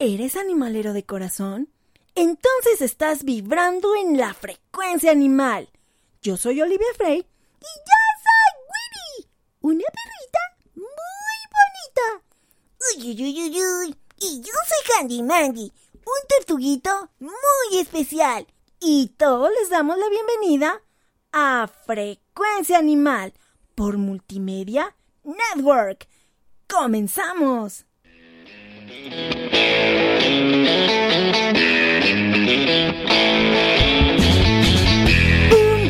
¿Eres animalero de corazón? Entonces estás vibrando en la frecuencia animal. Yo soy Olivia Frey y yo soy Winnie, una perrita muy bonita. Uy, uy, uy, uy. Y yo soy Handy Mandy, un tortuguito muy especial. Y todos les damos la bienvenida a Frecuencia Animal por Multimedia Network. ¡Comenzamos! Un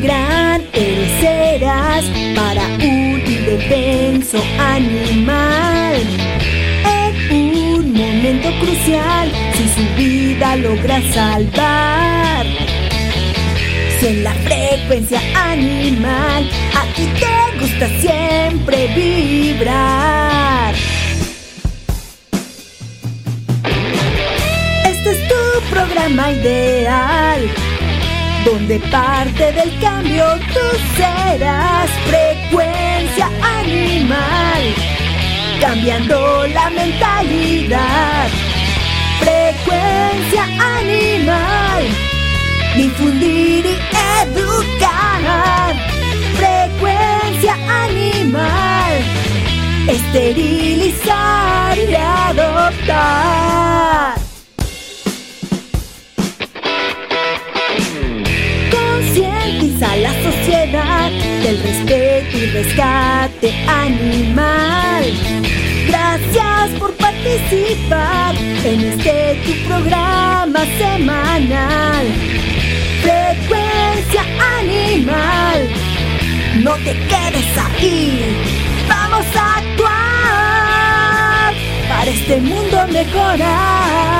gran serás para un indefenso animal. En un momento crucial, si su vida logra salvar. Si en la frecuencia animal, aquí te gusta siempre vibrar. Ideal, donde parte del cambio tú serás frecuencia animal, cambiando la mentalidad. Frecuencia animal, difundir y educar. Frecuencia animal, esterilizar y adoptar. Del respeto y rescate animal. Gracias por participar en este tu programa semanal. Frecuencia animal, no te quedes ahí. Vamos a actuar para este mundo mejorar.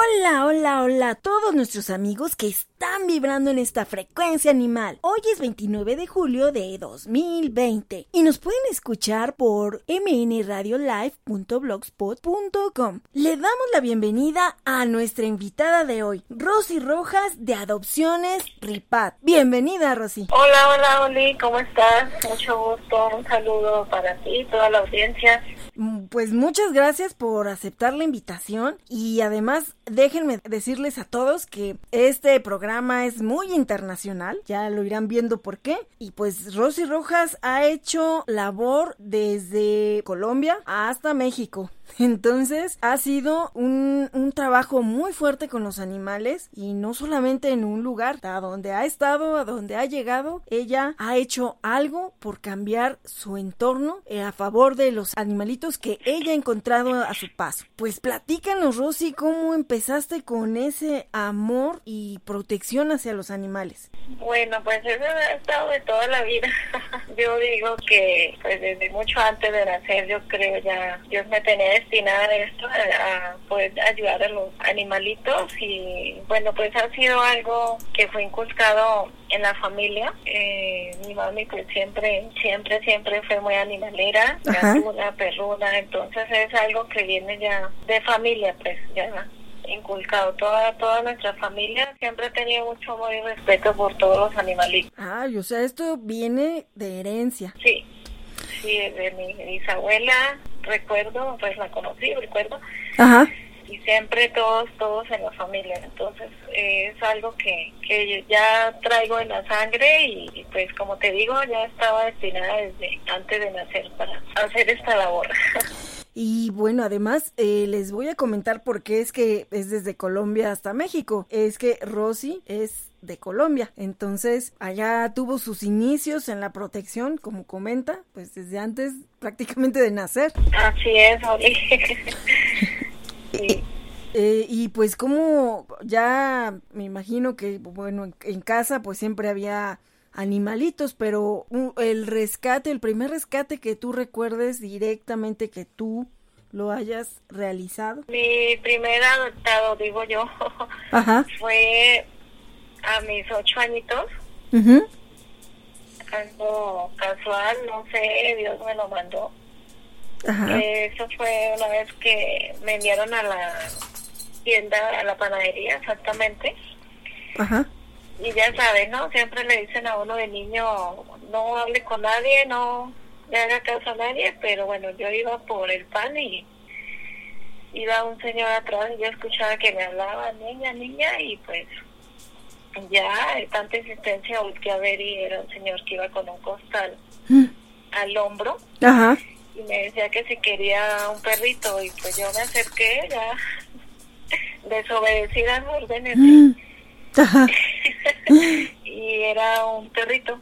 Hola, hola, hola a todos nuestros amigos que están vibrando en esta frecuencia animal. Hoy es 29 de julio de 2020 y nos pueden escuchar por mnradiolive.blogspot.com. Le damos la bienvenida a nuestra invitada de hoy, Rosy Rojas de Adopciones Ripat. Bienvenida, Rosy. Hola, hola, Oli, ¿cómo estás? Mucho gusto, un saludo para ti y toda la audiencia. Mm, Pues muchas gracias por aceptar la invitación y además déjenme decirles a todos que este programa es muy internacional, ya lo irán viendo por qué. Y pues Rosy Rojas ha hecho labor desde Colombia hasta México. Entonces ha sido un, un trabajo muy fuerte con los animales y no solamente en un lugar, a donde ha estado, a donde ha llegado, ella ha hecho algo por cambiar su entorno eh, a favor de los animalitos que ella ha encontrado a su paso. Pues platícanos, Rosy, cómo empezaste con ese amor y protección hacia los animales. Bueno, pues eso ha estado de toda la vida. Yo digo que pues desde mucho antes de nacer yo creo ya Dios me tenía destinada a esto, a, a poder ayudar a los animalitos y bueno, pues ha sido algo que fue inculcado en la familia. Eh, mi mami pues siempre, siempre, siempre fue muy animalera, gatuna, perruna, entonces es algo que viene ya de familia pues ya inculcado toda toda nuestra familia siempre ha tenido mucho amor y respeto por todos los animalitos Ay, o sea, esto viene de herencia. sí sí de mi bisabuela recuerdo pues la conocí recuerdo Ajá. y siempre todos todos en la familia entonces eh, es algo que, que ya traigo en la sangre y, y, pues como te digo ya estaba destinada desde antes de nacer para hacer esta labor Y bueno, además eh, les voy a comentar por qué es que es desde Colombia hasta México. Es que Rosy es de Colombia, entonces allá tuvo sus inicios en la protección, como comenta, pues desde antes prácticamente de nacer. así es Oli. sí. Eh, y pues como ya me imagino que, bueno, en, casa pues siempre había animalitos, pero el rescate, el primer rescate que tú recuerdes directamente que tú lo hayas realizado. Mi primer adoptado, digo yo, Ajá. fue a mis ocho añitos, algo casual, no sé, Dios me lo mandó. Ajá. Eso fue una vez que me enviaron a la tienda, a la panadería exactamente, Ajá. y ya sabes, ¿no? Siempre le dicen a uno de niño, no hable con nadie, no le haga caso a nadie, pero bueno, yo iba por el pan y iba un señor atrás y yo escuchaba que me hablaba, niña, niña, y pues ya, tanta insistencia, volteé a ver y era un señor que iba con un costal Mm. al hombro Ajá. y me decía que si quería un perrito y pues yo me acerqué ya desobedecí las órdenes Mm. Ajá. y era un perrito.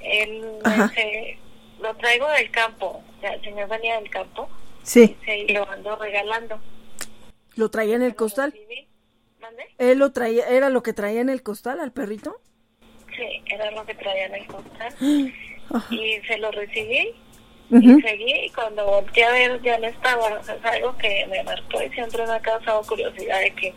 Él me dice, lo traigo del campo, o sea, el señor venía del campo Sí. y lo ando regalando. ¿Lo traía en el costal? recibí. ¿Él lo traía, era lo que traía en el costal al perrito? Sí, era lo que traía en el costal. Ajá. Y se lo recibí y seguí y cuando volteé a ver ya no estaba. Es algo que me marcó y siempre me ha causado curiosidad de que,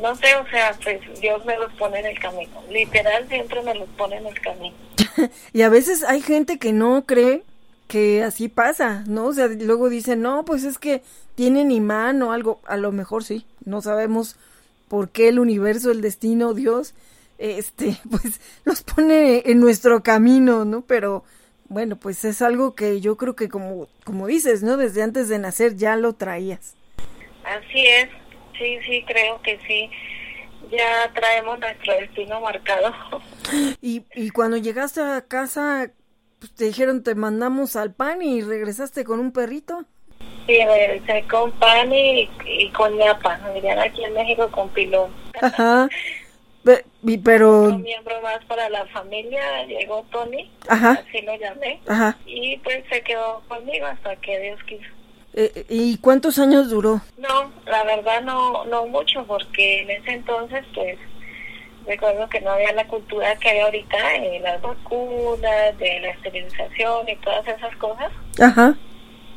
no sé, o sea, pues Dios me los pone en el camino. Literal siempre me los pone en el camino. Y a veces hay gente que no cree que así pasa, ¿no? O sea, luego dicen, no, pues es que tienen imán o algo. A lo mejor sí, no sabemos por qué el universo, el destino, Dios, este, pues los pone en nuestro camino, ¿no? Pero bueno, pues es algo que yo creo que como, como dices, ¿no? Desde antes de nacer ya lo traías. Así es, sí, sí, creo que sí. Ya traemos nuestro destino marcado. Y, y cuando llegaste a casa, pues te dijeron, te mandamos al pan y regresaste con un perrito. Sí, regresé con pan y, y con ñapa. Dirían aquí en México con pilón. Ajá. Pero, Un miembro más para la familia. Llegó Tony, ajá, así lo llamé. ajá. Y pues se quedó conmigo hasta que Dios quiso. Eh, ¿Y cuántos años duró? No, la verdad no, no mucho, porque en ese entonces, pues, recuerdo que no había la cultura que hay ahorita, de las vacunas, de la esterilización y todas esas cosas. Ajá.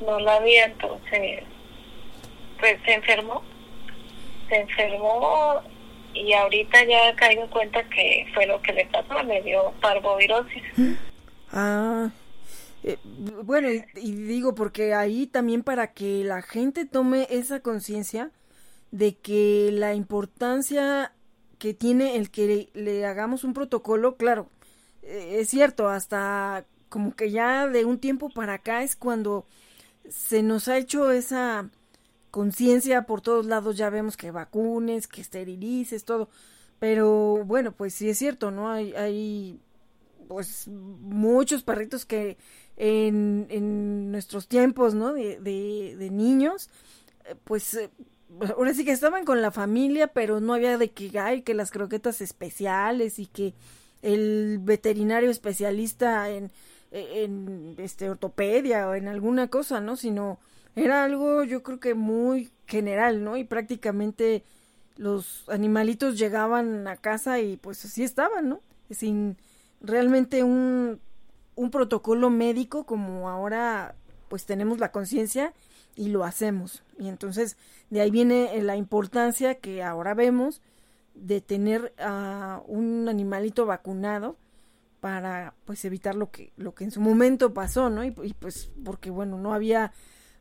No la había, entonces, pues se enfermó. Se enfermó y ahorita ya caigo en cuenta que fue lo que le pasó, le dio parvovirosis. Ah. eh, bueno, y, y digo porque ahí también para que la gente tome esa conciencia de que la importancia que tiene el que le, hagamos un protocolo, claro, eh, es cierto, hasta como que ya de un tiempo para acá es cuando se nos ha hecho esa conciencia por todos lados, ya vemos que vacunes, que esterilices, todo, pero bueno, pues sí es cierto, ¿no? Hay, hay pues muchos perritos que en, en nuestros tiempos, ¿no? De, de, de niños, eh, pues eh, ahora sí que estaban con la familia, pero no había de que hay que las croquetas especiales y que el veterinario especialista en, en este ortopedia o en alguna cosa, ¿no? Sino era algo yo creo que muy general, ¿no? Y prácticamente los animalitos llegaban a casa y pues así estaban, ¿no? Sin realmente un, un protocolo médico como ahora pues tenemos la conciencia y lo hacemos. Y entonces de ahí viene la importancia que ahora vemos de tener a un animalito vacunado para pues evitar lo que lo que en su momento pasó, ¿no? Y, y pues porque bueno, no había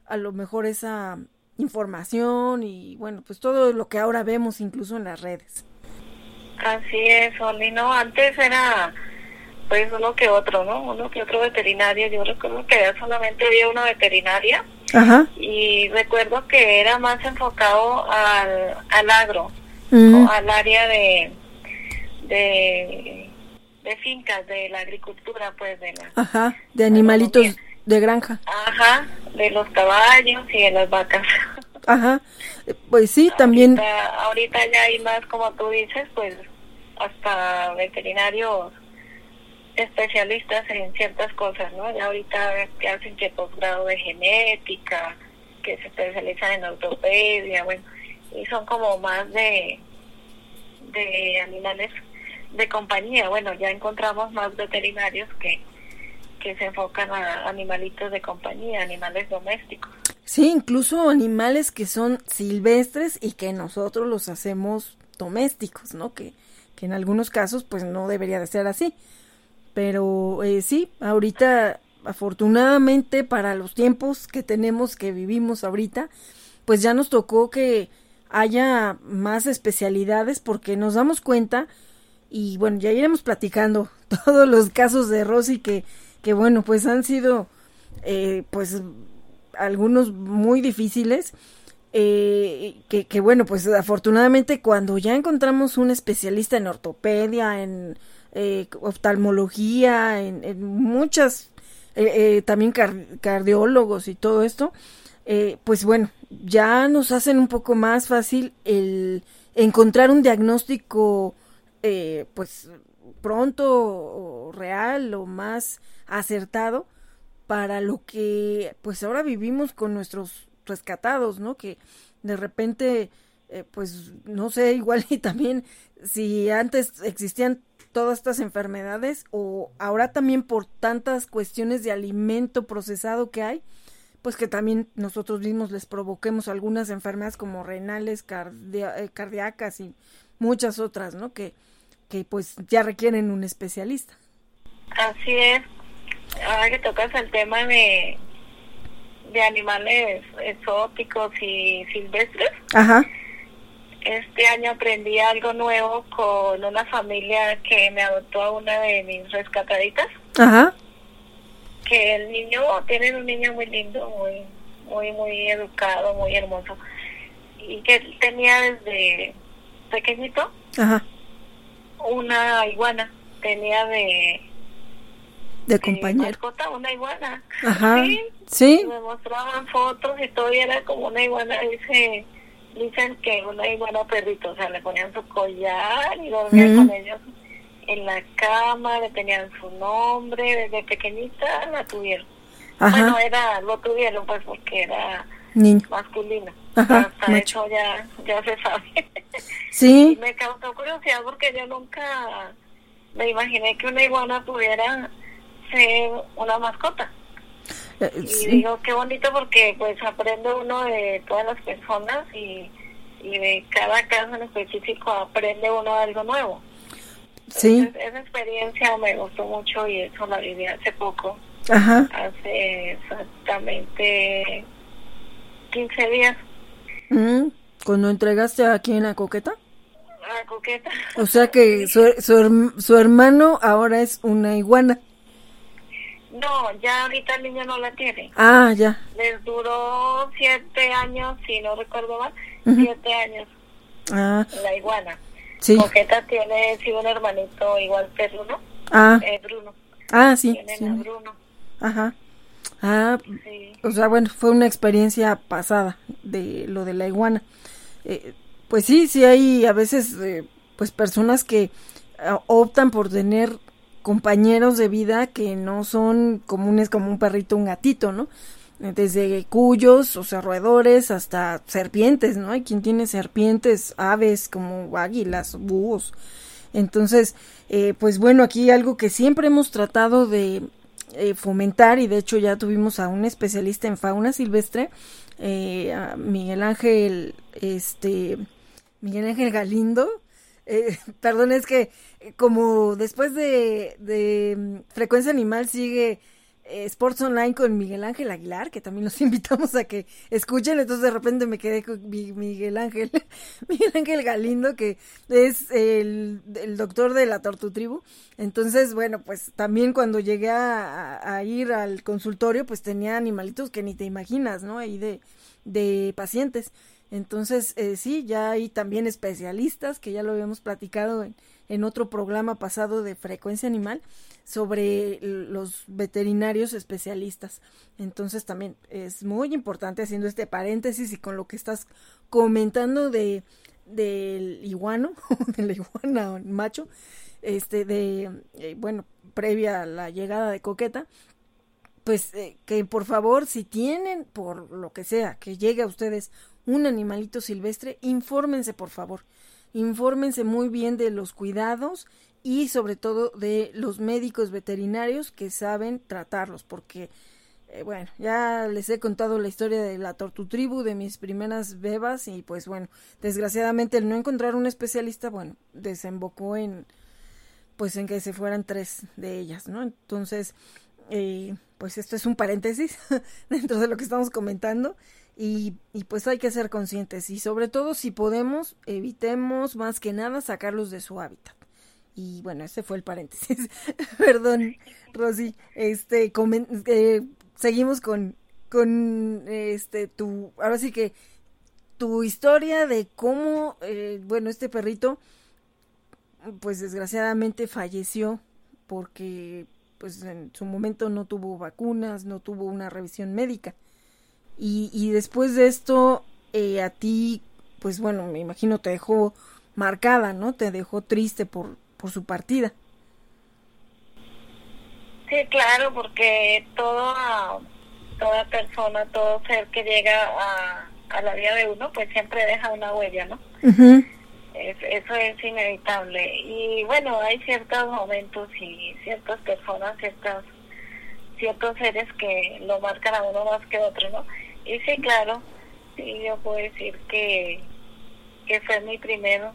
a lo mejor esa información y bueno, pues todo lo que ahora vemos incluso en las redes. Así es, Oli, no, antes era pues uno que otro, ¿no? Uno que otro veterinario. Yo recuerdo que solamente había una veterinaria Ajá. y recuerdo que era más enfocado al, al agro, Mm. o al área de, de, de fincas, de la agricultura, pues de la... Ajá, de animalitos de granja. Ajá, de los caballos y de las vacas. Ajá, pues sí, también. Ahorita ya hay más, como tú dices, pues hasta veterinarios especialistas en ciertas cosas, ¿no? Ya ahorita que hacen que posgrado de genética, que se especializan en ortopedia, bueno, y son como más de, de animales de compañía. Bueno, ya encontramos más veterinarios que, que se enfocan a animalitos de compañía, animales domésticos. Sí, incluso animales que son silvestres y que nosotros los hacemos domésticos, ¿no? Que, que en algunos casos pues no debería de ser así. Pero eh, sí, ahorita afortunadamente para los tiempos que tenemos, que vivimos ahorita, pues ya nos tocó que haya más especialidades porque nos damos cuenta y bueno, ya iremos platicando todos los casos de Rosy que, que bueno, pues han sido eh, pues algunos muy difíciles. Eh, que, que, bueno, pues afortunadamente cuando ya encontramos un especialista en ortopedia, en eh, oftalmología, en, muchas, eh, también cardiólogos y todo esto, pues bueno, ya nos hacen un poco más fácil el encontrar un diagnóstico pues pronto o real o más acertado para lo que pues ahora vivimos con nuestros rescatados, ¿no? Que de repente, eh, pues no sé, igual y también si antes existían todas estas enfermedades o ahora también por tantas cuestiones de alimento procesado que hay, pues que también nosotros mismos les provoquemos algunas enfermedades como renales, eh, cardíacas y muchas otras, ¿no? Que, que pues ya requieren un especialista. Así es, ahora que tocas el tema de, de animales exóticos y silvestres, Ajá. Este año aprendí algo nuevo con una familia que me adoptó a una de mis rescataditas. Ajá. Que el niño, tienen un niño muy lindo, muy, muy, muy educado, muy hermoso. Y que tenía desde pequeñito Ajá. una iguana. Tenía de de compañero. mascota una iguana. Ajá. Sí. Sí. Me mostraban fotos y todo y era como una iguana, dice, dicen que una iguana perrito, o sea, le ponían su collar y dormía Ujú. con ellos en la cama, le tenían su nombre, desde pequeñita la tuvieron. Ajá. Bueno, era, lo tuvieron pues porque era Niño. masculino. Ajá, Hasta macho. eso ya, ya se sabe. Sí. me causó curiosidad porque yo nunca me imaginé que una iguana pudiera ser una mascota. Eh, Y sí. digo, qué bonito porque pues aprende uno de todas las personas y, y de cada caso en específico aprende uno algo nuevo. Sí. Entonces, esa experiencia me gustó mucho y eso la viví hace poco, Ajá. hace exactamente 15 días. Mm, Cuando entregaste a quién a Coqueta. A Coqueta. O sea que su, su, su hermano ahora es una iguana. No, ya ahorita el niño no la tiene. Ah, ya. Les duró siete años, si no recuerdo mal, siete años Ah, la iguana. sí. Coqueta tiene sí un hermanito igual que Bruno, Ah, eh, Bruno. ah, sí. Tienen sí. a Bruno, Ajá. Ah, sí. o sea, bueno, fue una experiencia pasada de lo de la iguana. Eh, pues sí, sí hay a veces, eh, pues personas que ah, optan por tener compañeros de vida que no son comunes como un perrito, un gatito, ¿no? Desde cuyos, o sea, roedores, hasta serpientes, ¿no? Hay quien tiene serpientes, aves como águilas, búhos. Entonces, eh, pues bueno, aquí algo que siempre hemos tratado de eh, fomentar y de hecho ya tuvimos a un especialista en fauna silvestre, eh, a Miguel Ángel, este, Miguel Ángel Galindo. Eh, perdón, es que eh, como después de, de mm, Frecuencia Animal sigue eh, Sports Online con Miguel Ángel Aguilar, que también los invitamos a que escuchen, entonces de repente me quedé con Mi- Miguel Ángel, Miguel Ángel Galindo, que es el, el doctor de la Tortutribu. Entonces, bueno, pues también cuando llegué a, a- a ir al consultorio, pues tenía animalitos que ni te imaginas, ¿no? Ahí de, de pacientes. Entonces, eh, sí, ya hay también especialistas, que ya lo habíamos platicado en, en otro programa pasado de frecuencia animal, sobre los veterinarios especialistas. Entonces, también es muy importante haciendo este paréntesis y con lo que estás comentando de del iguano, del iguana macho, este, de, eh, bueno, previa a la llegada de Coqueta, pues eh, que por favor, si tienen, por lo que sea, que llegue a ustedes un animalito silvestre, infórmense por favor. Infórmense muy bien de los cuidados y sobre todo de los médicos veterinarios que saben tratarlos, porque, eh, bueno, ya les he contado la historia de la tortutribu, de mis primeras bebas, y pues bueno, desgraciadamente el no encontrar un especialista, bueno, desembocó en, pues en que se fueran tres de ellas, ¿no? Entonces, eh, pues esto es un paréntesis dentro de lo que estamos comentando y, y pues hay que ser conscientes y sobre todo si podemos evitemos más que nada sacarlos de su hábitat Y bueno, ese fue el paréntesis. Perdón, Rosy. Este, eh, seguimos con, con este, tu, ahora sí que tu historia de cómo, eh, bueno, este perrito, pues desgraciadamente falleció porque pues en su momento no tuvo vacunas, no tuvo una revisión médica. Y, y después de esto, eh, a ti, pues bueno, me imagino te dejó marcada, ¿no? Te dejó triste por, por su partida. Sí, claro, porque toda, toda persona, todo ser que llega a, a la vida de uno, pues siempre deja una huella, ¿no? eso es inevitable. Y bueno, hay ciertos momentos y ciertas personas, ciertas, ciertos seres que lo marcan a uno más que otro, ¿no? Y sí, claro, sí, yo puedo decir que, que fue mi primero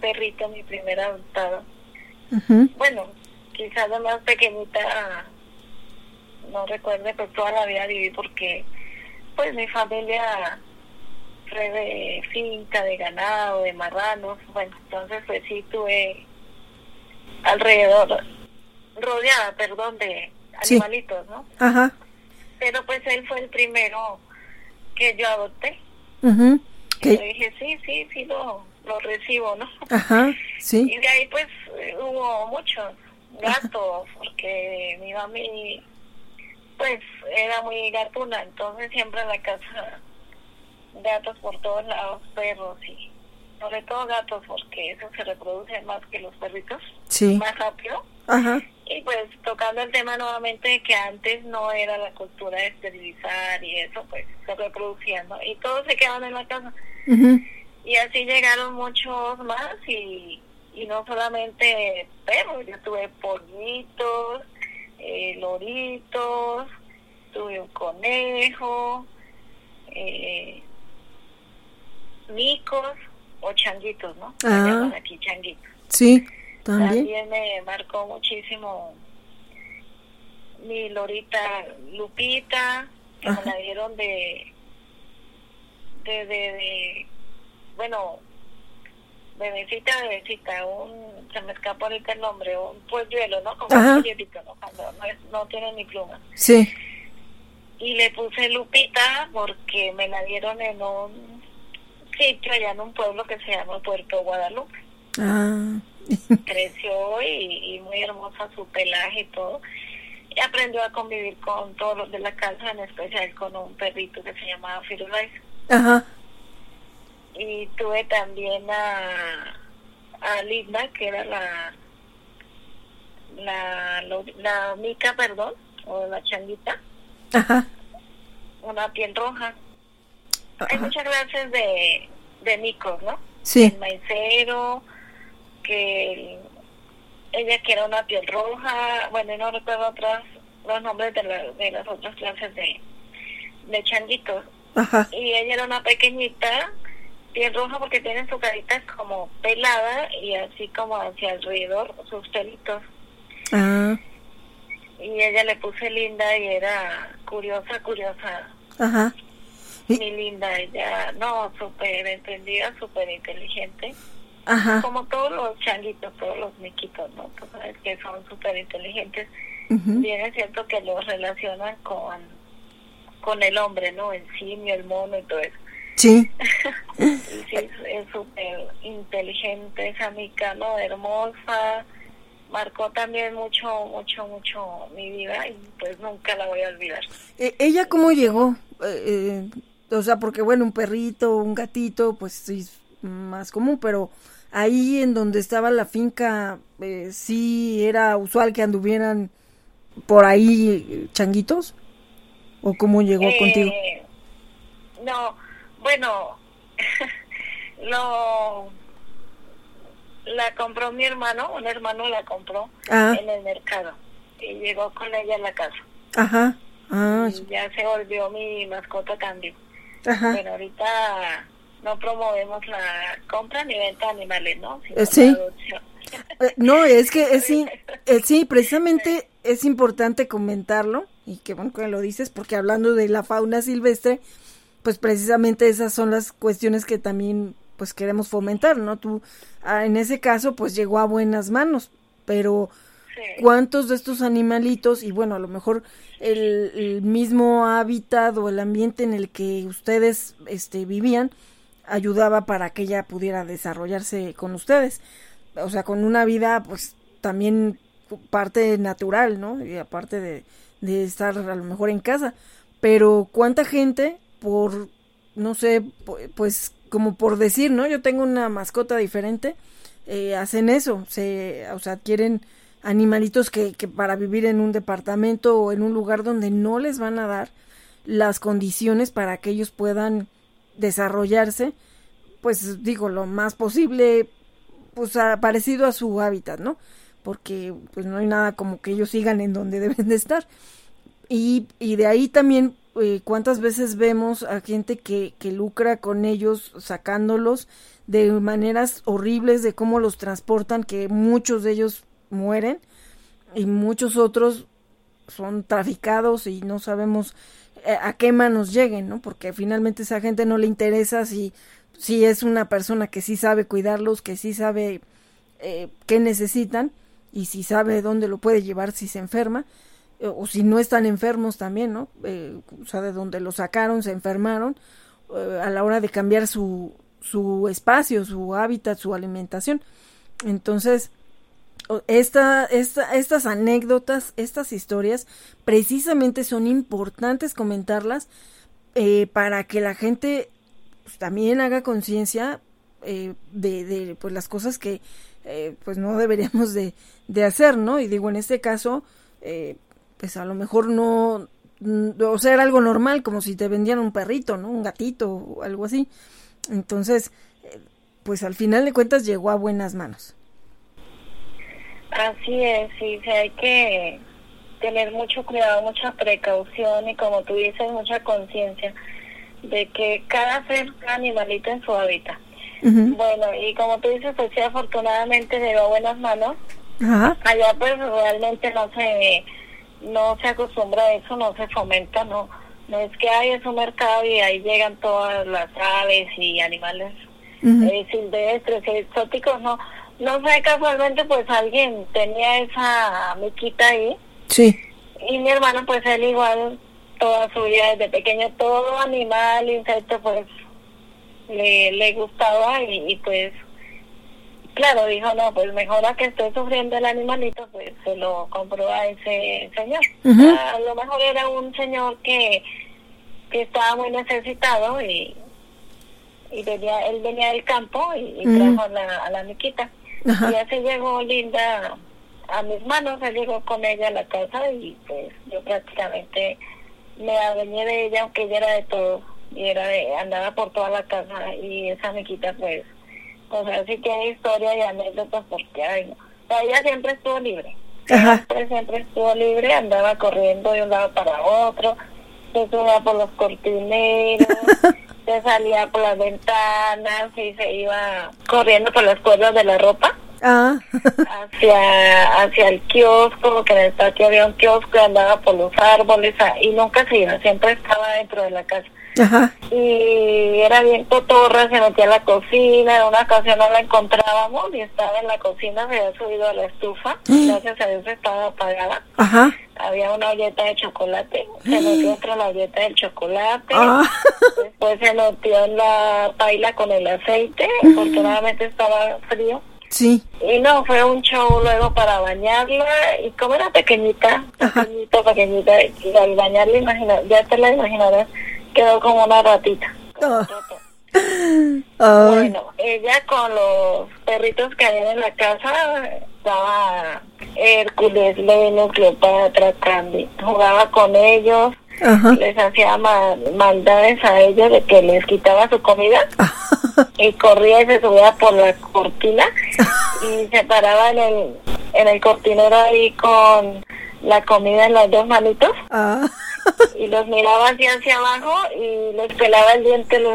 perrito, mi primer adoptado. Bueno, quizás la más pequeñita no recuerde, pero toda la vida viví porque pues mi familia fue de finca, de ganado, de marranos, bueno, entonces pues sí tuve alrededor, rodeada, perdón, de animalitos, ¿no? Ajá. Pero pues él fue el primero que yo adopté. Y dije, sí, sí, sí, lo, lo recibo, ¿no? Ajá, sí. Y de ahí pues hubo muchos gatos, porque mi mami pues era muy gatuna, entonces siempre en la casa gatos por todos lados, perros y sobre todo gatos porque eso se reproduce más que los perritos, sí. más rápido. Ajá. Y pues tocando el tema nuevamente que antes no era la cultura de esterilizar y eso, pues se reproducían, ¿no? Y todos se quedaban en la casa. Y así llegaron muchos más y, y no solamente perros, yo tuve pollitos, eh, loritos, tuve un conejo, eh, micos o changuitos, ¿no? Ah. aquí changuitos. Sí, también. También me marcó muchísimo mi lorita Lupita, que me la dieron de, de, de, de bueno, bebecita, bebecita, un, se me escapa ahorita el nombre, un polluelo, ¿no? Como un polluelito, ¿no? Cuando no, es, no tiene ni pluma. Sí. Y le puse Lupita porque me la dieron en un sitio allá en un pueblo que se llama Puerto Guadalupe. Ah. Creció y, y, muy hermosa su pelaje y todo. Y aprendió a convivir con todos los de la casa, en especial con un perrito que se llamaba Firulais. Ajá y tuve también a, a Linda, que era la, la, la mica, perdón, o la changuita. Ajá. Una piel roja. Hay muchas clases de, de micos, ¿no? Sí. El maicero, que ella que era una piel roja, bueno, no recuerdo otras, los nombres de, la, de las otras clases de, de changuitos. Ajá. Y ella era una pequeñita piel roja porque tiene su carita como pelada y así como hacia alrededor sus pelitos. Ah. Y ella le puse linda y era curiosa, curiosa. Ajá. Mi linda, ella, no, súper entendida, súper inteligente. Ajá. Como todos los changuitos, todos los miquitos, ¿no? Tú sabes que son súper inteligentes. Bien es cierto que los relacionan con, con el hombre, ¿no? El simio, el mono y todo eso. Sí. sí, es súper inteligente esa mica, ¿no? Hermosa. Marcó también mucho, mucho, mucho mi vida y pues nunca la voy a olvidar. E, ¿Ella cómo llegó? Eh, eh, o sea, porque bueno, un perrito, un gatito, pues sí más común, pero ahí en donde estaba la finca, eh, sí era usual que anduvieran por ahí changuitos. ¿O cómo llegó contigo? No, bueno, lo la compró mi hermano, un hermano la compró ah. en el mercado y llegó con ella a la casa. Ajá. Ah, y ya se volvió mi mascota también. Ajá. Pero ahorita no promovemos la compra ni venta de animales, ¿no? Sino sí. Eh, no, es que es, sí, eh, sí, precisamente es importante comentarlo y que bueno que lo dices porque hablando de la fauna silvestre, pues precisamente esas son las cuestiones que también pues queremos fomentar, ¿no? Tú, ah, en ese caso, pues llegó a buenas manos, pero ¿cuántos de estos animalitos, y bueno, a lo mejor el, mismo hábitat o el ambiente en el que ustedes este, vivían, ayudaba para que ella pudiera desarrollarse con ustedes? O sea, con una vida, pues también parte natural, ¿no? Y aparte de, de estar a lo mejor en casa. Pero ¿cuánta gente por, no sé, pues como por decir, ¿no? Yo tengo una mascota diferente, eh, hacen eso, se, o sea, adquieren animalitos que, que para vivir en un departamento o en un lugar donde no les van a dar las condiciones para que ellos puedan desarrollarse, pues digo, lo más posible, pues parecido a su hábitat, ¿no? Porque pues no hay nada como que ellos sigan en donde deben de estar. Y, y de ahí también eh, cuántas veces vemos a gente que, que lucra con ellos sacándolos de maneras horribles de cómo los transportan, que muchos de ellos mueren y muchos otros son traficados y no sabemos a qué manos lleguen, ¿no? Porque finalmente esa gente no le interesa si, si es una persona que sí sabe cuidarlos, que sí sabe eh, qué necesitan y si sabe dónde lo puede llevar si se enferma o si no están enfermos también, ¿no? Eh, o sea, de donde lo sacaron, se enfermaron, eh, a la hora de cambiar su, su espacio, su hábitat, su alimentación. Entonces, esta, esta, estas anécdotas, estas historias, precisamente son importantes comentarlas eh, para que la gente pues, también haga conciencia de, de pues, las cosas que pues no deberíamos de, de, hacer, ¿no? Y digo, en este caso, pues a lo mejor no, o sea, era algo normal, como si te vendían un perrito, ¿no? Un gatito o algo así. Entonces, eh, pues al final de cuentas llegó a buenas manos. Así es, sí, hay que tener mucho cuidado, mucha precaución y como tú dices, mucha conciencia de que cada ser animalito en su hábitat. Bueno, y como tú dices, pues sí, afortunadamente llegó a buenas manos. Allá pues realmente no se no se acostumbra a eso, no se fomenta, no no es que hay un mercado y ahí llegan todas las aves y animales eh, silvestres exóticos, no no sé, casualmente pues alguien tenía esa miquita ahí. Sí. Y mi hermano pues él igual toda su vida desde pequeño, todo animal, insecto pues le, le gustaba y pues claro, dijo, no, pues mejor a que esté sufriendo el animalito, pues se lo compró a ese señor. A lo mejor era un señor que, que estaba muy necesitado y, y venía, él venía del campo y, trajo a la, a la miquita. Y ya se llegó Linda a mis manos, se llegó con ella a la casa y pues yo prácticamente me adueñé de ella, aunque ella era de todo y era de, andaba por toda la casa y esa miquita pues o sea, sí que hay historia y anécdotas porque hay, ella siempre estuvo libre. Siempre, siempre estuvo libre, andaba corriendo de un lado para otro, se subía por los cortineros, se salía por las ventanas y se iba corriendo por las cuerdas de la ropa. Ah. hacia hacia el kiosco, que en el patio había un kiosco, andaba por los árboles ah, y nunca se iba, siempre estaba dentro de la casa. Y era bien cotorra, se metía a la cocina, en una ocasión no la encontrábamos y estaba en la cocina, se había subido a la estufa, gracias a Dios estaba apagada. Había una olleta de chocolate, se metió entre la olleta del chocolate, ah. después se metió en la paila con el aceite, afortunadamente estaba frío. Sí. Y no, fue un show luego para bañarla y como era pequeñita, pequeñita, pequeñita, y al bañarla, imagina, ya te la imaginarás, quedó como una ratita. Bueno, ella con los perritos que había en la casa, estaba Hércules, Venus, Cleopatra, Candy, jugaba con ellos, les hacía maldades a ellos de que les quitaba su comida y corría y se subía por la cortina y se paraba en el, en el cortinero ahí con la comida en las dos manitos. Ah y los miraba así hacia abajo y les pelaba el diente, los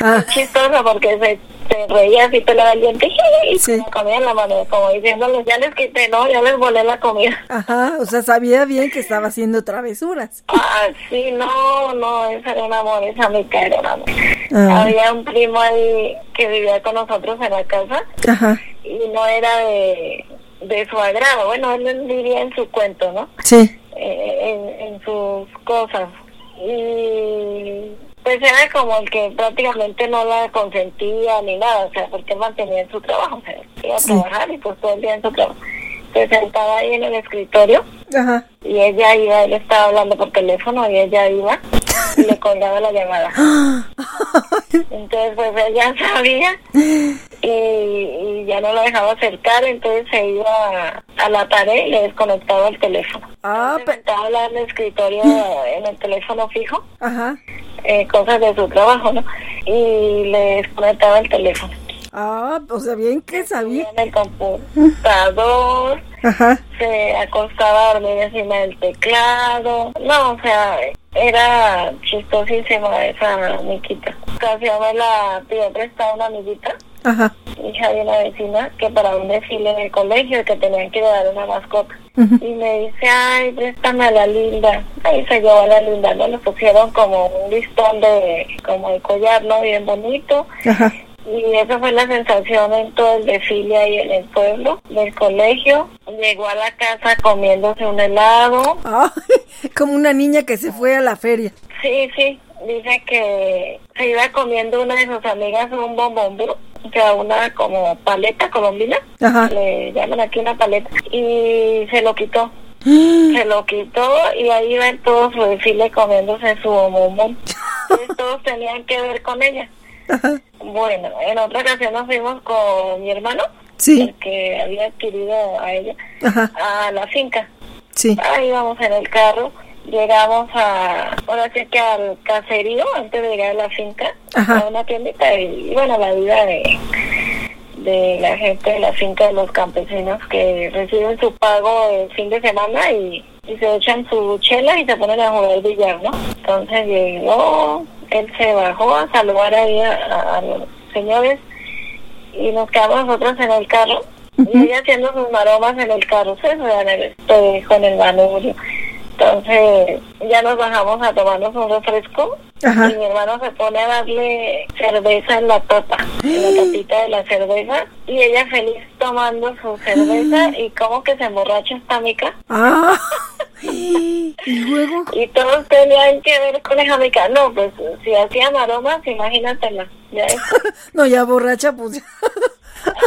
ah. chistoso porque se, reía así, pelaba el diente y se comía en la mano, como diciéndoles, ya les quité, no, ya les volé la comida. Ajá, o sea, sabía bien que estaba haciendo travesuras. Ah, sí, no, no, esa era un amor, esa mica era un amor. Ah. Había un primo ahí que vivía con nosotros en la casa Ajá. y no era de, de su agrado. Bueno, él vivía en su cuento, ¿no? Sí. Eh, en, en sus cosas. Y pues era como el que prácticamente no la consentía ni nada, o sea, porque mantenía en su trabajo, o sea, iba a trabajar y pues todo el día en su trabajo. Se sentaba ahí en el escritorio Ajá. y ella iba, él estaba hablando por teléfono y ella iba y le colgaba la llamada. Entonces pues ella sabía y, y ya no la dejaba acercar, entonces se iba a, a la pared y le desconectaba el teléfono. Ah, Se sentaba lado del escritorio en el teléfono fijo, Ajá. eh, cosas de su trabajo, ¿no? Y le desconectaba el teléfono. Ah, o sea, bien que sabía. En el computador, Ajá. se acostaba a dormir encima del teclado. No, o sea, era chistosísima esa Miquita. Casi me la pidió prestada una amiguita, Ajá. hija de una vecina, que para un desfile en el colegio que tenían que dar una mascota. Y me dice, ay, préstame a la linda. Ahí se llevó a la linda, ¿no? Le pusieron como un listón de, como de collar, ¿no? Bien bonito. Ajá. Y esa fue la sensación en todo el desfile ahí en el pueblo, del colegio. Llegó a la casa comiéndose un helado. Como una niña que se fue a la feria. Sí, sí, dice que se iba comiendo una de sus amigas un bombón, o sea, una como paleta colombina. Ajá. Le llaman aquí una paleta. Y se lo quitó. Se lo quitó y ahí iba en todo su desfile comiéndose su bombón. Entonces todos tenían que ver con ella. Ajá. Bueno, en otra ocasión nos fuimos con mi hermano, Sí. que había adquirido a ella, Ajá. a la finca. Sí. Ahí íbamos en el carro, llegamos a, ahora sí que al caserío, antes de llegar a la finca, Ajá. a una tiendita y, y bueno, la vida de, de la gente de la finca, de los campesinos que reciben su pago el fin de semana y, y se echan su chela y se ponen a jugar billar, ¿no? Entonces llegó, él se bajó a saludar ahí a, a- a los señores y nos quedamos nosotros en el carro. Y ella haciendo sus maromas en el carro, se en el espejo, en el manubrio. Entonces ya nos bajamos a tomarnos un refresco Ajá. y mi hermano se pone a darle cerveza en la tapa, en la tapita de la cerveza y ella feliz tomando su cerveza y como que se emborracha esta mica Ah. Y luego. y todos tenían que ver con esa mica. No, pues si hacía maromas, imagínatela. Ya No, ya borracha, pues.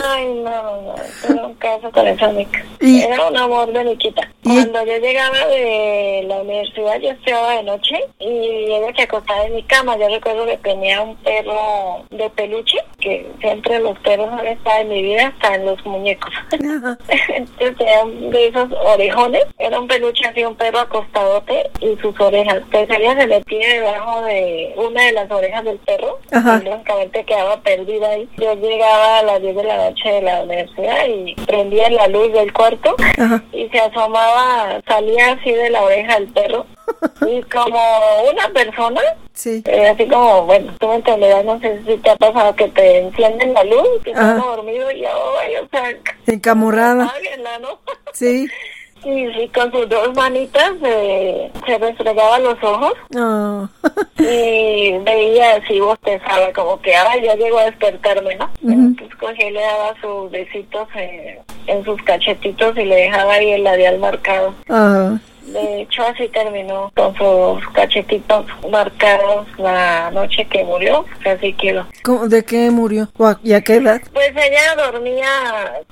Ay, no, no, no, un caso con esa mica. Y- Era un amor de Miquita. Cuando yo llegaba de la universidad, yo estudiaba de noche y ella se acostaba en mi cama. Yo recuerdo que tenía un perro de peluche, que siempre los perros han estado en mi vida, hasta en los muñecos. Entonces tenía un de esos orejones, era un peluche así, un perro acostadote y sus orejas. Pues ella se metía debajo de una de las orejas del perro Ajá. y lógicamente quedaba perdida ahí. Yo llegaba a las 10 de la noche de la universidad y prendía la luz del cuarto Ajá. y se asomaba, salía así de la oreja del perro y como una persona Sí. eh, así como, bueno, tú me entenderás, no sé si te ha pasado que te encienden la luz, que Ajá. estás dormido y ay, o sea, Encamorrada. ¿no? Sí. Y sí, con sus dos manitas eh, se restregaba los ojos No. y veía así bostezaba, como que ahora ya llegó a despertarme, ¿no? Ujú. Entonces cogía y le daba sus besitos eh, en sus cachetitos y le dejaba ahí el labial marcado. Ah. De hecho, así terminó con sus cachetitos marcados la noche que murió, así quedó. ¿Cómo- ¿De qué murió? ¿O a- ¿Y a qué edad? Pues ella dormía,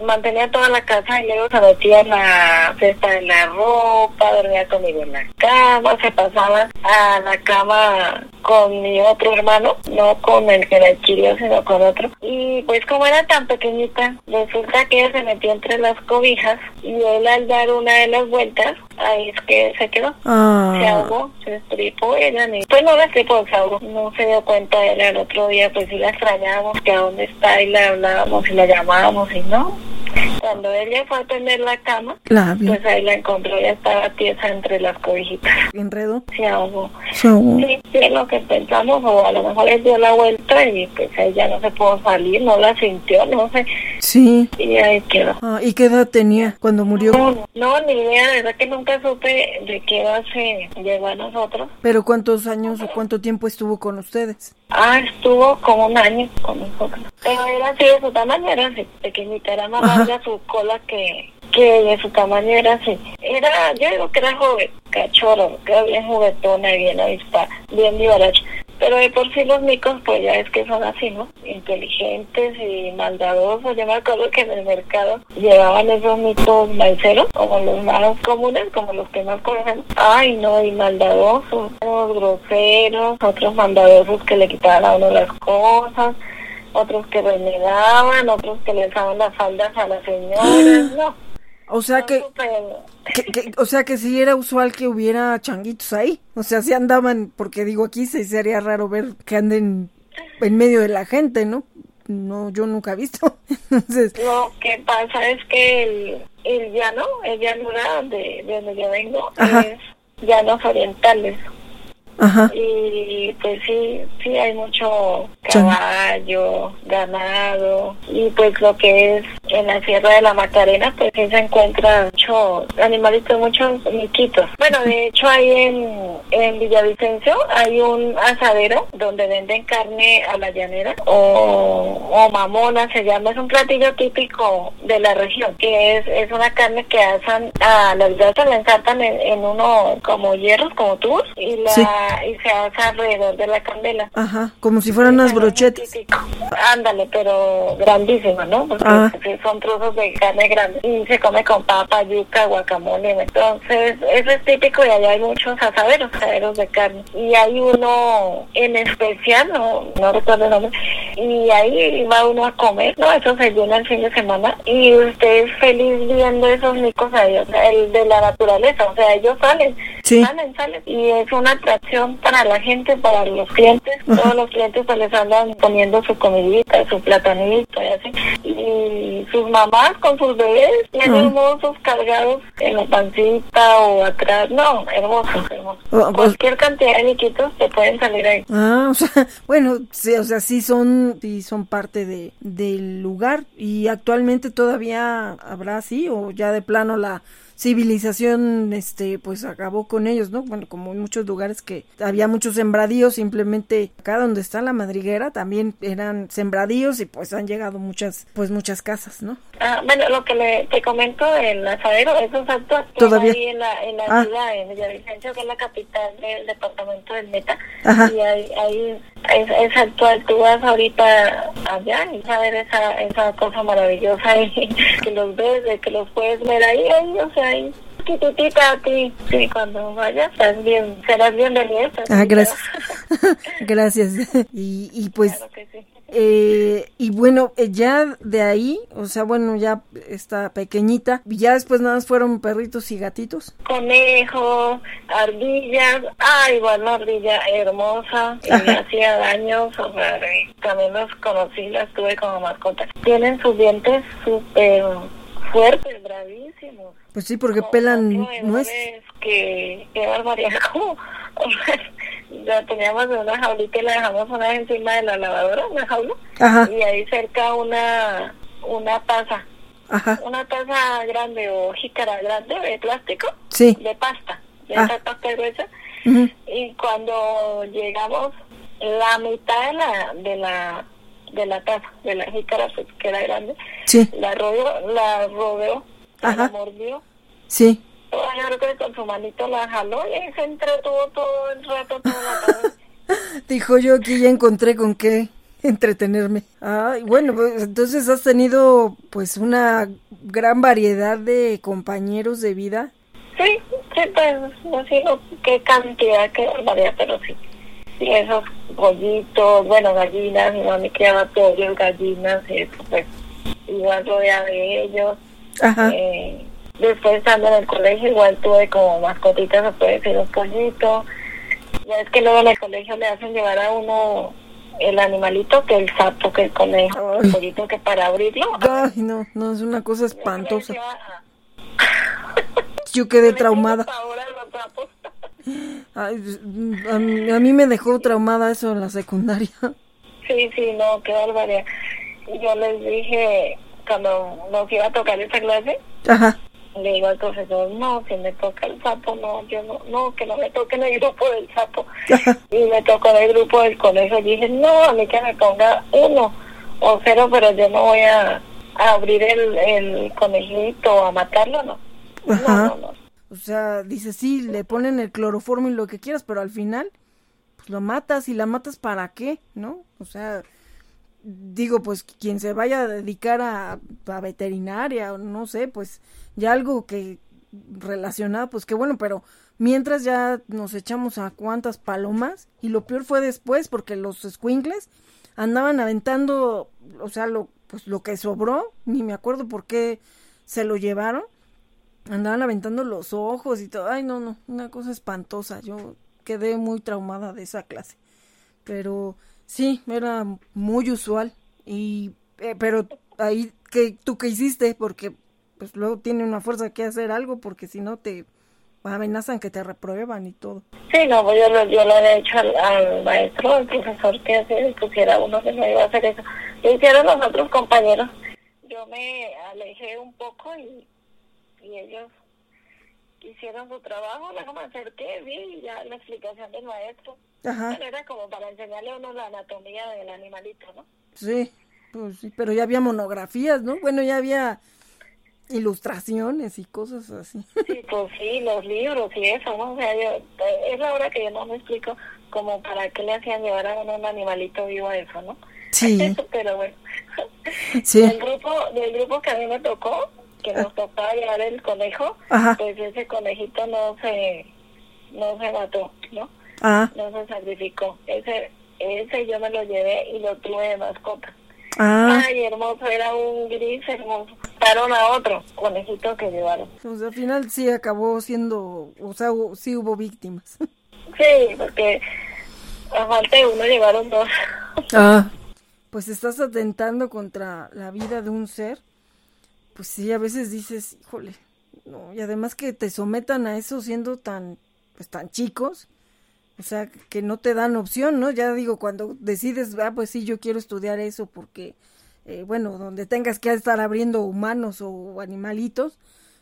mantenía toda la casa y luego se metía en la cesta de la ropa, dormía conmigo en la cama, se pasaba a la cama con mi otro hermano, no con el que la adquirió, sino con otro. Y pues como era tan pequeñita, resulta que ella se metió entre las cobijas y él al dar una de las vueltas, ahí es que se quedó. Se Ah. ahogó, se estripó ella ni... Pues no la estripó, se ahogó. No se dio cuenta él el otro día, pues sí la extrañábamos, que a dónde está y la hablábamos y la llamábamos y no. Cuando ella fue a tender la cama, La pues ahí la encontró, ya estaba tiesa entre las cobijitas. Enredo. Se ahogó. Se ahogó. Sí, sí, es lo que pensamos, o a lo mejor él dio la vuelta y pues ella no se pudo salir, no la sintió, no sé. Sí. Y ahí quedó. Ah, ¿Y qué edad tenía cuando murió? No, no, ni idea, de verdad que nunca supe de qué edad se llegó a nosotros. ¿Pero cuántos años o cuánto tiempo estuvo con ustedes? Ah, estuvo como un año con nosotros. Pero era así de su tamaño, era así, pequeñita, era más Ajá. larga su cola que, que de su tamaño era así. Era, yo digo que era joven, cachorro, que era bien juguetona y bien avispa, bien vivaracha. Pero de por sí los micos, pues ya es que son así, ¿no? Inteligentes y maldadosos. Yo me acuerdo que en el mercado llevaban esos micos maiceros, como los más comunes, como los que más conocemos. Ay, no, y maldadosos, unos groseros, otros maldadosos que le quitaban a uno las cosas, otros que renegaban, otros que le usaban las faldas a las señoras, no. O sea que- o sea que sí era usual que hubiera changuitos ahí. O sea, sí andaban, porque digo aquí se sería raro ver que anden en medio de la gente, ¿no? No, yo nunca he visto. Entonces, Lo que pasa es que el, el llano, el llanura de, de donde yo vengo, Ajá. es llanos orientales. Ajá. Y pues sí, sí hay mucho caballo, ganado y pues lo que es en la Sierra de la Macarena pues sí se encuentra muchos animalitos, muchos miquitos. Bueno, de hecho ahí en, en Villavicencio hay un asadero donde venden carne a la llanera o, o mamona se llama, es un platillo típico de la región que es, es una carne que asan a las grasas, la ensartan en, en uno como hierros, como tubos y la Sí. Y se asa alrededor de la candela. Ajá, como si fueran unas brochetas. Ándale, pero grandísima, ¿no? Porque Ah. sí son trozos de carne grande y se come con papa, yuca, guacamole. Entonces, eso es típico y allá hay muchos asaderos, asaderos de carne. Y hay uno en especial, no, no recuerdo el nombre, y ahí va uno a comer, ¿no? Eso se llena el fin de semana y usted es feliz viendo esos micos ahí, o sea, el de la naturaleza, o sea, ellos salen. Sí. Salen, salen. Y es una atracción para la gente, para los clientes. Todos los clientes pues les andan poniendo su comidita, su platanito y así. Y sus mamás con sus bebés, bien Ah. hermosos, cargados en la pancita o atrás. No, hermosos, hermosos. Ah, pues- Cualquier cantidad de niquitos te pueden salir ahí. Ah, o sea, bueno, sí, o sea, sí son, sí son parte de, del lugar y actualmente todavía habrá así o ya de plano la civilización, este, pues acabó con ellos, ¿no? Bueno, como en muchos lugares que había muchos sembradíos, simplemente acá donde está la madriguera también eran sembradíos y pues han llegado muchas, pues muchas casas, ¿no? Ah, bueno, lo que le, te comento del asadero, esos actos que Todavía. hay en la, en la Ah. ciudad, en Villavicencio, que es la capital del departamento del Meta. Ajá. Y ahí, ahí es, es actual, tú vas ahorita allá y a ver esa, esa cosa maravillosa y que los ves, de que los puedes ver ahí, ahí, o sea, ahí. Chiquitita a ti, sí, cuando vayas, estás bien, serás bienvenida. estás Ah, gracias. gracias. Y, y pues Claro que sí. Eh, y bueno, eh, ya de ahí, o sea, bueno, ya está pequeñita, y ya después nada más fueron perritos y gatitos. conejos, ardillas, ah, igual una ardilla hermosa, y me hacía daños, o sea, también los conocí, las tuve como mascotas. Tienen sus dientes súper fuertes, bravísimos. Pues sí, porque No, pelan no, es que, qué barbaridad, como, la teníamos en una jaulita y la dejamos una vez encima de la lavadora, una jaula, Ajá, y ahí cerca una, una taza, ajá, una taza grande o jícara grande de plástico, sí. de pasta, de Ah. esa pasta gruesa. ujú, Y cuando llegamos, la mitad de la, de la, de la taza, de la jícara, pues, que era grande, Sí, la rodeó, la rodeó, Ajá. la mordió. sí. Yo creo que con su manito la jaló y ahí se entretuvo todo el rato, toda la tarde. Dijo yo aquí ya encontré con qué entretenerme. Ay, bueno, pues entonces has tenido pues una gran variedad de compañeros de vida. Sí, sí, pues, no sé qué cantidad, qué barbaridad, pero sí. Sí, esos pollitos, bueno, gallinas, mi mami criaba pollos, gallinas, y eso, pues, igual rodeada de ellos. Ajá. Eh, después estando en el colegio igual tuve como mascotitas, se puede decir un pollito. Ya es que luego en el colegio le hacen llevar a uno el animalito, que el sapo, que el conejo, Ay. el pollito, que para abrirlo. Ay, no, no, es una cosa espantosa. Yo quedé traumada. Ay, pues, a, mí, a mí me dejó traumada eso en la secundaria. Sí, sí, no, qué barbaridad. Yo les dije, cuando nos iba a tocar esa clase, Ajá. le digo al profesor, no, si me toca el sapo, no, yo no, no, que no me toque en el grupo del sapo. Y me tocó en el grupo del conejo y dije, no, a mí que me ponga uno o cero, pero yo no voy a, a abrir el, el conejito a matarlo, no. Ajá. No, no, no. O sea, dice, sí, le ponen el cloroformo y lo que quieras, pero al final, pues lo matas y la matas para qué, ¿no? O sea, digo, pues quien se vaya a dedicar a, a veterinaria o no sé, pues ya algo que relacionado, pues qué bueno, pero mientras ya nos echamos a cuantas palomas y lo peor fue después porque los squinkles andaban aventando, o sea, lo pues lo que sobró, ni me acuerdo por qué se lo llevaron. Andaban aventando los ojos y todo. Ay, no, no, una cosa espantosa. Yo quedé muy traumada de esa clase. Pero sí, era muy usual. Y eh, pero ahí que tú qué hiciste porque pues luego tiene una fuerza que hacer algo porque si no te amenazan que te reprueban y todo. Sí, no, pues yo, lo- yo le había dicho al, al maestro, al profesor, que se pusiera uno que no iba a hacer eso. Lo hicieron los otros compañeros. Yo me alejé un poco y, y ellos hicieron su trabajo, luego me acerqué, vi ya la explicación del maestro. Ajá, era como para enseñarle a uno la anatomía del animalito, ¿no? sí, pues sí, pero ya había monografías, ¿no? Bueno, ya había ilustraciones y cosas así. Sí, pues sí, los libros y eso, ¿no? O sea, yo, es la hora que yo no me explico como para qué le hacían llevar a uno un animalito vivo a eso, ¿no? Sí, Pero bueno. sí. Del grupo, del grupo que a mí me tocó, que nos tocaba llevar el conejo, Ajá. pues ese conejito no se, no se mató, ¿no? Ah, No se sacrificó. Ese, ese yo me lo llevé y lo tuve de mascota. ah. Ay, hermoso, era un gris hermoso. Paron a otro conejito que llevaron. Pues al final sí acabó siendo, o sea, sí hubo víctimas. Sí, porque a falta de uno llevaron dos. Ah. Pues estás atentando contra la vida de un ser. Pues sí, a veces dices, híjole, no, y además que te sometan a eso siendo tan, pues tan chicos, o sea, que no te dan opción, ¿no? Ya digo, cuando decides, ah, pues sí, yo quiero estudiar eso porque, eh, bueno, donde tengas que estar abriendo humanos o animalitos,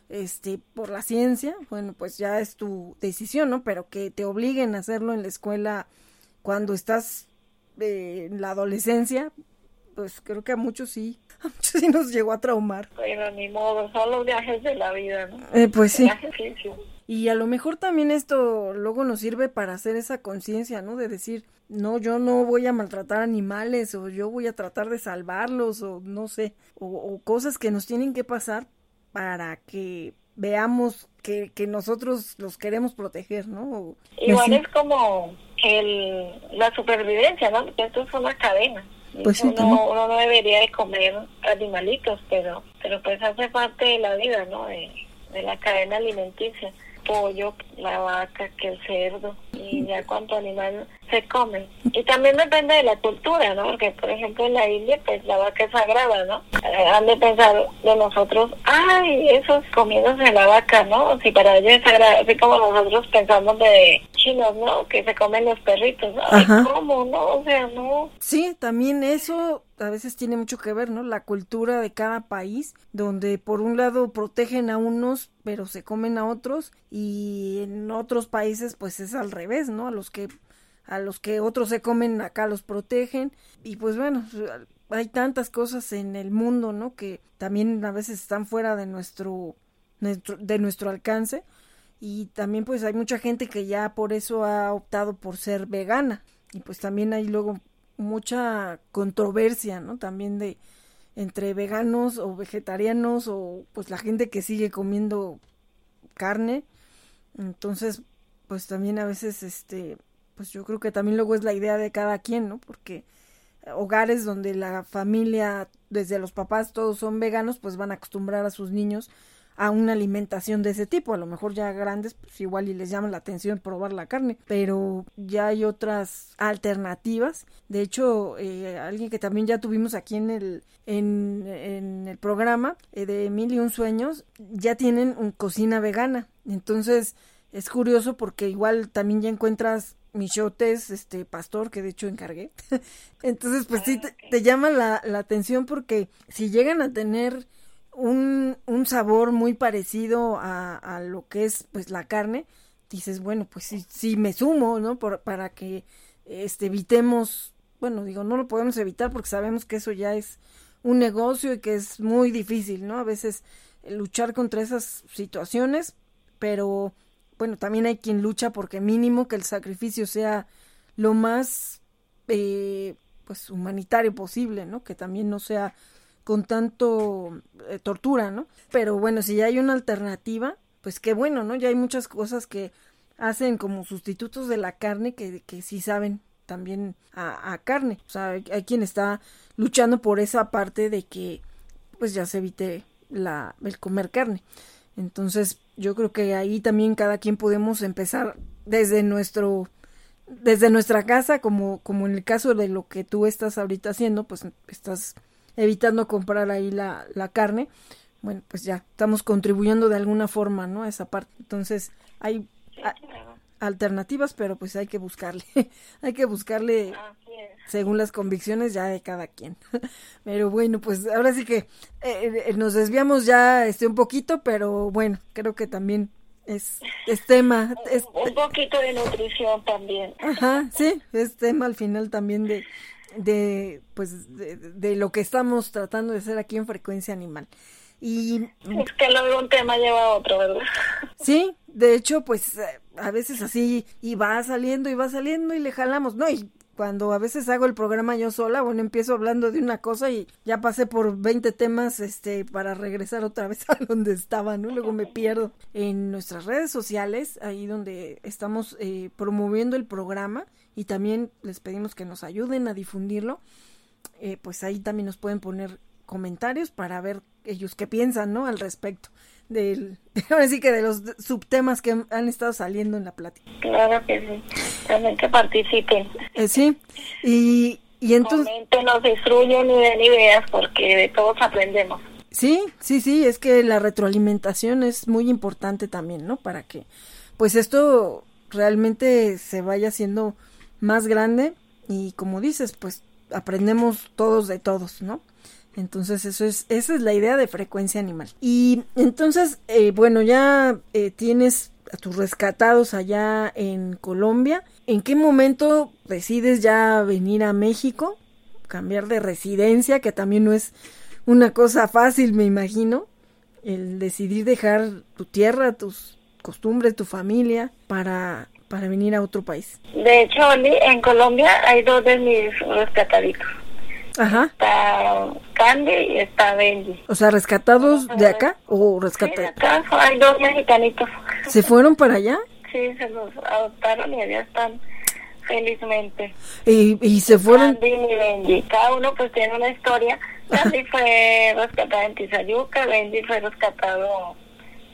este, por la ciencia, bueno, pues ya es tu decisión, ¿no? Pero que te obliguen a hacerlo en la escuela cuando estás eh, en la adolescencia, pues creo que a muchos sí, a muchos sí nos llegó a traumar. Pero ni modo, son los viajes de la vida, ¿no? Eh, pues sí. Y a lo mejor también esto luego nos sirve para hacer esa conciencia, ¿no? De decir, no, yo no voy a maltratar animales o yo voy a tratar de salvarlos o no sé, o, o cosas que nos tienen que pasar para que veamos que, que nosotros los queremos proteger, ¿no? O- Igual así. es como el, la supervivencia, ¿no? Porque esto es una cadena. Pues uno, uno no debería de comer animalitos, pero pero pues hace parte de la vida, ¿no? De, de la cadena alimenticia. Pollo, la vaca, que el cerdo, y ya cuánto animal se come. Y también depende de la cultura, ¿no? Porque, por ejemplo, en la India, pues la vaca es sagrada, ¿no? Han de pensar de nosotros, ay, esos comiéndose la vaca, ¿no? Si para ellos es sagrada, así como nosotros pensamos de chinos, ¿no? Que se comen los perritos. Ay, Ajá. ¿cómo? No, o sea, no. Sí, también eso a veces tiene mucho que ver, ¿no? La cultura de cada país, donde por un lado protegen a unos, pero se comen a otros, y en otros países pues es al revés, ¿no? A los que a los que otros se comen acá los protegen y pues bueno, hay tantas cosas en el mundo, ¿no? Que también a veces están fuera de nuestro, de nuestro alcance y también pues hay mucha gente que ya por eso ha optado por ser vegana y pues también hay luego mucha controversia, ¿no? También de entre veganos o vegetarianos o pues la gente que sigue comiendo carne. Entonces, pues también a veces este pues yo creo que también luego es la idea de cada quien, ¿no? Porque hogares donde la familia, desde los papás todos son veganos, pues van a acostumbrar a sus niños a una alimentación de ese tipo. A lo mejor ya grandes, pues igual y les llama la atención probar la carne, pero ya hay otras alternativas. De hecho, eh, alguien que también ya tuvimos aquí en el, en, en el programa eh, de Mil y un Sueños, ya tienen un cocina vegana. Entonces, es curioso porque igual también ya encuentras michotes, este, pastor, que de hecho encargué. Entonces, pues sí, te, llama la, la, atención porque si llegan a tener un, un sabor muy parecido a, lo que es, pues, la carne, dices, bueno, pues sí, me sumo, ¿no? Por, para que, este, evitemos, bueno, digo, no lo podemos evitar porque sabemos que eso ya es un negocio y que es muy difícil, ¿no? A veces luchar contra esas situaciones, pero bueno, también hay quien lucha porque mínimo que el sacrificio sea lo más eh, pues humanitario posible, ¿no? Que también no sea con tanto eh, tortura, ¿no? Pero bueno, si ya hay una alternativa, pues qué bueno, ¿no? Ya hay muchas cosas que hacen como sustitutos de la carne que, que sí saben también a, carne. O sea, hay, hay, quien está luchando por esa parte de que pues ya se evite la, el comer carne. Entonces, yo creo que ahí también cada quien podemos empezar desde nuestro desde nuestra casa como como en el caso de lo que tú estás ahorita haciendo pues estás evitando comprar ahí la, la carne bueno pues ya estamos contribuyendo de alguna forma no a esa parte entonces hay alternativas pero pues hay que buscarle hay que buscarle según las convicciones ya de cada quien. Pero bueno, pues ahora sí que eh, eh, nos desviamos ya este un poquito, pero bueno, creo que también es, es tema. Es, un poquito de nutrición también. Ajá, sí, es tema al final también de, de pues de, de lo que estamos tratando de hacer aquí en Frecuencia Animal. Y es que luego un tema lleva a otro, ¿verdad? Sí, de hecho, pues a veces así y va saliendo y va saliendo y le jalamos, ¿no? Y cuando a veces hago el programa yo sola, bueno, empiezo hablando de una cosa y ya pasé por 20 temas este para regresar otra vez a donde estaba, ¿no? Luego me pierdo en nuestras redes sociales, ahí donde estamos eh, promoviendo el programa y también les pedimos que nos ayuden a difundirlo. Eh, pues ahí también nos pueden poner comentarios para ver ellos qué piensan, ¿no? Al respecto del, ahora sí que de los subtemas que han estado saliendo en la plática. Claro que sí, también que participen. Eh, sí, y, y entonces... Comenten, nos destruyen y den ideas porque de todos aprendemos. Sí, sí, sí, es que la retroalimentación es muy importante también, ¿no? Para que, pues esto realmente se vaya haciendo más grande y como dices, pues aprendemos todos de todos, ¿no? Entonces eso es, esa es la idea de frecuencia animal. Y entonces, eh, bueno, ya eh, tienes a tus rescatados allá en Colombia. ¿En qué momento decides ya venir a México? Cambiar de residencia, que también no es una cosa fácil, me imagino. El decidir dejar tu tierra, tus costumbres, tu familia, para, para venir a otro país. De hecho, en Colombia hay dos de mis rescataditos. Ajá. Está Candy y está Benji. O sea, ¿rescatados de acá o rescatados? Sí, acá hay dos mexicanitos. ¿Se fueron para allá? Sí, se los adoptaron y allá están felizmente. ¿Y, y se fueron? Candy y Benji. Cada uno pues tiene una historia. Candy fue rescatada en Tizayuca, Benji fue rescatado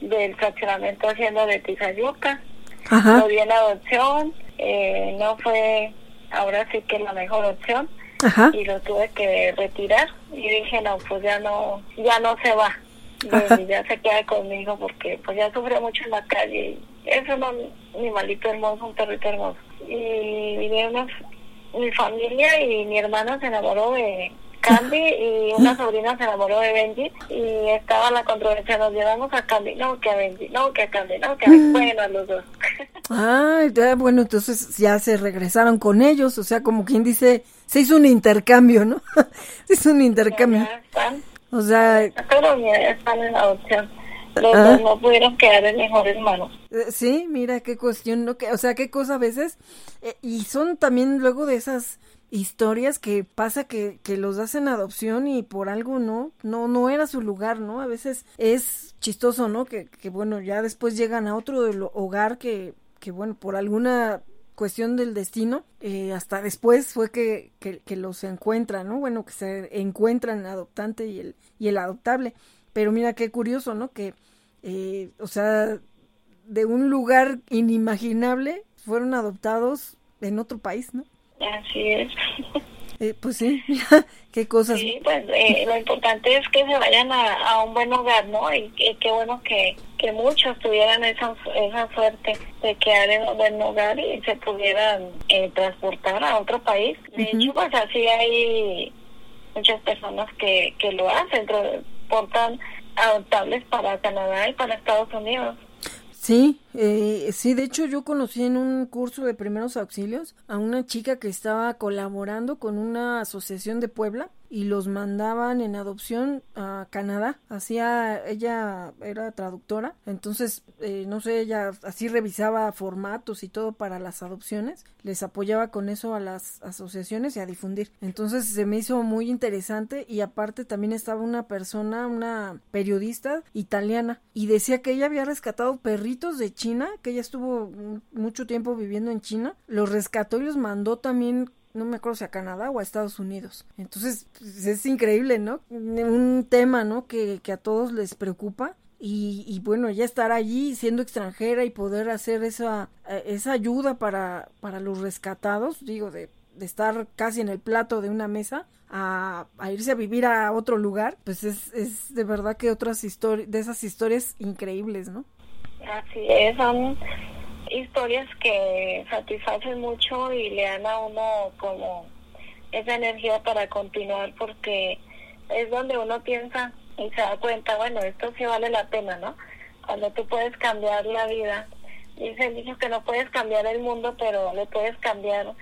del fraccionamiento haciendo de Tizayuca. Ajá. Lo di en adopción. Eh, no fue ahora sí que la mejor opción Ajá. y lo tuve que retirar y dije no pues ya no ya no se va y ya se queda conmigo porque pues ya sufre mucho en la calle es un animalito hermoso un perrito hermoso y vine unos, mi familia y mi hermana se enamoró de Candy y una sobrina se enamoró de Benji y estaba la controversia, nos llevamos a Candy, no que a Benji, no que a Candy, no que a Benji, bueno a los dos. Ah, ya, bueno, entonces ya se regresaron con ellos, o sea, como quien dice, se hizo un intercambio, ¿no? se hizo un intercambio. Ya están, O sea, pero ya están en adopción. Los Ah. dos no pudieron quedar en mejores manos. eh, sí, mira qué cuestión, ¿no? Que, o sea, qué cosa a veces, eh, y son también luego de esas historias que pasa que, que los das en adopción y por algo no, no, no era su lugar, ¿no? A veces es chistoso, ¿no? Que, que bueno, ya después llegan a otro hogar que, que bueno, por alguna cuestión del destino, eh, hasta después fue que, que, que los encuentran, ¿no? Bueno, que se encuentran adoptante y el, y el adoptable. Pero mira qué curioso, ¿no? Que, eh, o sea, de un lugar inimaginable fueron adoptados en otro país, ¿no? Así es. Eh, pues sí, qué cosas. Sí, pues eh, lo importante es que se vayan a, un buen hogar, ¿no? Y, qué bueno que, que muchos tuvieran esa, esa suerte de quedar en un buen hogar y se pudieran eh, transportar a otro país. De hecho, pues así hay muchas personas que, que lo hacen, transportan adoptables para Canadá y para Estados Unidos. Sí, eh, sí, de hecho yo conocí en un curso de primeros auxilios a una chica que estaba colaborando con una asociación de Puebla y los mandaban en adopción a Canadá. Hacía, ella era traductora, entonces, eh, no sé, ella así revisaba formatos y todo para las adopciones, les apoyaba con eso a las asociaciones y a difundir. Entonces se me hizo muy interesante y aparte también estaba una persona, una periodista italiana y decía que ella había rescatado perritos de China, que ella estuvo mucho tiempo viviendo en China, los rescató y los mandó también no me acuerdo si a Canadá o a Estados Unidos. Entonces, pues, es increíble, ¿no? Un tema, ¿no? Que, a todos les preocupa. Y, bueno, ya estar allí siendo extranjera y poder hacer esa, eh, esa ayuda para, para los rescatados, digo, de, estar casi en el plato de una mesa a, irse a vivir a otro lugar, pues es, es de verdad que otras historias, de esas historias increíbles, ¿no? Así es, son historias que satisfacen mucho y le dan a uno como esa energía para continuar porque es donde uno piensa y se da cuenta, bueno, esto sí vale la pena, ¿no? Cuando tú puedes cambiar la vida. Dice el que no puedes cambiar el mundo, pero le puedes cambiar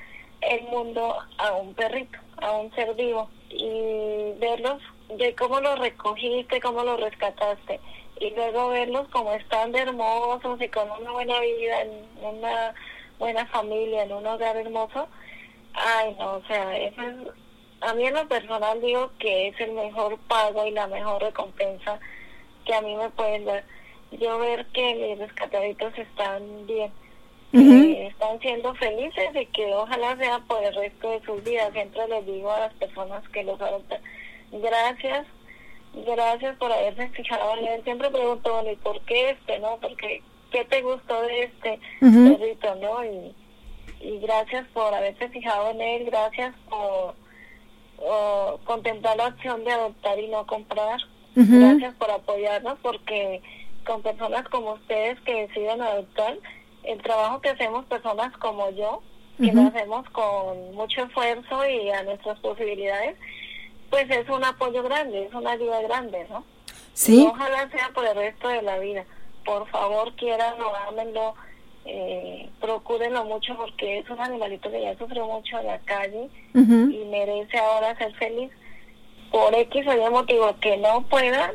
el mundo a un perrito, a un ser vivo. Y verlos, de cómo lo recogiste, cómo lo rescataste y luego verlos como están de hermosos y con una buena vida, en una buena familia, en un hogar hermoso, ay no, o sea, eso es, a mí en lo personal digo que es el mejor pago y la mejor recompensa que a mí me pueden dar. Yo ver que mis rescataditos están bien, están siendo felices y que ojalá sea por el resto de sus vidas. Siempre les digo a las personas que los adoptan, gracias gracias por haberse fijado en él. Siempre pregunto, ¿y por qué este, no? Porque, ¿qué te gustó de este perrito, no? Y, y gracias por haberse fijado en él, gracias por contemplar la opción de adoptar y no comprar. Gracias por apoyarnos, porque con personas como ustedes que deciden adoptar, el trabajo que hacemos personas como yo, que lo hacemos con mucho esfuerzo y a nuestras posibilidades, pues es un apoyo grande, es una ayuda grande, ¿no? Sí. ojalá sea por el resto de la vida. Por favor, quieranlo, ámenlo, eh, procúrenlo mucho porque es un animalito que ya sufrió mucho en la calle y merece ahora ser feliz. Por X o Y motivo que no puedan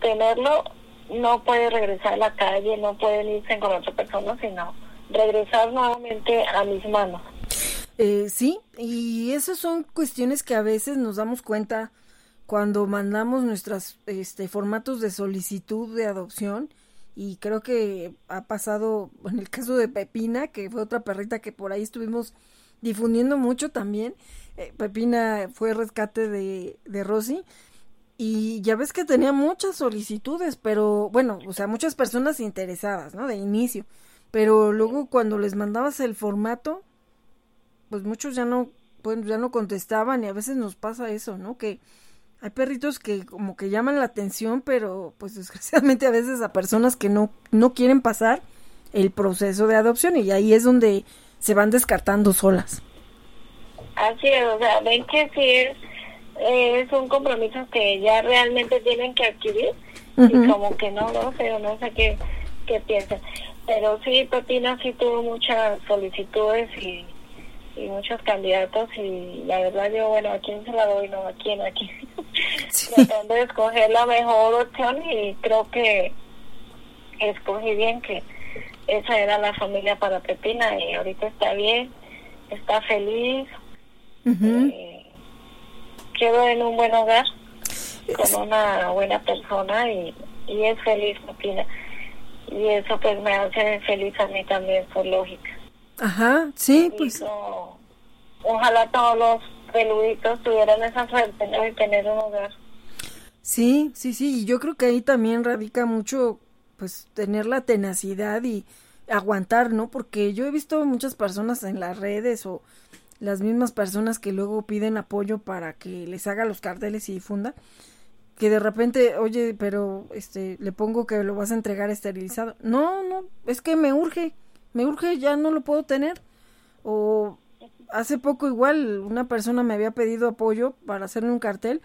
tenerlo, no puede regresar a la calle, no pueden irse con otra persona, sino regresar nuevamente a mis manos. Eh, sí, y esas son cuestiones que a veces nos damos cuenta cuando mandamos nuestros este, formatos de solicitud de adopción y creo que ha pasado en el caso de Pepina, que fue otra perrita que por ahí estuvimos difundiendo mucho también. Eh, Pepina fue rescate de, de Rosy y ya ves que tenía muchas solicitudes, pero bueno, o sea, muchas personas interesadas, ¿no? De inicio. Pero luego cuando les mandabas el formato, pues muchos ya no, pues ya no contestaban y a veces nos pasa eso, ¿no? Que hay perritos que como que llaman la atención, pero pues desgraciadamente a veces a personas que no, no quieren pasar el proceso de adopción y ahí es donde se van descartando solas. Así es, o sea, ven que sí es, es un compromiso que ya realmente tienen que adquirir y como que no, no sé, no sé qué, qué piensan. Pero sí, Pepina sí tuvo muchas solicitudes y y muchos candidatos y la verdad yo, bueno, ¿a quién se la doy? No, ¿a quién? ¿A quién? Tratando de escoger la mejor opción y creo que escogí bien que esa era la familia para Pepina y ahorita está bien, está feliz, eh, quedó en un buen hogar con una buena persona y, y es feliz Pepina y eso pues me hace feliz a mí también por lógica. Ajá, sí, pues. ojalá todos los peluditos tuvieran esa suerte de tener un hogar. Sí, sí, sí, y yo creo que ahí también radica mucho, pues, tener la tenacidad y aguantar, ¿no? Porque yo he visto muchas personas en las redes o las mismas personas que luego piden apoyo para que les haga los carteles y difunda, que de repente, oye, pero este, le pongo que lo vas a entregar esterilizado. No, no, es que me urge, me urge, ya no lo puedo tener. O hace poco igual una persona me había pedido apoyo para hacerle un cartel.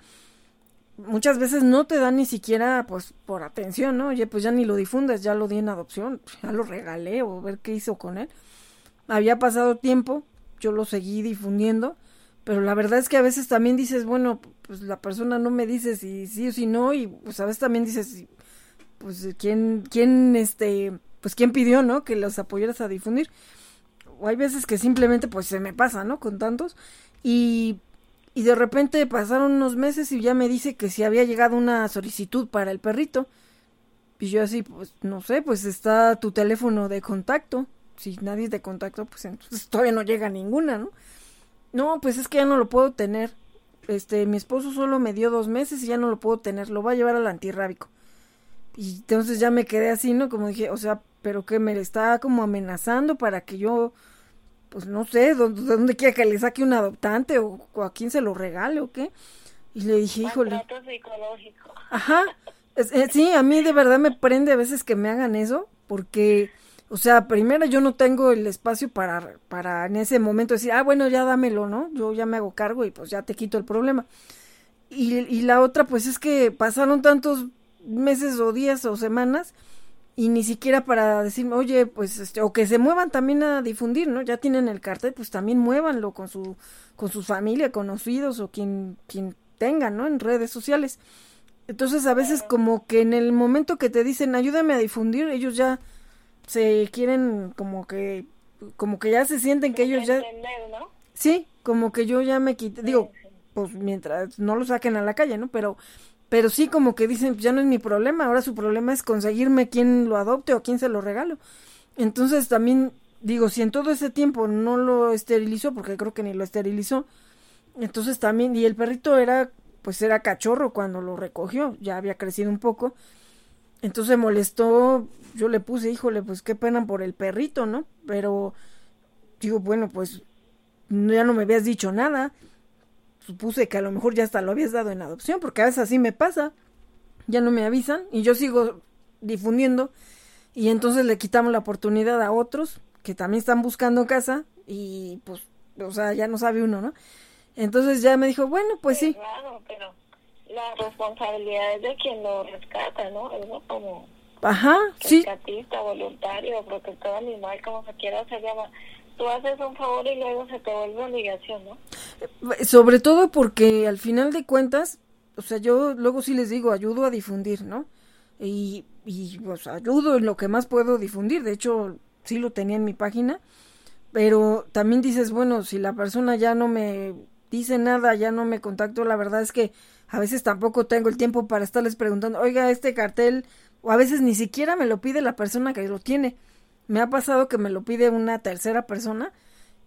Muchas veces no te dan ni siquiera pues por atención, ¿no? Oye, pues ya ni lo difundes, ya lo di en adopción, ya lo regalé o ver qué hizo con él. Había pasado tiempo, yo lo seguí difundiendo, pero la verdad es que a veces también dices, bueno, pues la persona no me dice si sí o si no y pues a veces también dices, pues quién quién este, pues quién pidió, ¿no? Que los apoyaras a difundir o hay veces que simplemente pues se me pasa, ¿no? Con tantos. Y, y de repente pasaron unos meses y ya me dice que si había llegado una solicitud para el perrito. Y yo así, pues no sé, pues está tu teléfono de contacto. Si nadie te contacto, pues entonces todavía no llega ninguna, ¿no? No, pues es que ya no lo puedo tener. Este, mi esposo solo me dio dos meses y ya no lo puedo tener. Lo va a llevar al antirrábico. Y entonces ya me quedé así, ¿no? Como dije, o sea, pero que me está como amenazando para que yo, pues no sé, dónde, dónde quiera que le saque un adoptante o, a quién se lo regale o qué. Y le dije, híjole. psicológico. Ajá. Eh, sí, a mí de verdad me prende a veces que me hagan eso, porque, o sea, primero yo no tengo el espacio para, para en ese momento decir, ah, bueno, ya dámelo, ¿no? Yo ya me hago cargo y pues ya te quito el problema. Y, y la otra, pues es que pasaron tantos meses o días o semanas y ni siquiera para decirme, oye, pues, este, o que se muevan también a difundir, ¿no? Ya tienen el cartel, pues también muévanlo con su, con su familia, conocidos o quien, quien tengan, ¿no? En redes sociales. Entonces, a veces como que en el momento que te dicen, ayúdame a difundir, ellos ya se quieren como que, como que ya se sienten que ellos ya... Sí, como que yo ya me quité, digo, pues mientras no lo saquen a la calle, ¿no? Pero pero sí como que dicen, pues ya no es mi problema, ahora su problema es conseguirme quién lo adopte o quién se lo regalo. Entonces también digo, si en todo ese tiempo no lo esterilizó, porque creo que ni lo esterilizó, entonces también, y el perrito era, pues era cachorro cuando lo recogió, ya había crecido un poco, entonces molestó, yo le puse, híjole, pues qué pena por el perrito, ¿no? Pero digo, bueno, pues ya no me habías dicho nada, supuse que a lo mejor ya hasta lo habías dado en adopción, porque a veces así me pasa, ya no me avisan y yo sigo difundiendo y entonces le quitamos la oportunidad a otros que también están buscando casa y pues, o sea, ya no sabe uno, ¿no? Entonces ya me dijo, bueno, pues sí. Claro, pero la responsabilidad es de quien lo rescata, ¿no? Como Ajá, sí. Rescatista, voluntario, protector animal, como se quiera hacer llamar tú haces un favor y luego se te vuelve obligación, ¿no? Sobre todo porque al final de cuentas, o sea, yo luego sí les digo, ayudo a difundir, ¿no? Y, y pues ayudo en lo que más puedo difundir, de hecho, sí lo tenía en mi página, pero también dices, bueno, si la persona ya no me dice nada, ya no me contacto, la verdad es que a veces tampoco tengo el tiempo para estarles preguntando, oiga, este cartel, o a veces ni siquiera me lo pide la persona que lo tiene. Me ha pasado que me lo pide una tercera persona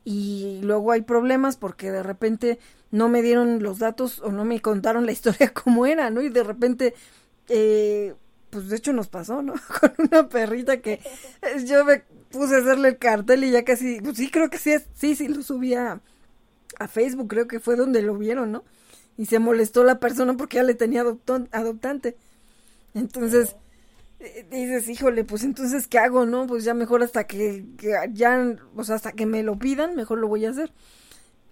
y luego hay problemas porque de repente no me dieron los datos o no me contaron la historia como era, ¿no? Y de repente, eh, pues de hecho nos pasó, ¿no? Con una perrita que yo me puse a hacerle el cartel y ya casi, pues sí, creo que sí, sí, sí lo subía a, Facebook, creo que fue donde lo vieron, ¿no? Y se molestó la persona porque ya le tenía adoptante. Entonces, dices, híjole, pues entonces, ¿qué hago, no? Pues ya mejor hasta que, ya, o sea, hasta que me lo pidan, mejor lo voy a hacer.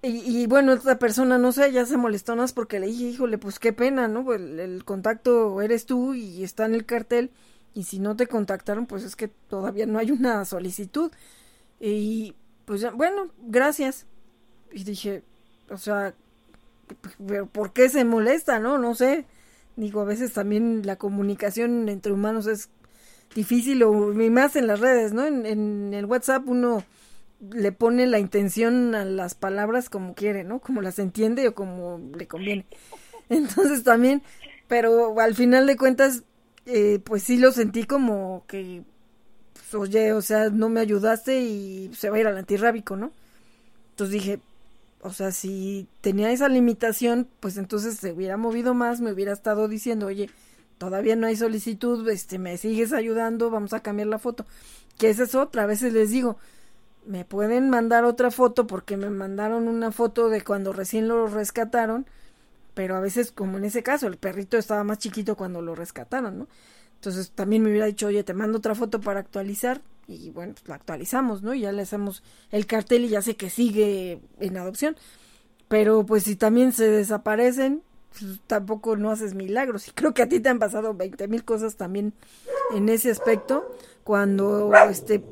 Y, bueno, esta persona, no sé, ya se molestó más porque le dije, híjole, pues qué pena, ¿no? Pues el, contacto eres tú y está en el cartel. Y si no te contactaron, pues es que todavía no hay una solicitud. Y pues ya, bueno, gracias. Y dije, o sea, pero ¿por qué se molesta, no? No sé. Digo, a veces también la comunicación entre humanos es difícil, o más en las redes, ¿no? En, el WhatsApp uno le pone la intención a las palabras como quiere, ¿no? Como las entiende o como le conviene. Entonces también, pero al final de cuentas, eh, pues sí lo sentí como que, pues, oye, o sea, no me ayudaste y se va a ir al antirrábico, ¿no? Entonces dije, o sea, si tenía esa limitación, pues entonces se hubiera movido más, me hubiera estado diciendo, oye, todavía no hay solicitud, este, me sigues ayudando, vamos a cambiar la foto. Que esa es otra, a veces les digo, me pueden mandar otra foto porque me mandaron una foto de cuando recién lo rescataron, pero a veces, como en ese caso, el perrito estaba más chiquito cuando lo rescataron, ¿no? Entonces también me hubiera dicho, oye, te mando otra foto para actualizar y bueno, pues la actualizamos, ¿no? Y ya le hacemos el cartel y ya sé que sigue en adopción. Pero pues si también se desaparecen, pues, tampoco no haces milagros. Y creo que a ti te han pasado 20 mil cosas también en ese aspecto cuando este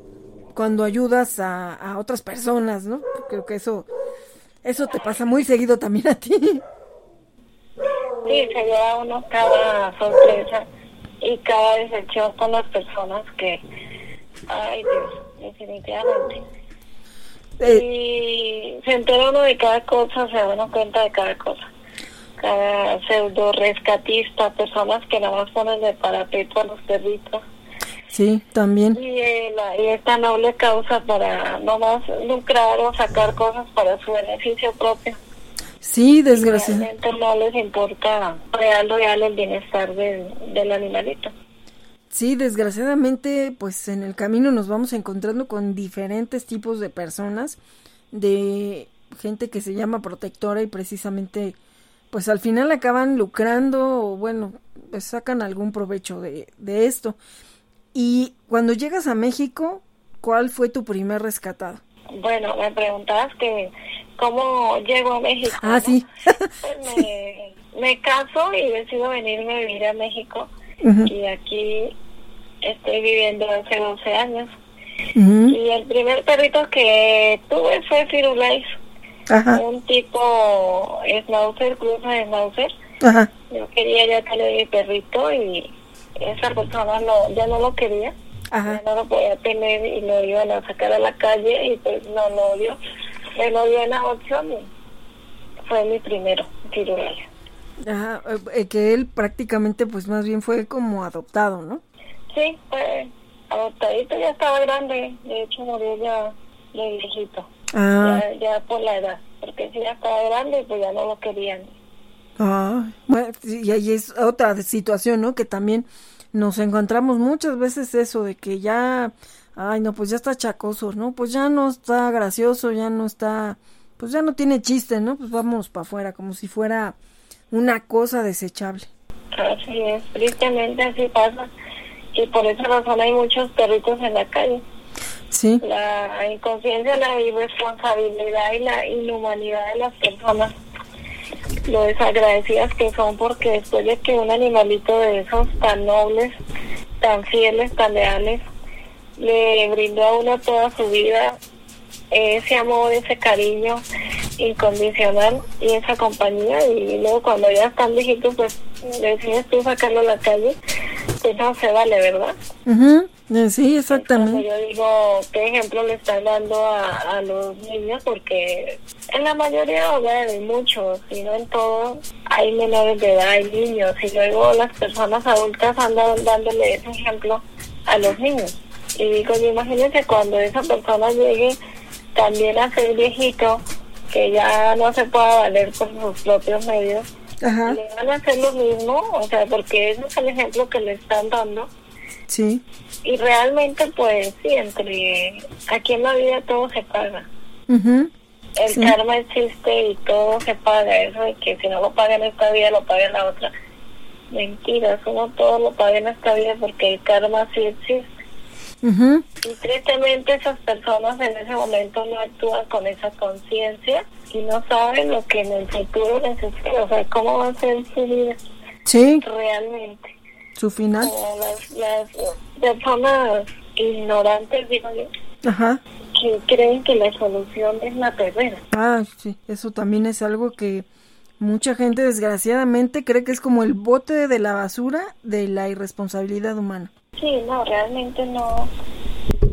cuando ayudas a, a otras personas, ¿no? Creo que eso eso te pasa muy seguido también a ti. Sí, se lleva uno cada sorpresa y cada decepción con las personas que, ay Dios, definitivamente. Eh, y se entera uno de cada cosa, se da uno cuenta de cada cosa. Cada pseudo rescatista, personas que nada más ponen de parapeto a los perritos. Sí, también. Y, y esta noble causa para no más lucrar o sacar cosas para su beneficio propio. Sí, desgraciadamente. no les importa real, real el bienestar del, del animalito. Sí, desgraciadamente, pues en el camino nos vamos encontrando con diferentes tipos de personas, de gente que se llama protectora y precisamente, pues al final acaban lucrando o bueno, pues sacan algún provecho de, de esto. Y cuando llegas a México, ¿cuál fue tu primer rescatado? Bueno, me preguntabas que cómo llego a México. Ah, sí. Pues me, me, caso y decido venirme a vivir a México. Y aquí estoy viviendo hace 12 años. Y el primer perrito que tuve fue Firulais. Un tipo Schnauzer, cruza de Schnauzer. Yo quería ya tener mi perrito y esa persona no, ya no lo quería. Ya no lo podía tener y lo iban a sacar a la calle y pues no lo dio me lo dio en adopción y fue mi primero cirugía. Ajá, eh, que él prácticamente pues más bien fue como adoptado, ¿no? Sí, fue adoptadito, ya estaba grande, de hecho murió ya de viejito, ah. ya, por la edad, porque si ya estaba grande pues ya no lo querían. Ah, bueno, y ahí es otra situación, ¿no? Que también nos encontramos muchas veces eso de que ya ay no, pues ya está chacoso, ¿no? Pues ya no está gracioso, ya no está, pues ya no tiene chiste, ¿no? Pues vamos para afuera, como si fuera una cosa desechable. Así es, tristemente así pasa. Y por esa razón hay muchos perritos en la calle. Sí. La inconsciencia, la irresponsabilidad y la inhumanidad de las personas. Lo desagradecidas que son porque después de que un animalito de esos tan nobles, tan fieles, tan leales, le brindó a uno toda su vida ese amor, ese cariño incondicional y esa compañía y luego cuando ya están viejitos pues decides tú sacarlo a la calle pues no se vale, ¿verdad? Eh, sí, exactamente. yo digo, ¿qué ejemplo le están dando a, los niños? Porque en la mayoría de muchos, y no en todo, hay menores de edad, hay niños, y luego las personas adultas andan dándole ese ejemplo a los niños. Y digo, imagínense cuando esa persona llegue también a ser viejito, que ya no se pueda valer por sus propios medios, le van a hacer lo mismo, o sea, porque ese es el ejemplo que le están dando. Sí. Y realmente, pues sí, entre aquí en la vida todo se paga. El karma existe y todo se paga. Eso de que si no lo paga en esta vida, lo paga en la otra. Mentiras, uno todo lo paga en esta vida porque el karma sí existe. Y tristemente esas personas en ese momento no actúan con esa conciencia y no saben lo que en el futuro necesitan, o sea, cómo va a ser su vida. Sí. Realmente. Su final. las, personas ignorantes, digo yo. Ajá. Que creen que la solución es la perrera. Ah, sí, eso también es algo que mucha gente desgraciadamente cree que es como el bote de la basura de la irresponsabilidad humana. Sí, no, realmente no,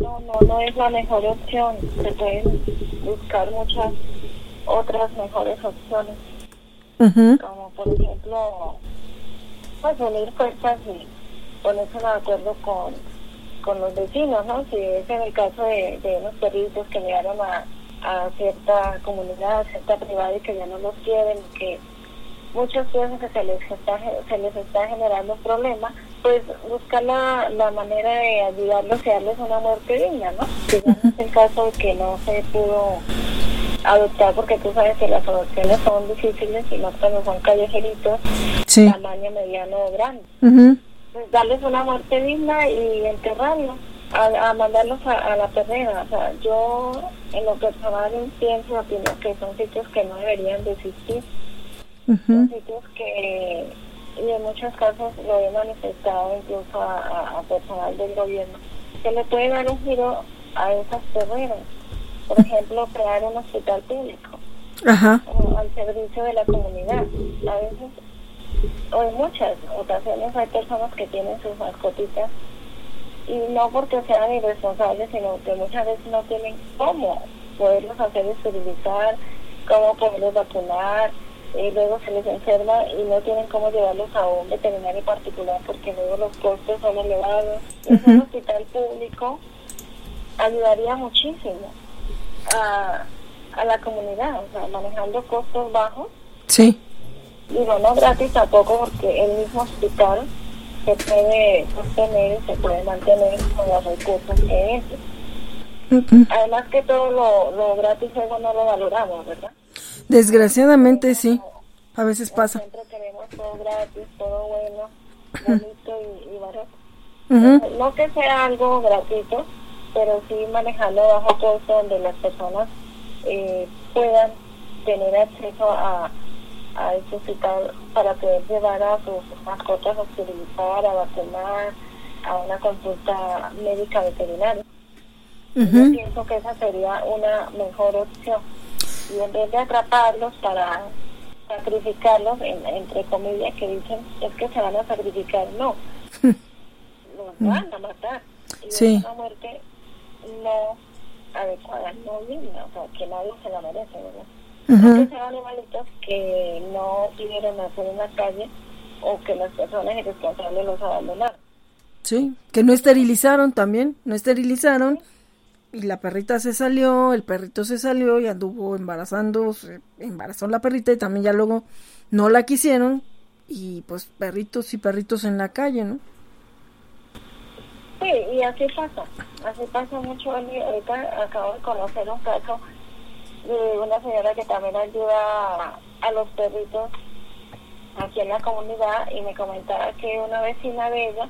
no, no, no es la mejor opción. Se pueden buscar muchas otras mejores opciones. Como por ejemplo, pues unir fuerzas y ponerse de acuerdo con, con los vecinos, ¿no? Si es en el caso de, de unos perritos que llegaron a, a cierta comunidad, a cierta privada y que ya no los quieren, que muchos veces se les está, se les está generando problemas pues buscar la, la manera de ayudarlos y darles una muerte digna, ¿no? Que no es el caso de que no se pudo adoptar porque tú sabes que las adopciones son difíciles y más cuando son callejeritos, Sí. tamaño mediano o grande. Pues darles una muerte digna y enterrarlos, a, a mandarlos a, a la perrera. O sea, yo en lo personal pienso opino que son sitios que no deberían de existir, Sitios que, y en muchos casos lo he manifestado incluso a, personal del gobierno, que le puede dar un giro a esas perreras. Por ejemplo, crear un hospital público Ajá. o al servicio de la comunidad. A veces, o en muchas ocasiones, hay personas que tienen sus mascotitas y no porque sean irresponsables, sino que muchas veces no tienen cómo poderlos hacer esterilizar, cómo poderlos vacunar, y luego se les enferma y no tienen cómo llevarlos a un veterinario particular porque luego los costos son elevados. Y un hospital público ayudaría muchísimo a, a la comunidad, o sea, manejando costos bajos Sí. Digo, no gratis tampoco porque el mismo hospital se puede sostener y se puede mantener con los recursos que es. Además que todo lo, lo gratis luego no lo valoramos, ¿verdad? Desgraciadamente sí. A veces pasa. Siempre queremos todo gratis, todo bueno, bonito y, y barato. Ujú. No que sea algo gratuito, pero sí manejando bajo costo donde las personas eh, puedan tener acceso a, a este hospital para poder llevar a sus mascotas a esterilizar, a vacunar, a una consulta médica veterinaria. Yo pienso que esa sería una mejor opción. Y en vez de atraparlos para sacrificarlos, en- entre comillas, que dicen es que se van a sacrificar, no. Los van a matar. Y Sí. es una muerte no adecuada, no digna, o sea, que nadie se la merece, ¿verdad? Porque son animalitos que no pudieron nacer en la calle o que las personas irresponsables los abandonaron. Sí. Que no esterilizaron también. No esterilizaron. Y la perrita se salió, el perrito se salió y anduvo embarazando, se embarazó la perrita y también ya luego no la quisieron y pues perritos y perritos en la calle, ¿no? Sí, y así pasa, así pasa mucho. Ahorita acabo de conocer un caso de una señora que también ayuda a los perritos aquí en la comunidad y me comentaba que una vecina de ella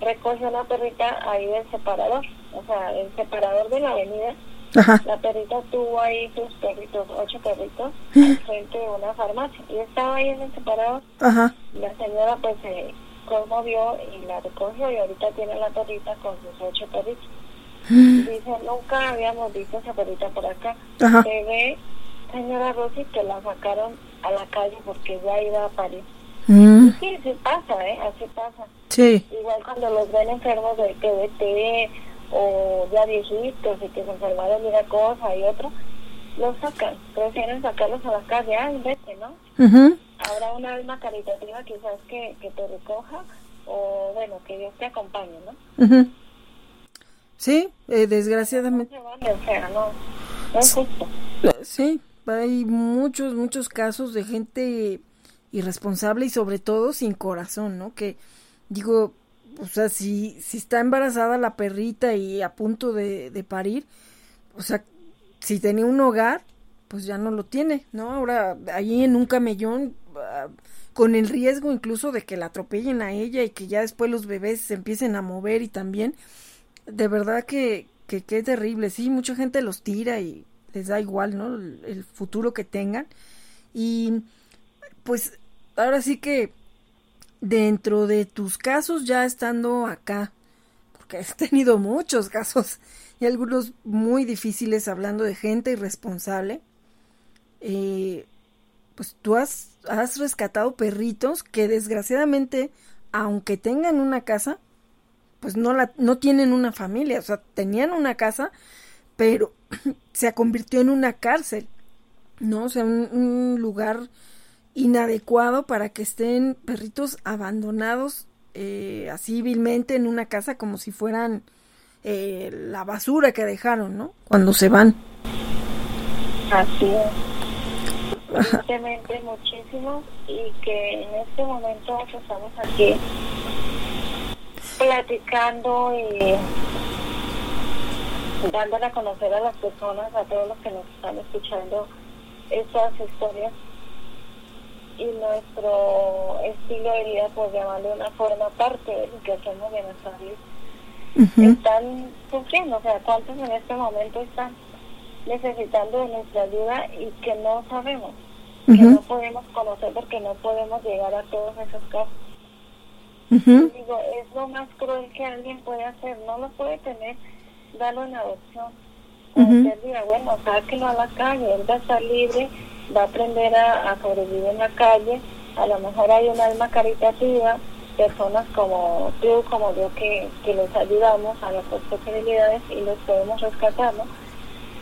recogió una perrita ahí del separador, o sea, el separador de la avenida. Ajá. La perrita tuvo ahí sus perritos, ocho perritos, al frente de una farmacia y estaba ahí en el separador. Ajá. La señora pues se conmovió y la recogió y ahorita tiene la perrita con sus ocho perritos. Dice, nunca habíamos visto esa perrita por acá. Ajá. Se ve, señora Rosy, que la sacaron a la calle porque ya iba a parir. Mm, Sí, sí pasa, ¿eh? Así pasa. sí. Igual cuando los ven enfermos de TBT o ya viejitos y que se enfermaron de una cosa y otra, los sacan. Prefieren sacarlos a la calle. Ay, vete, ¿no? Ujú. Habrá una alma caritativa quizás que, que te recoja o bueno, que Dios te acompañe, ¿no? Ujú. Sí, eh, desgraciadamente. No se vale, o sea, no, no es justo. Sí, hay muchos, muchos casos de gente irresponsable y sobre todo sin corazón, ¿no? Que digo, o sea, si, si está embarazada la perrita y a punto de, de parir, o sea, si tenía un hogar, pues ya no lo tiene, ¿no? Ahora, ahí en un camellón, ah, con el riesgo incluso de que la atropellen a ella y que ya después los bebés se empiecen a mover y también, de verdad que, que, que terrible, sí, mucha gente los tira y les da igual, ¿no? El futuro que tengan. Y pues ahora sí que dentro de tus casos ya estando acá, porque has tenido muchos casos y algunos muy difíciles hablando de gente irresponsable, eh, pues tú has, has rescatado perritos que desgraciadamente, aunque tengan una casa, pues no la, no tienen una familia, o sea, tenían una casa, pero se convirtió en una cárcel, ¿no? O sea, un, un lugar inadecuado para que estén perritos abandonados eh, así vilmente en una casa como si fueran eh, la basura que dejaron, ¿no? Cuando se van. Así es. Evidentemente muchísimo y que en este momento que estamos aquí platicando y dándole a conocer a las personas, a todos los que nos están escuchando estas historias y nuestro estilo de vida, pues llamarle una forma parte de lo que hacemos de nuestra vida. Están sufriendo, o sea, cuántos en este momento están necesitando de nuestra ayuda y que no sabemos, que no podemos conocer porque no podemos llegar a todos esos casos. Digo, es lo más cruel que alguien puede hacer, no lo puede tener, darlo en adopción. Usted diga, bueno, sáquelo a la calle, él va a estar libre, va a aprender a, sobrevivir en la calle, a lo mejor hay un alma caritativa, personas como tú, como yo, que, que les ayudamos a las posibilidades y los podemos rescatar, ¿no?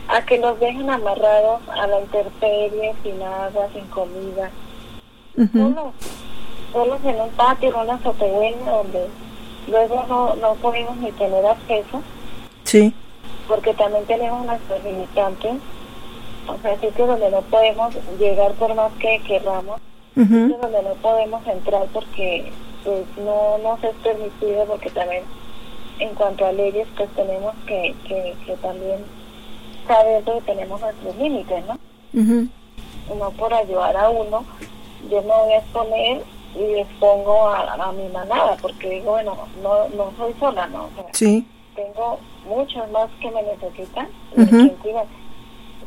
A que los dejen amarrados a la intemperie, sin agua, sin comida. Uh solos, en un patio, en una azotehuela, donde luego no, no podemos ni tener acceso. Sí. Porque también tenemos nuestros limitantes o sea, sitios donde no podemos llegar por más que queramos, sitios donde no podemos entrar porque pues no nos es permitido, porque también en cuanto a leyes pues tenemos que, que, que también saber que tenemos nuestros límites, ¿no? No por ayudar a uno, yo me voy a exponer y expongo a, a mi manada, porque digo, bueno, no, no soy sola, ¿no? sí. Tengo muchos más que me necesitan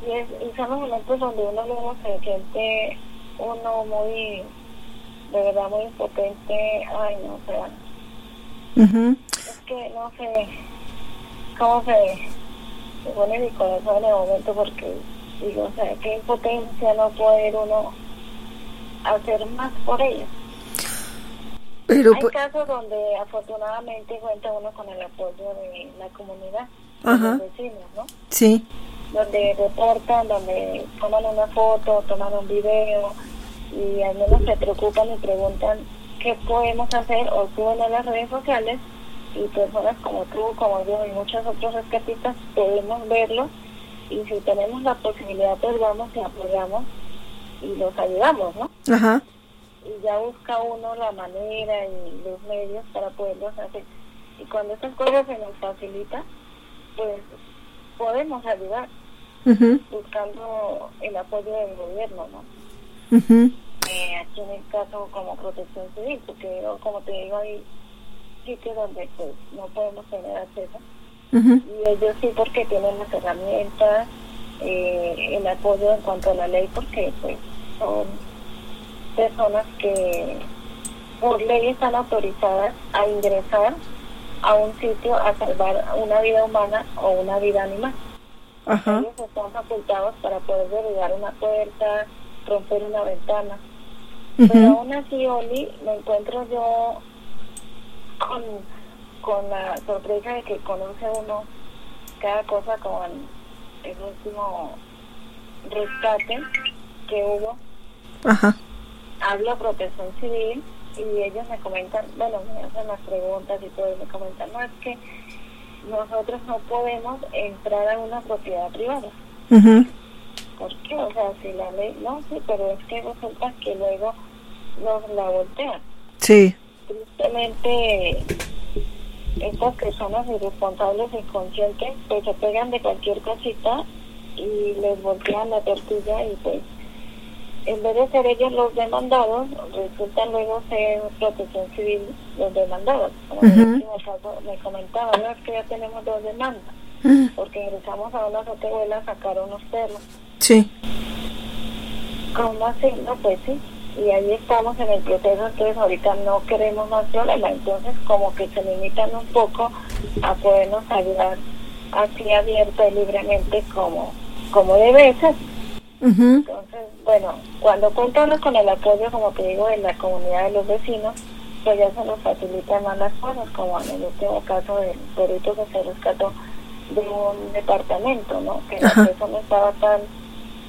y uh y, son los momentos donde uno luego se siente uno muy, de verdad muy impotente, ay no, o sea, es que no sé cómo se, se pone mi corazón en el momento porque digo, o sea, qué impotencia no poder uno hacer más por ellos. Pero, Hay casos donde afortunadamente cuenta uno con el apoyo de la comunidad, de los vecinos, ¿no? Sí donde reportan, donde toman una foto, toman un video y al menos se preocupan y preguntan qué podemos hacer o suben a las redes sociales y personas como tú, como yo y muchos otros rescatistas podemos verlo y si tenemos la posibilidad pues vamos y apoyamos y los ayudamos, ¿no? Ajá. Y ya busca uno la manera y los medios para poderlos hacer. Y cuando estas cosas se nos facilitan, pues podemos ayudar buscando el apoyo del gobierno, ¿no? eh, aquí en el caso como protección civil, porque como te digo, hay sitios donde pues no podemos tener acceso. Y ellos sí porque tienen las herramientas, eh, el apoyo en cuanto a la ley, porque pues son personas que por ley están autorizadas a ingresar a un sitio a salvar una vida humana o una vida animal. Ajá. Ellos están facultados para poder derribar una puerta, romper una ventana. Pero aún así, Oli, me encuentro yo con, con la sorpresa de que conoce uno cada cosa con el último rescate que hubo. Ajá. Hablo protección civil y ellos me comentan, bueno, me hacen las preguntas y todo, y me comentan, no, es que nosotros no podemos entrar a una propiedad privada. ¿Por qué? O sea, si la ley, no, sí, pero es que resulta que luego nos la voltean. Sí. Tristemente, estas personas irresponsables, inconscientes, pues se pegan de cualquier cosita y les voltean la tortilla y pues en vez de ser ellos los demandados, resultan luego ser protección civil los demandados. Como me comentaba, no es que ya tenemos dos demandas, porque ingresamos a una hoteluela a sacar unos perros. Sí. ¿Cómo así? No, pues sí. Y ahí estamos en el proceso, entonces ahorita no queremos más problema, entonces como que se limitan un poco a podernos ayudar así abierto y libremente como, como debe ser. Entonces, bueno, cuando contamos con el apoyo, como te digo, de la comunidad de los vecinos, pues ya se nos facilitan más las cosas, como en el último caso del perrito que se rescató de un departamento, ¿no? Que eso no estaba tan,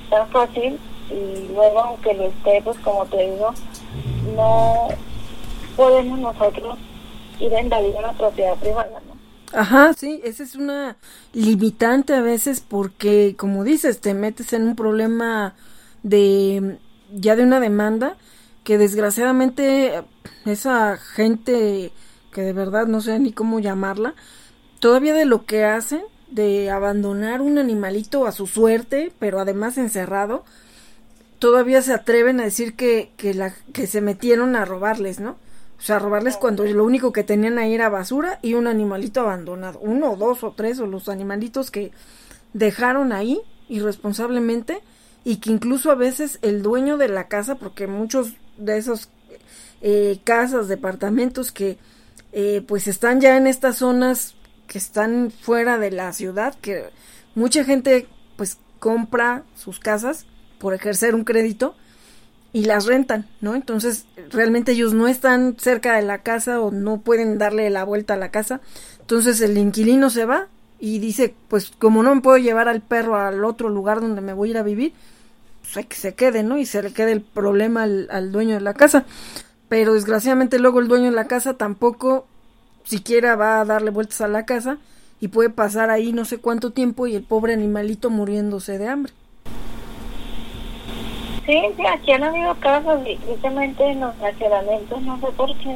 tan fácil y luego, aunque lo esté, pues como te digo, no podemos nosotros ir a invadir una propiedad privada, ¿no? Ajá, sí, esa es una limitante a veces porque, como dices, te metes en un problema de ya de una demanda que desgraciadamente esa gente que de verdad no sé ni cómo llamarla, todavía de lo que hacen, de abandonar un animalito a su suerte, pero además encerrado, todavía se atreven a decir que, que, la, que se metieron a robarles, ¿no? O sea, robarles cuando lo único que tenían ahí era basura y un animalito abandonado. Uno, dos o tres, o los animalitos que dejaron ahí irresponsablemente y que incluso a veces el dueño de la casa, porque muchos de esos eh, casas, departamentos que eh, pues están ya en estas zonas que están fuera de la ciudad, que mucha gente pues compra sus casas por ejercer un crédito y las rentan, ¿no? Entonces realmente ellos no están cerca de la casa o no pueden darle la vuelta a la casa. Entonces el inquilino se va y dice, pues como no me puedo llevar al perro al otro lugar donde me voy a ir a vivir, pues que se quede, ¿no? Y se le quede el problema al, al dueño de la casa. Pero desgraciadamente luego el dueño de la casa tampoco siquiera va a darle vueltas a la casa y puede pasar ahí no sé cuánto tiempo y el pobre animalito muriéndose de hambre. Sí, sí, aquí han habido casos y precisamente en los racionamientos, no sé por qué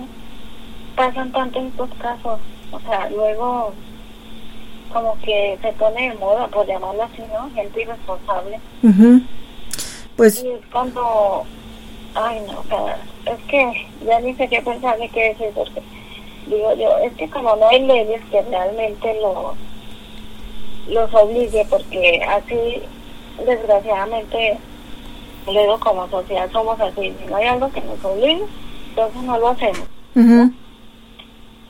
pasan tanto estos casos. O sea, luego como que se pone de moda, por llamarlo así, ¿no? Gente irresponsable. Pues... Y es cuando... Ay, no, o sea, es que ya ni sé qué pensar ni qué decir, porque digo yo, es que como no hay leyes que realmente los, los obligue, porque así, desgraciadamente, luego como sociedad somos así, si no hay algo que nos obligue, entonces no lo hacemos.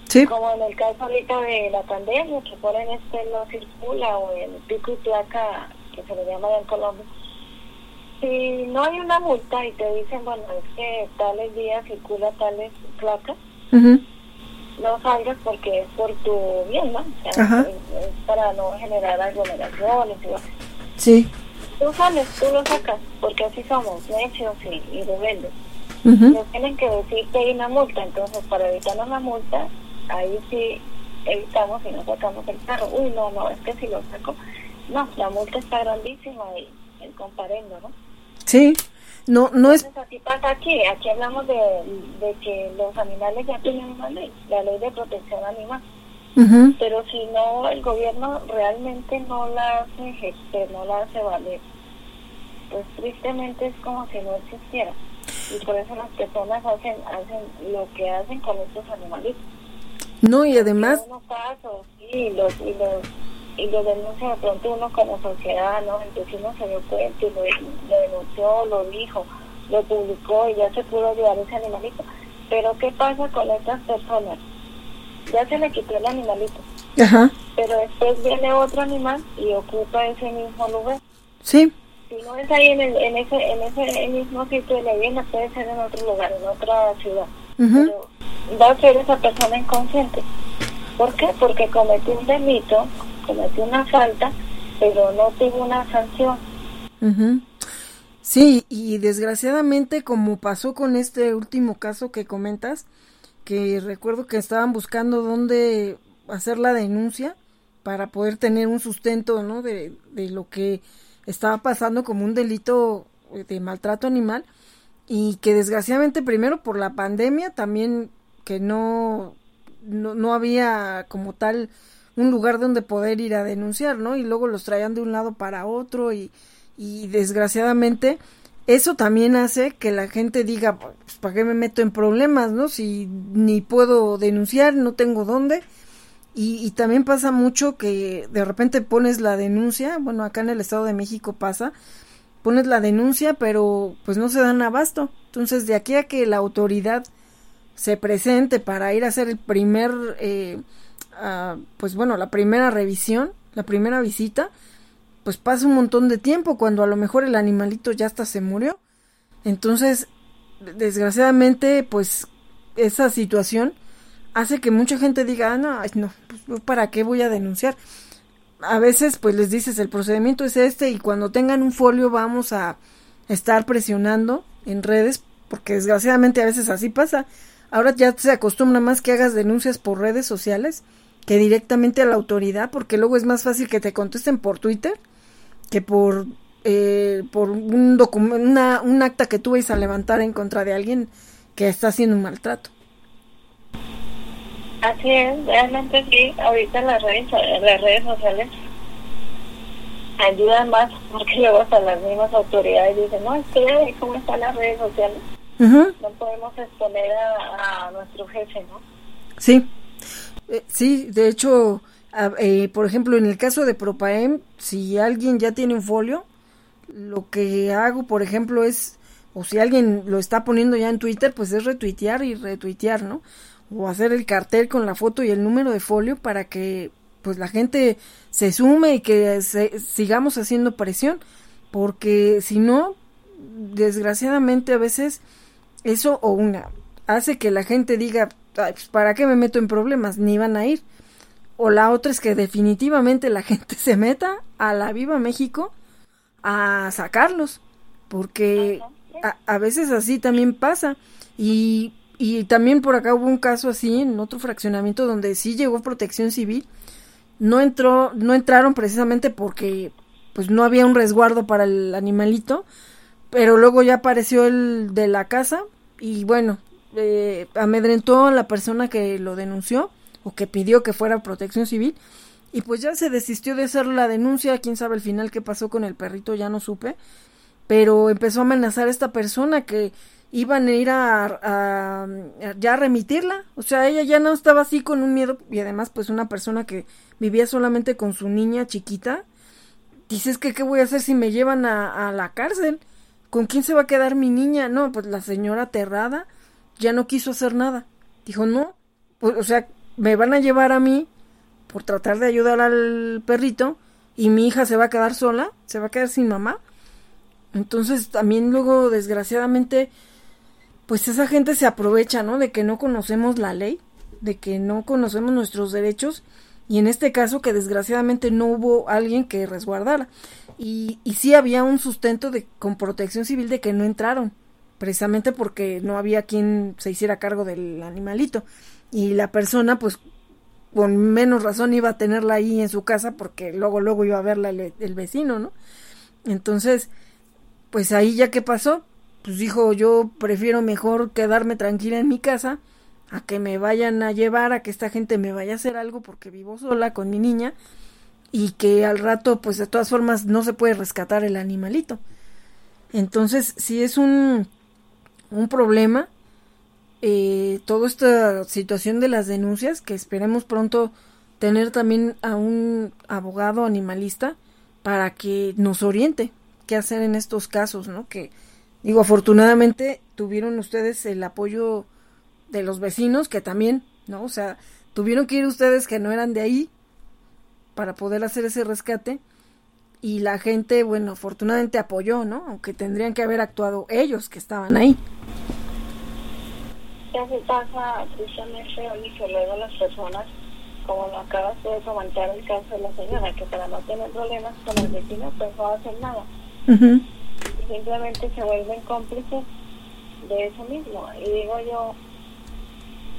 Sí. Como en el caso ahorita de la pandemia, que ponen este no circula o el pico y placa, que se le llama en Colombia. Si no hay una multa y te dicen, bueno, es que tales días circula tales placas, no salgas porque es por tu bien, ¿no? O sea, es, es, para no generar aglomeraciones y Sí. Tú sales, tú lo sacas, porque así somos, necios y, y rebeldes. Nos tienen que decir que hay una multa, entonces para evitarnos la multa, ahí sí evitamos y no sacamos el carro. Uy, no, no, es que si lo saco, no, la multa está grandísima y el comparendo, ¿no? Sí, no, no es... Entonces, así pasa aquí, aquí hablamos de, de que los animales ya tienen una ley, la ley de protección animal. Pero si no, el gobierno realmente no la hace ejercer, no la hace valer, pues tristemente es como si no existiera. Y por eso las personas hacen, hacen lo que hacen con estos animalitos. No, y además... Casos, sí, los, y los y lo denuncia de pronto uno como sociedad, ¿no? El vecino se dio cuenta y lo, lo, denunció, lo dijo, lo publicó y ya se pudo ayudar ese animalito. Pero ¿qué pasa con estas personas? Ya se le quitó el animalito. Ajá. Pero después viene otro animal y ocupa ese mismo lugar. Sí. Si no es ahí en, el, en ese en ese mismo sitio de la vivienda, puede ser en otro lugar, en otra ciudad. Pero va a ser esa persona inconsciente. ¿Por qué? Porque cometió un delito, cometió una falta, pero no tuvo una sanción. Sí, y desgraciadamente como pasó con este último caso que comentas, que recuerdo que estaban buscando dónde hacer la denuncia para poder tener un sustento, ¿no? De, de lo que estaba pasando como un delito de maltrato animal y que desgraciadamente primero por la pandemia también que no, no, no había como tal un lugar donde poder ir a denunciar, ¿no? Y luego los traían de un lado para otro y, y desgraciadamente eso también hace que la gente diga, pues, ¿para qué me meto en problemas, no? Si ni puedo denunciar, no tengo dónde. Y, y, también pasa mucho que de repente pones la denuncia, bueno, acá en el Estado de México pasa, pones la denuncia, pero pues no se dan abasto. Entonces, de aquí a que la autoridad se presente para ir a hacer el primer, eh, uh, pues bueno, la primera revisión, la primera visita, pues pasa un montón de tiempo cuando a lo mejor el animalito ya hasta se murió. Entonces, desgraciadamente, pues esa situación hace que mucha gente diga, ah, no, no, pues, ¿para qué voy a denunciar? A veces, pues les dices, el procedimiento es este y cuando tengan un folio vamos a estar presionando en redes, porque desgraciadamente a veces así pasa. Ahora ya se acostumbra más que hagas denuncias por redes sociales que directamente a la autoridad, porque luego es más fácil que te contesten por Twitter que por eh, por un una, un acta que tú vais a levantar en contra de alguien que está haciendo un maltrato. Así es, realmente sí, ahorita las redes, las redes sociales ayudan más porque luego hasta las mismas autoridades dicen, no, es que cómo están las redes sociales. No podemos exponer a, nuestro jefe, ¿no? Sí, eh, sí, de hecho, eh, por ejemplo, en el caso de Propaem, si alguien ya tiene un folio, lo que hago, por ejemplo, es, o si alguien lo está poniendo ya en Twitter, pues es retuitear y retuitear, ¿no? O hacer el cartel con la foto y el número de folio para que pues la gente se sume y que sigamos haciendo presión, porque si no, desgraciadamente a veces eso o una hace que la gente diga, pues, ¿para qué me meto en problemas? Ni van a ir. O la otra es que definitivamente la gente se meta a la Viva México a sacarlos, porque a, veces así también pasa. Y, y también por acá hubo un caso así en otro fraccionamiento donde sí llegó protección civil. No entró, no entraron precisamente porque pues no había un resguardo para el animalito, pero luego ya apareció el de la casa y bueno, eh, amedrentó a la persona que lo denunció o que pidió que fuera protección civil y pues ya se desistió de hacer la denuncia, quién sabe al final qué pasó con el perrito, ya no supe, pero empezó a amenazar a esta persona que iban a ir a, ya a remitirla, o sea, ella ya no estaba así con un miedo y además pues una persona que vivía solamente con su niña chiquita, dices que qué voy a hacer si me llevan a, a la cárcel, ¿con quién se va a quedar mi niña? No, pues la señora aterrada ya no quiso hacer nada, dijo no, pues, o sea, me van a llevar a mí por tratar de ayudar al perrito y mi hija se va a quedar sola, se va a quedar sin mamá. Entonces también luego desgraciadamente pues esa gente se aprovecha, ¿no? De que no conocemos la ley, de que no conocemos nuestros derechos y en este caso que desgraciadamente no hubo alguien que resguardara. Y, y sí había un sustento de, con protección civil de que no entraron, precisamente porque no había quien se hiciera cargo del animalito. Y la persona, pues, con menos razón iba a tenerla ahí en su casa porque luego, luego iba a verla el, vecino, ¿no? Entonces, pues ahí ya que pasó, pues dijo, yo prefiero mejor quedarme tranquila en mi casa a que me vayan a llevar, a que esta gente me vaya a hacer algo porque vivo sola con mi niña y que al rato, pues de todas formas, no se puede rescatar el animalito. Entonces, si es un, un problema, eh, toda esta situación de las denuncias, que esperemos pronto tener también a un abogado animalista para que nos oriente qué hacer en estos casos, ¿no? Que digo, afortunadamente tuvieron ustedes el apoyo de los vecinos que también, ¿no? O sea, tuvieron que ir ustedes que no eran de ahí para poder hacer ese rescate y la gente, bueno, afortunadamente apoyó, ¿no? Aunque tendrían que haber actuado ellos que estaban ahí se pasa precisamente hoy que luego las personas, como lo acabas de comentar el caso de la señora, que para no tener problemas con el vecino, pues no hacer nada. Simplemente se vuelven cómplices de eso mismo. Y digo yo,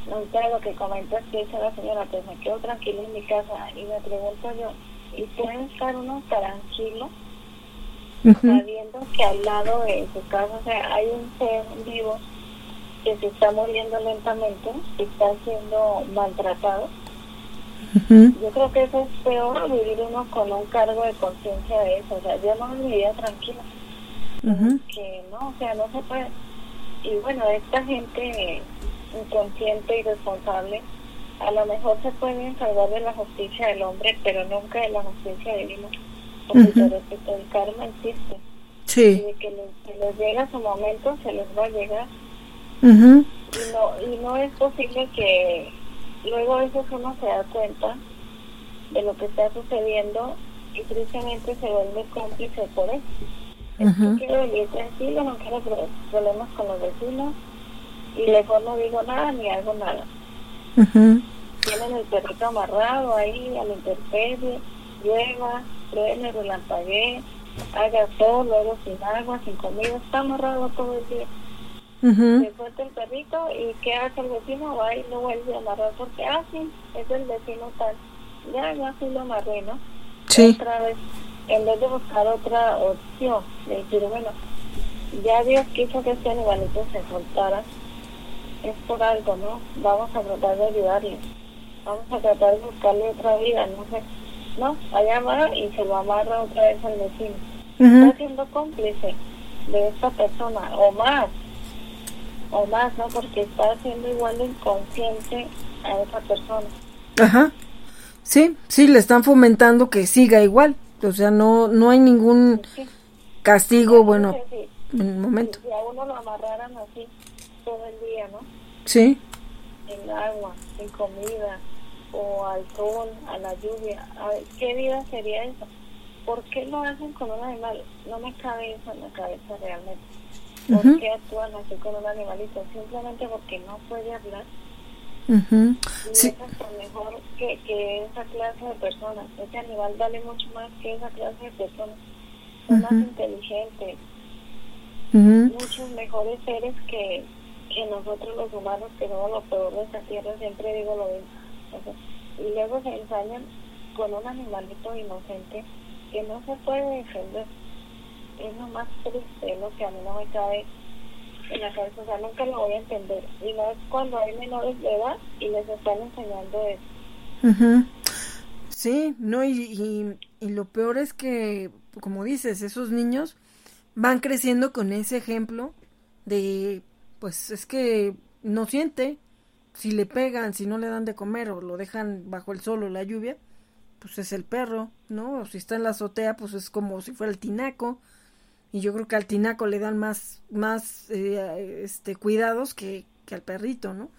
no lo que comentas que dice la señora, pues me quedo tranquila en mi casa y me pregunto yo, ¿y puede estar uno tranquilo? sabiendo que al lado de su casa o sea, hay un ser vivo que se está muriendo lentamente, que está siendo maltratado. Yo creo que eso es peor, vivir uno con un cargo de conciencia de eso. O sea, yo no vivía tranquila. Que no, o sea, no se puede. Y bueno, esta gente inconsciente y responsable, a lo mejor se puede salvar de la justicia del hombre, pero nunca de la justicia divina. Porque el karma existe. Sí. Y de que les, les llega su momento, se les va a llegar y, no, y no es posible que luego a veces uno se da cuenta de lo que está sucediendo y tristemente se vuelve cómplice por eso. Uh quiero vivir tranquilo, no quiero problemas con los vecinos y mejor no digo nada ni hago nada. Tienen el perrito amarrado ahí a la intemperie, llueva, truene, relampaguee, haga sol, luego sin agua, sin comida, está amarrado todo el día se suelta el perrito y ¿qué hace el vecino? Va y lo vuelve a amarrar porque, ah, sí, es el vecino tal. Ya, ya sí lo amarré, ¿no? Sí. Otra vez, en vez de buscar otra opción, de decir, bueno, ya Dios quiso que este animalito se soltara, es por algo, ¿no? Vamos a tratar de ayudarle. vamos a tratar de buscarle otra vida, no sé. No, allá va y se lo amarra otra vez al vecino. Está siendo cómplice de esta persona, o más, o más, ¿no? Porque está haciendo igual de inconsciente a esa persona. Ajá. Sí, sí, le están fomentando que siga igual. O sea, no, no hay ningún castigo, bueno, en el momento. Si a uno lo amarraran así todo el día, ¿no? Sí. En agua, en comida, o al sol, a la lluvia. A ver, ¿qué vida sería esa? ¿Por qué lo hacen con un animal? No me cabe eso en la cabeza realmente. ¿Por qué actúan así con un animalito? Simplemente porque no puede hablar. Uh y sí. es mejor que, que esa clase de personas. Ese animal vale mucho más que esa clase de personas. Son más inteligentes. Muchos mejores seres que, que nosotros los humanos, que somos lo peor de esta tierra, siempre digo lo mismo. y luego se ensañan con un animalito inocente que no se puede defender. Es lo más triste, lo que a mí no me cabe en la cabeza, o sea, nunca lo voy a entender. Y no es cuando hay menores de edad y les están enseñando eso. Sí, no, y, y, y, lo peor es que, como dices, esos niños van creciendo con ese ejemplo de, pues es que no siente, si le pegan, si no le dan de comer o lo dejan bajo el sol o la lluvia, pues es el perro, ¿no? O si está en la azotea, pues es como si fuera el tinaco. Y yo creo que al tinaco le dan más, más eh, este, cuidados que, que al perrito, ¿no?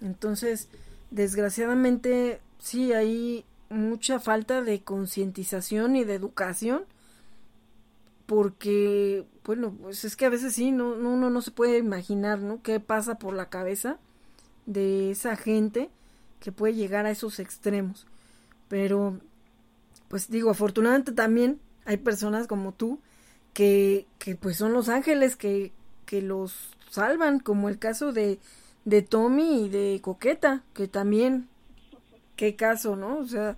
Entonces, desgraciadamente, sí hay mucha falta de concientización y de educación porque bueno pues es que a veces sí no, no uno no se puede imaginar no qué pasa por la cabeza de esa gente que puede llegar a esos extremos pero pues digo afortunadamente también hay personas como tú que, que pues son los ángeles que, que los salvan como el caso de de Tommy y de Coqueta que también qué caso no o sea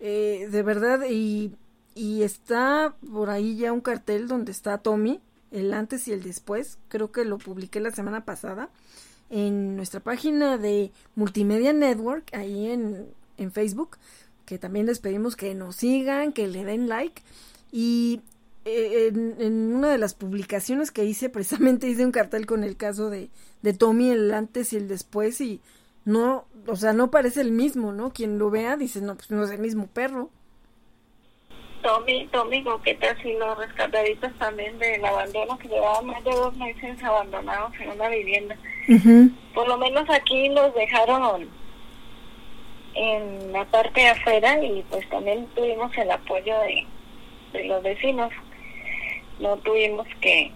eh, de verdad y y está por ahí ya un cartel donde está Tommy, el antes y el después. Creo que lo publiqué la semana pasada en nuestra página de Multimedia Network, ahí en, en Facebook, que también les pedimos que nos sigan, que le den like. Y en, en, una de las publicaciones que hice, precisamente hice un cartel con el caso de, de Tommy, el antes y el después, y no, o sea, no parece el mismo, ¿no? Quien lo vea dice, no, pues no es el mismo perro. Tommy, Tommy Coquetas y los rescataditos también del abandono que llevaban más de dos meses abandonados en una vivienda. Por lo menos aquí los dejaron en la parte de afuera y pues también tuvimos el apoyo de, de los vecinos. No tuvimos que,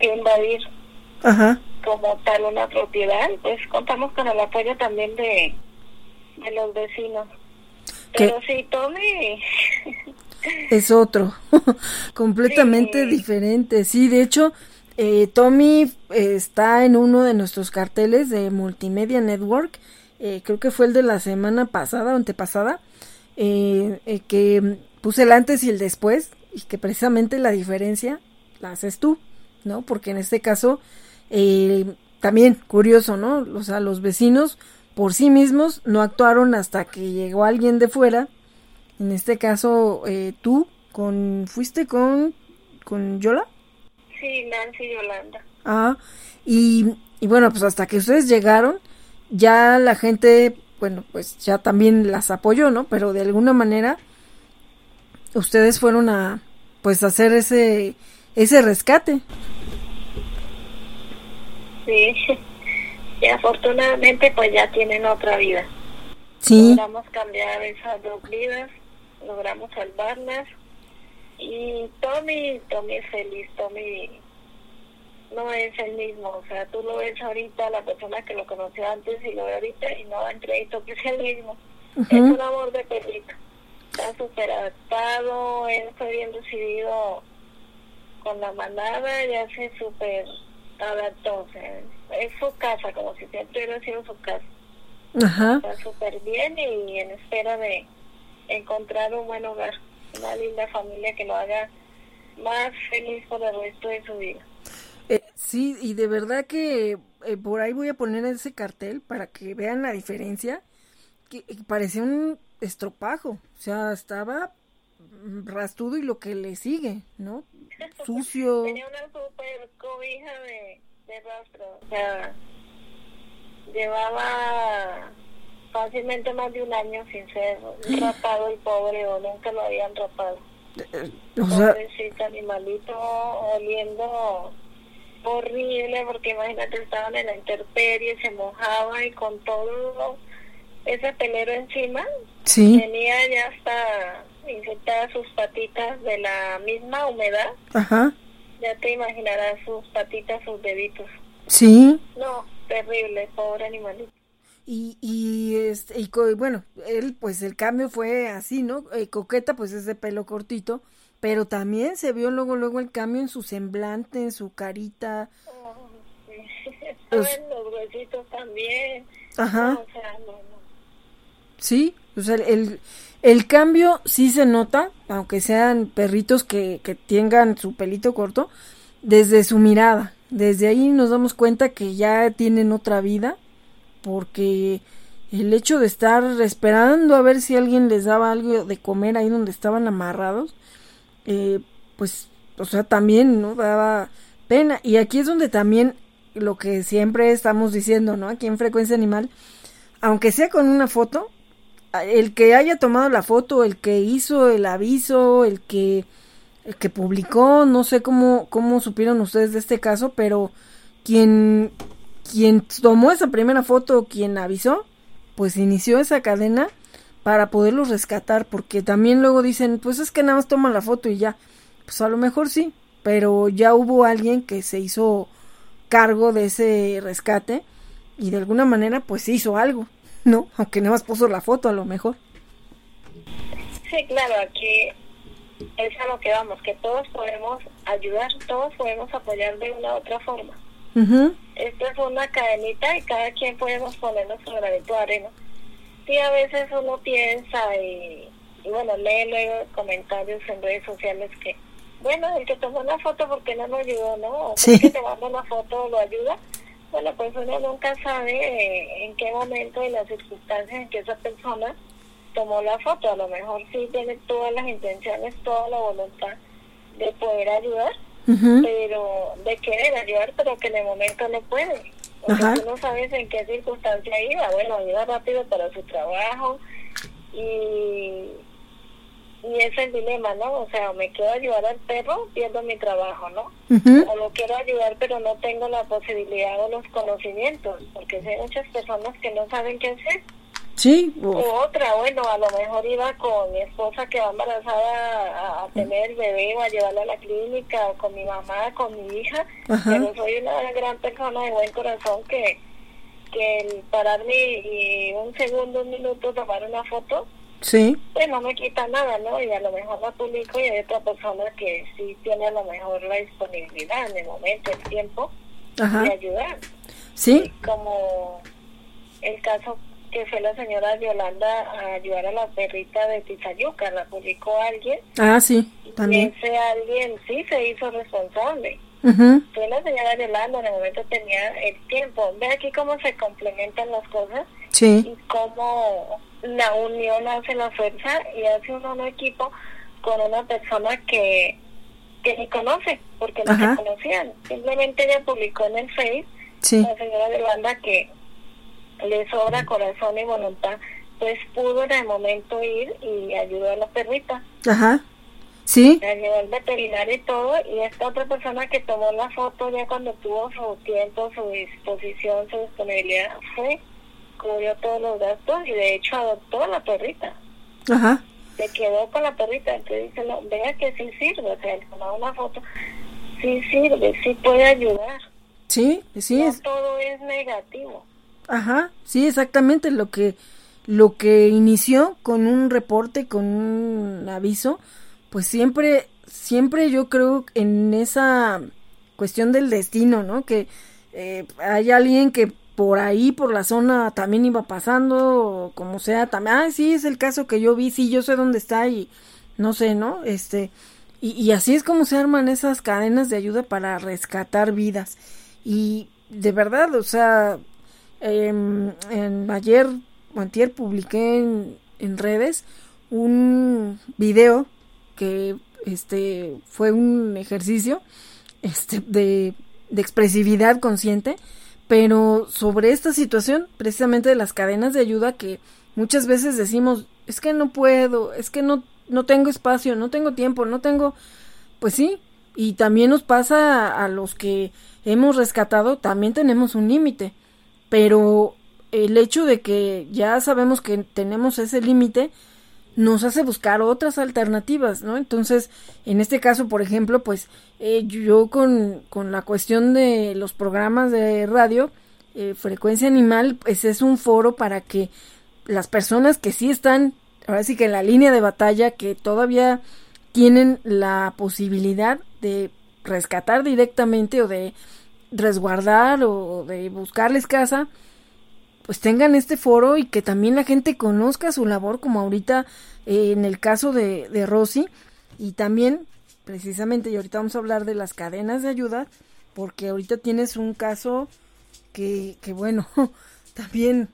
que invadir como tal una propiedad, pues contamos con el apoyo también de, de los vecinos. Pero sí, Tommy. Es otro, completamente diferente. Sí, de hecho, eh, Tommy eh, está en uno de nuestros carteles de Multimedia Network, eh, creo que fue el de la semana pasada o antepasada, que puse el antes y el después, y que precisamente la diferencia la haces tú, ¿no? Porque en este caso, también curioso, ¿no? O sea, los vecinos por sí mismos no actuaron hasta que llegó alguien de fuera en este caso, eh, tú con fuiste con con Yola. Sí, Nancy Yolanda. Ah, y, y bueno, pues hasta que ustedes llegaron, ya la gente, bueno, pues ya también las apoyó, ¿no? Pero de alguna manera ustedes fueron a pues hacer ese ese rescate. Sí. Y afortunadamente pues ya tienen otra vida. Sí. Logramos cambiar esas dos vidas logramos salvarlas y Tommy, Tommy es feliz, Tommy no es el mismo, o sea, tú lo ves ahorita, la persona que lo conoció antes y lo ve ahorita y no dan crédito que es el mismo. Es un amor de perrito. Está súper adaptado, él fue bien recibido con la manada, ya se súper adaptó, o sea, es su casa, como si siempre hubiera sido su casa. Está súper bien y en espera de encontrar un buen hogar, una linda familia que lo haga más feliz por el resto de su vida. Eh, sí, y de verdad que eh, por ahí voy a poner ese cartel para que vean la diferencia. que parecía un estropajo, o sea, estaba rastudo y lo que le sigue, ¿no? Sucio. Tenía una super cobija de, de rastro, o sea, llevaba fácilmente más de un año sin ser rapado el pobre o nunca lo habían rapado. Eh, o sea, Pobrecito animalito oliendo horrible porque imagínate estaban en la intemperie, se mojaba y con todo ese pelero encima sí, tenía ya hasta infectadas sus patitas de la misma humedad. ajá, Ya te imaginarás sus patitas, sus deditos. sí. No, terrible, pobre animalito. Y, y, este, y bueno, él, pues el cambio fue así, ¿no? Eh, coqueta, pues es de pelo cortito, pero también se vio luego, luego el cambio en su semblante, en su carita. Oh, sí. Pues- los huesitos también. Ajá. No, o sea, no. Sí, o sea, el, el cambio sí se nota, aunque sean perritos que, que tengan su pelito corto, desde su mirada. Desde ahí nos damos cuenta que ya tienen otra vida, porque el hecho de estar esperando a ver si alguien les daba algo de comer ahí donde estaban amarrados, eh, pues, o sea, también, ¿no? Daba pena. Y aquí es donde también lo que siempre estamos diciendo, ¿no? Aquí en Frecuencia Animal, aunque sea con una foto, el que haya tomado la foto, el que hizo el aviso, el que el que publicó, no sé cómo cómo supieron ustedes de este caso, pero quien quien tomó esa primera foto, quien avisó, pues inició esa cadena para poderlos rescatar, porque también luego dicen, pues es que nada más toman la foto y ya. Pues a lo mejor sí, pero ya hubo alguien que se hizo cargo de ese rescate y de alguna manera pues hizo algo, ¿no? Aunque nada más puso la foto a lo mejor. Sí, claro, aquí es a lo que vamos, que todos podemos ayudar, todos podemos apoyar de una u otra forma. Ujú, Esto es una cadenita y cada quien podemos poner nuestro granito de arena. Sí, a veces uno piensa y, y bueno, lee luego comentarios en redes sociales que, bueno, el que tomó la foto, ¿por qué no lo ayudó, no? O Sí. el que te manda la foto lo ayuda. Bueno, pues uno nunca sabe eh, en qué momento y las circunstancias en que esa persona tomó la foto. A lo mejor sí tiene todas las intenciones, toda la voluntad de poder ayudar, pero de querer ayudar, pero que en el momento no puede. Porque Ajá. tú no sabes en qué circunstancia iba. Bueno, iba rápido para su trabajo y, y ese es el dilema, ¿no? O sea, me quiero ayudar al perro, pierdo mi trabajo, ¿no? O lo quiero ayudar, pero no tengo la posibilidad o los conocimientos, porque hay muchas personas que no saben qué hacer. Sí, O otra, bueno, a lo mejor iba con mi esposa que va embarazada a, a tener el bebé o a llevarla a la clínica, o con mi mamá, con mi hija, pero soy una gran persona de buen corazón que, que el pararme y un segundo, un minuto tomar una foto, sí, pues no me quita nada, ¿no? Y a lo mejor la publico y hay otra persona que sí tiene a lo mejor la disponibilidad en el momento, el tiempo ajá, de ayudar. Sí, como el caso que fue la señora Yolanda a ayudar a la perrita de Tizayuca, la publicó alguien. Ah, sí, y también, ese alguien sí se hizo responsable. ujú, Fue la señora Yolanda, en el momento tenía el tiempo. Ve aquí cómo se complementan las cosas sí, y cómo la unión hace la fuerza y hace uno un equipo con una persona que, que ni conoce, porque no Ajá. se conocían. Simplemente ella publicó en el Face sí, la señora Yolanda que le sobra corazón y voluntad, pues pudo en el momento ir y ayudó a la perrita, ajá, sí, la llevó al veterinario y todo, y esta otra persona que tomó la foto ya cuando tuvo su tiempo, su disposición, su disponibilidad, fue, cubrió todos los gastos y de hecho adoptó a la perrita, ajá, se quedó con la perrita, entonces dice, no, vea que sí sirve, o sea, el tomar una foto, sí sirve, sí puede ayudar, sí, sí, no es, todo es negativo. Ajá, sí, exactamente lo que lo que inició con un reporte, con un aviso, pues siempre siempre yo creo en esa cuestión del destino, ¿no? Que eh, hay alguien que por ahí, por la zona, también iba pasando, o como sea, también, ah, sí, es el caso que yo vi, sí, yo sé dónde está y no sé, ¿no? Este, y, así es como se arman esas cadenas de ayuda para rescatar vidas. Y de verdad, o sea, Em, en, ayer antier publiqué en, en redes un video que este fue un ejercicio este de, de expresividad consciente pero sobre esta situación precisamente de las cadenas de ayuda que muchas veces decimos es que no puedo es que no no tengo espacio no tengo tiempo no tengo pues sí. Y también nos pasa a los que hemos rescatado también tenemos un límite. Pero el hecho de que ya sabemos que tenemos ese límite nos hace buscar otras alternativas, ¿no? Entonces, en este caso, por ejemplo, pues eh, yo con, con, la cuestión de los programas de radio, eh, Frecuencia Animal, pues es un foro para que las personas que sí están, ahora sí que en la línea de batalla, que todavía tienen la posibilidad de rescatar directamente o de resguardar o de buscarles casa, pues tengan este foro y que también la gente conozca su labor, como ahorita eh, en el caso de, de Rosy, y también, precisamente, y ahorita vamos a hablar de las cadenas de ayuda, porque ahorita tienes un caso que, que bueno, también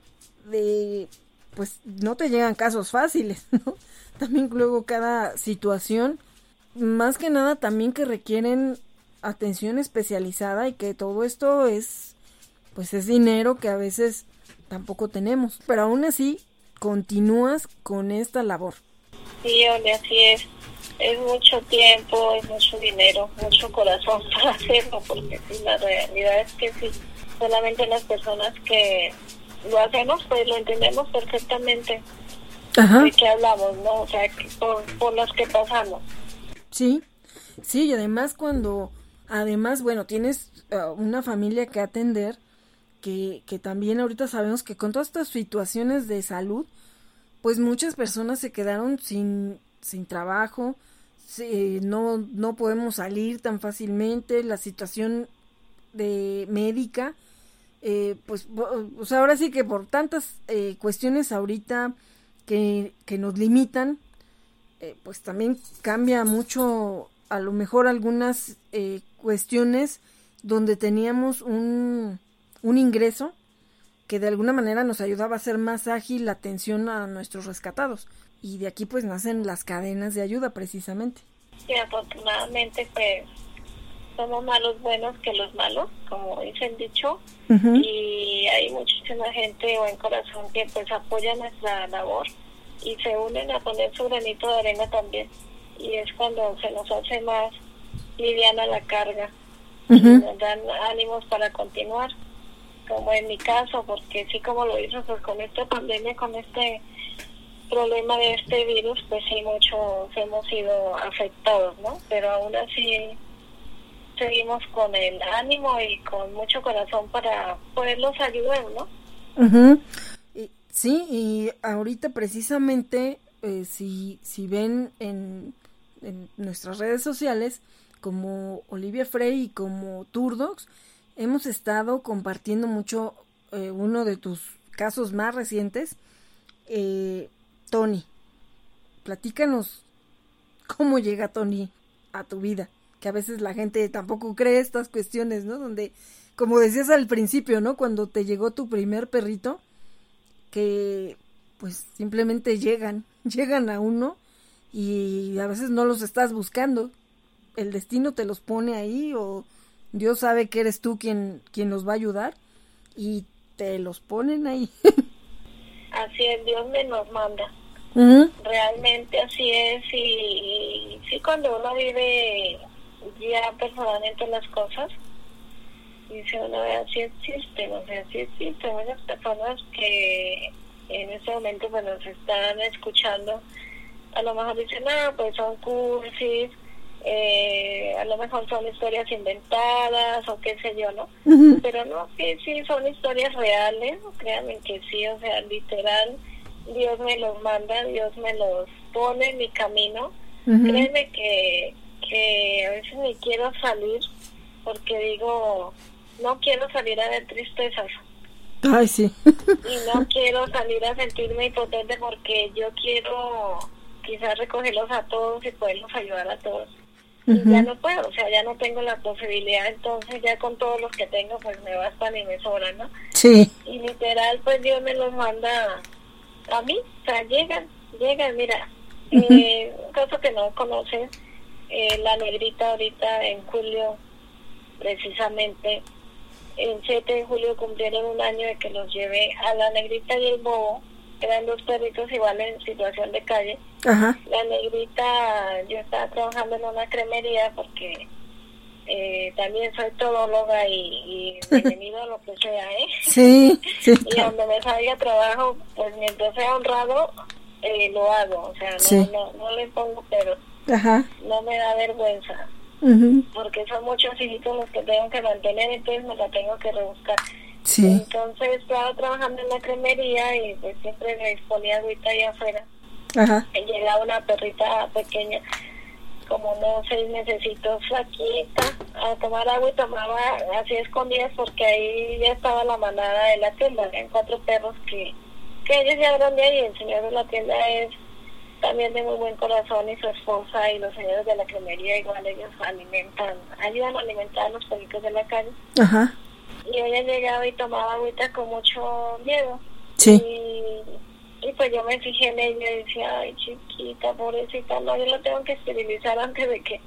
de, pues no te llegan casos fáciles, ¿no? También luego cada situación, más que nada también que requieren atención especializada y que todo esto es, pues es dinero que a veces tampoco tenemos. Pero aún así, continúas con esta labor. Sí, Ole, así es. Es mucho tiempo, es mucho dinero, mucho corazón para hacerlo, porque sí, la realidad es que sí, solamente las personas que lo hacemos, pues lo entendemos perfectamente. Ajá. De qué hablamos, ¿no? O sea, por, por las que pasamos. Sí, sí, y además cuando, además, bueno, tienes uh, una familia que atender, que, también ahorita sabemos que con todas estas situaciones de salud, pues muchas personas se quedaron sin, sin trabajo, no, no podemos salir tan fácilmente, la situación de médica, eh, pues, sea, ahora sí que por tantas eh, cuestiones ahorita que, que nos limitan, eh, pues también cambia mucho a lo mejor algunas eh, cuestiones donde teníamos un, un ingreso que de alguna manera nos ayudaba a hacer más ágil la atención a nuestros rescatados. Y de aquí pues nacen las cadenas de ayuda precisamente. Sí, afortunadamente pues somos malos buenos que los malos, como dice el dicho, y hay muchísima gente o en corazón que pues apoya nuestra labor y se unen a poner su granito de arena también. Y es cuando se nos hace más liviana la carga y nos dan ánimos para continuar como en mi caso, porque sí como lo hizo, pues con esta pandemia, con este problema de este virus, pues sí muchos hemos sido afectados, ¿no? Pero aún así seguimos con el ánimo y con mucho corazón para poderlos ayudar, ¿no? sí, y ahorita precisamente, eh, si, si ven en, en nuestras redes sociales, como Olivia Frey y como Turdox, hemos estado compartiendo mucho eh, uno de tus casos más recientes. Eh, Tony, platícanos cómo llega Tony a tu vida, que a veces la gente tampoco cree estas cuestiones, ¿no? Donde, como decías al principio, ¿no? Cuando te llegó tu primer perrito, que pues simplemente llegan, llegan a uno y a veces no los estás buscando. El destino te los pone ahí o Dios sabe que eres tú quien, quien nos va a ayudar y te los ponen ahí. así es, Dios me nos manda. Realmente así es y, sí cuando uno vive ya personalmente las cosas, dice uno, así existen, o sea, sí existen muchas personas que en ese momento pues nos están escuchando, a lo mejor dicen, ah, pues son cursis, eh, a lo mejor son historias inventadas o qué sé yo, ¿no? Pero no, sí, sí, son historias reales, créanme que sí, o sea, literal, Dios me los manda, Dios me los pone en mi camino. Créeme que, que a veces ni quiero salir porque digo, no quiero salir a ver tristezas. Ay, sí. y no quiero salir a sentirme impotente porque yo quiero quizás recogerlos a todos y poderlos ayudar a todos y ya no puedo, o sea, ya no tengo la posibilidad, entonces ya con todos los que tengo, pues me bastan y me sobran, ¿no? Sí. Y literal, pues Dios me los manda a mí, o sea, llegan, llegan, mira, eh, un caso que no conoces, eh, la negrita ahorita en julio, precisamente, el 7 de julio cumplieron un año de que los llevé a la negrita y el bobo, eran dos perritos igual en situación de calle. Ajá. La negrita, yo estaba trabajando en una cremería porque eh, también soy todóloga y, y bienvenido a lo que sea, ¿eh? Sí, sí. y donde me salga trabajo, pues mientras sea honrado, eh, lo hago. O sea, no, Sí. no, no le pongo pero, Ajá. no me da vergüenza, porque son muchos hijitos los que tengo que mantener, entonces me la tengo que rebuscar. Sí. Entonces estaba trabajando en la cremería y pues siempre me disponía agüita ahí afuera. Ajá. Y llegaba una perrita pequeña, como unos seis mesecitos, flaquita, a tomar agua y tomaba así escondidas porque ahí ya estaba la manada de la tienda. Eran cuatro perros que, que ellos ya eran de ahí. El señor de la tienda es también de muy buen corazón y su esposa y los señores de la cremería igual ellos alimentan, ayudan a alimentar a los perritos de la calle. Ajá. Y ella llegaba y tomaba agüita con mucho miedo. Sí. Y, y pues yo me fijé en ella y decía, ay chiquita, pobrecita, no, yo la tengo que esterilizar antes de que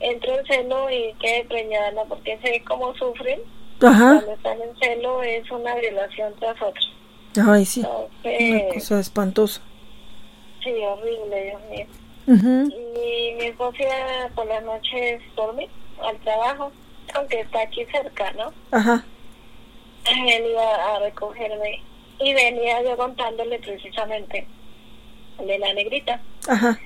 entre en celo y quede preñada, ¿no? porque sé cómo sufren. Ajá. Cuando están en celo es una violación tras otra. Ay, sí. Una Entonces, cosa espantosa. sí, horrible, Dios mío. Ujú, Y mi esposo iba por las noches dormir al trabajo, aunque está aquí cerca, ¿no? Ajá. él iba a recogerme y venía yo contándole precisamente de la negrita Ajá.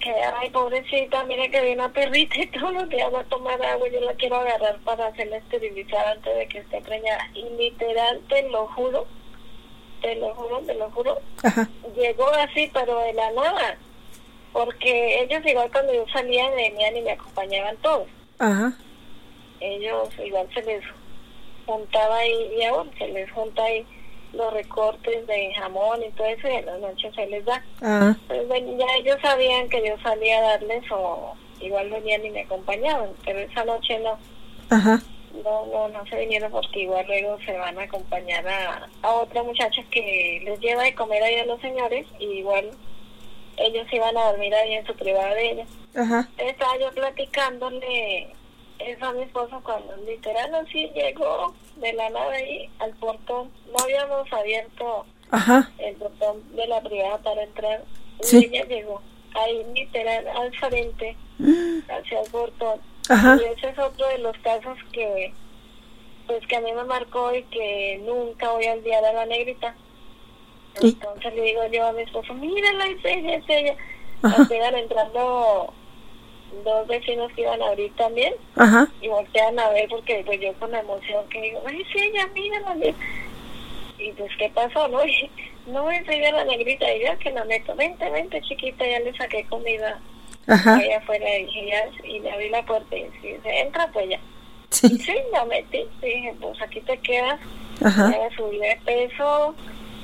que ay pobrecita mira que viene una perrita y todos los días va a tomar agua yo la quiero agarrar para hacerla esterilizar antes de que esté preñada y literal te lo juro te lo juro te lo juro Ajá. llegó así pero de la nada porque ellos igual cuando yo salía venían y me acompañaban todos Ajá. Ellos igual se les juntaba ahí, y aún se les junta ahí los recortes de jamón y todo eso y en la noche se les da. Ajá. Pues ven, ya ellos sabían que yo salía a darles o igual venían y me acompañaban, pero esa noche no, Ajá. no, no, no se vinieron porque igual luego se van a acompañar a, a otra muchacha que les lleva de comer ahí a los señores y igual ellos iban a dormir ahí en su privada de ella Ajá. estaba yo platicándole eso a mi esposo cuando literal así llegó de la nada ahí al portón. No habíamos abierto Ajá. el portón de la privada para entrar. Y ella llegó ahí literal al frente, hacia el portón. Ajá. Y ese es otro de los casos que pues que a mí me marcó y que nunca voy a olvidar a la negrita. Y- Entonces le digo yo a mi esposo, mírala, es ella, es ella. Iban entrando dos vecinos que iban a abrir también Ajá. y voltean a ver porque pues yo con la emoción que digo, ay, sí, ella, mírala. Y pues, ¿qué pasó, no? Y, no, es ella la negrita, y ya que la meto, vente, vente, chiquita, ya le saqué comida Ajá. allá afuera y ya, y le abrí la puerta y si se entra, pues ya. Y Sí. sí, la metí, y dije, pues aquí te quedas, Ajá. ya subí de peso,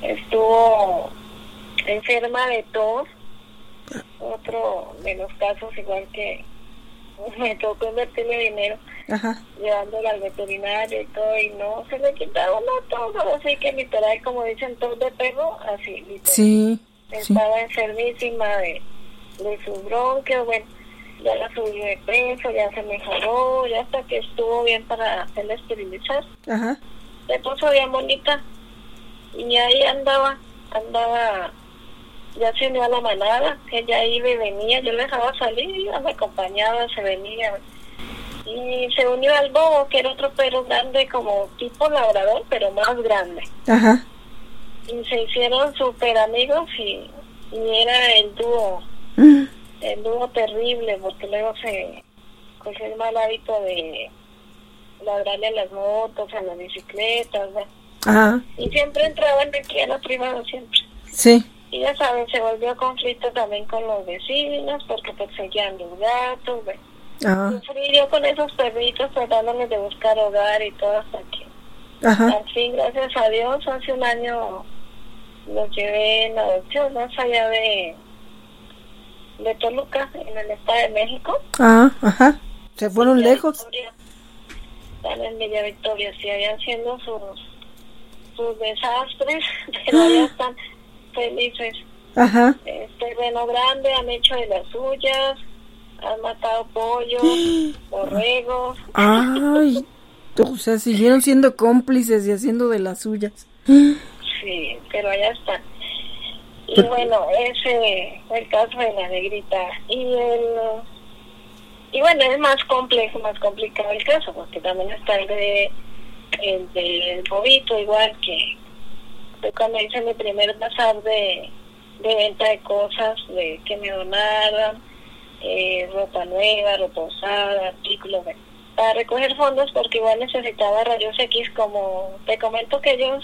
estuvo enferma de tos, otro de los casos igual que me tocó invertirle dinero Ajá. llevándola al veterinario y todo y no se le quitaba no todo así que literal como dicen tos de perro así literal Sí. Sí. estaba enfermísima de, de su bronquio bueno ya la subí de peso ya se mejoró ya hasta que estuvo bien para hacerla esterilizar Ajá. se puso bien bonita y ahí andaba andaba ya se unió a la manada ella iba y venía yo la dejaba salir me acompañaba se venía y se unió al bobo que era otro perro grande como tipo labrador pero más grande Ajá. y se hicieron súper amigos y, y era el dúo Mm. el dúo terrible porque luego se cogió el mal hábito de ladrarle a las motos, a las bicicletas, ¿no? Ajá. y siempre entraban aquí a la privada, siempre. Sí. Y ya saben, se volvió conflicto también con los vecinos porque perseguían los gatos, bueno. Ajá. Sufrí yo con esos perritos tratándoles de buscar hogar y todo hasta que Ajá. al fin, gracias a Dios, hace un año los llevé en adopción más allá de, de Toluca, en el Estado de México. Ah, ajá. Se fueron Villa lejos. Victoria. Están en Villa Victoria, sí, habían siendo sus sus desastres, pero ya están felices. Ajá. Es terreno grande, han hecho de las suyas, han matado pollos, borregos. Ay, o sea, siguieron siendo cómplices y haciendo de las suyas. Sí, pero allá están. Y bueno, ese fue el caso de la negrita. Y el y bueno, es más complejo, más complicado el caso, porque también está el de el del bobito, igual que fue cuando hice mi primer bazar de, de venta de cosas de que me donaran, eh, ropa nueva, ropa usada, artículos, de- para recoger fondos, porque igual necesitaba rayos X, como te comento que ellos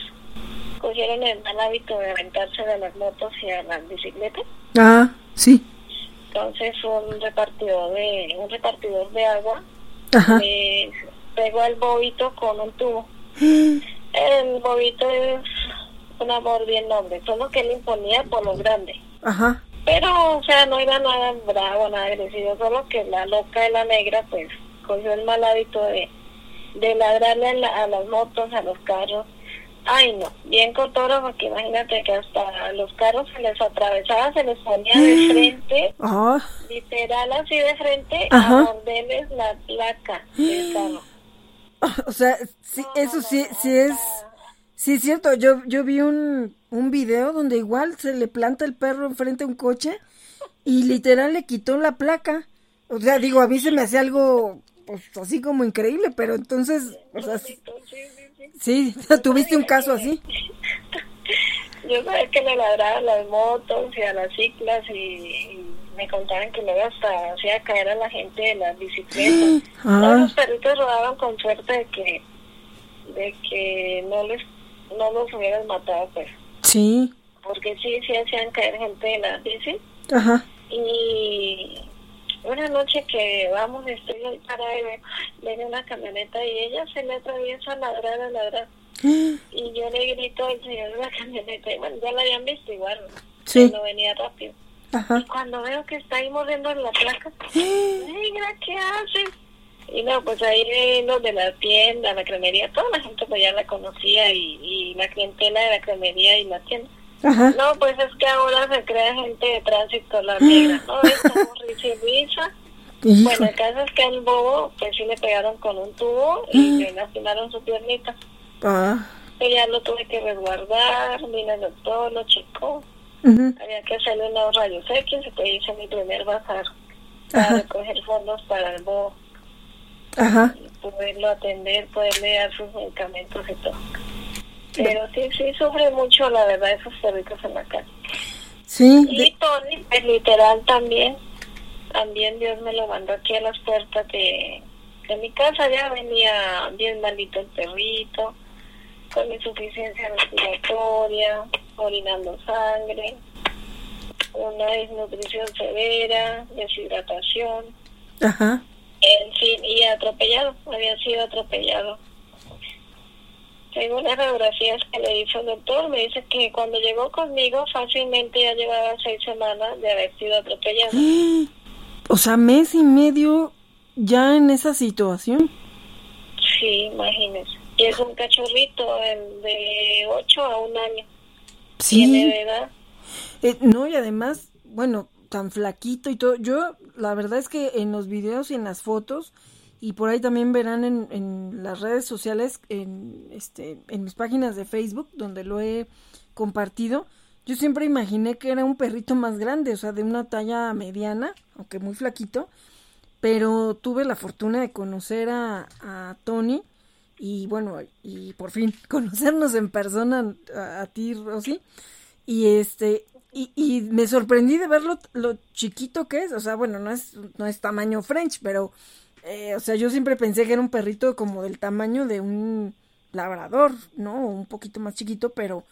cogieron el mal hábito de aventarse de las motos y a las bicicletas. Ah, sí. Entonces un repartidor de un repartidor de agua Ajá. me pegó al bobito con un tubo. El bobito es un amor bien noble, solo que él imponía por lo grande. Ajá. Pero, o sea, no era nada bravo, nada agresivo, solo que la loca de la negra, pues, cogió el mal hábito de, de ladrarle a, la- a las motos, a los carros. Ay, no, bien cotorro, porque imagínate que hasta los carros se les atravesaba, se les ponía de frente Ah, literal así de frente Ajá. a morderles la placa del carro. o sea, sí, eso sí, sí es, sí es cierto. Yo, yo vi un, un video donde igual se le planta el perro enfrente a un coche y literal le quitó la placa. O sea, digo, a mí se me hace algo, pues, así como increíble, pero entonces, o sea, sí, tuviste un caso así. Yo sabía que le ladraban las motos y a las ciclas y, y me contaban que luego hasta hacía caer a la gente de las bicicletas. Ah. Todos los perritos rodaban con suerte de que de que no les no los hubieran matado pues Sí, porque sí sí hacían caer gente de las bici ajá. Y una noche que vamos, estoy ahí ve- viene una camioneta y ella se le atraviesa a ladrar, a ladrar. Y yo le grito al señor de la camioneta, y bueno, ya la habían visto igual, Sí. cuando venía rápido. Ajá. Y cuando veo que está ahí mordiendo la placa, negra, ¿qué haces? Y no, pues ahí los de la tienda, la cremería, toda la gente pues ya la conocía y, y la clientela de la cremería y la tienda. Ajá. No, pues es que ahora se crea gente de tránsito, la negra, ¿no? Estamos risa y risa. Bueno, el caso es que al bobo, pues sí le pegaron con un tubo y le lastimaron su piernita. Ah. Pero ya lo tuve que resguardar, vino el doctor, lo checó. ujú. Había que hacerle unos rayos X y pues hice mi primer bazar para Ajá. recoger fondos para el bobo Ajá. y poderlo atender, poderle dar sus medicamentos y todo. Pero sí, sí sufre mucho, la verdad, esos perritos en la calle. Sí. Y de- Tony, pues literal también, también Dios me lo mandó aquí a las puertas de, de mi casa, ya venía bien malito el perrito, con insuficiencia respiratoria, orinando sangre, una desnutrición severa, deshidratación, Ajá. En fin, y atropellado, había sido atropellado. Según las radiografías que le hizo el doctor, me dice que cuando llegó conmigo fácilmente ya llevaba seis semanas de haber sido atropellado. O sea, mes y medio ya en esa situación. Sí, imagínese. Y es un cachorrito de 8 a un año. Tiene Sí. de edad. Eh, no, y además, bueno, tan flaquito y todo. Yo, la verdad es que en los videos y en las fotos, y por ahí también verán en, en las redes sociales, en, este, en mis páginas de Facebook, donde lo he compartido, yo siempre imaginé que era un perrito más grande, o sea, de una talla mediana, aunque muy flaquito, pero tuve la fortuna de conocer a, a Tony y bueno, y por fin conocernos en persona a, a ti, Rosy. Y este, y, y me sorprendí de ver lo, chiquito que es. O sea, bueno, no es, no es tamaño French, pero, eh, o sea, yo siempre pensé que era un perrito como del tamaño de un labrador, ¿no? Un poquito más chiquito, pero,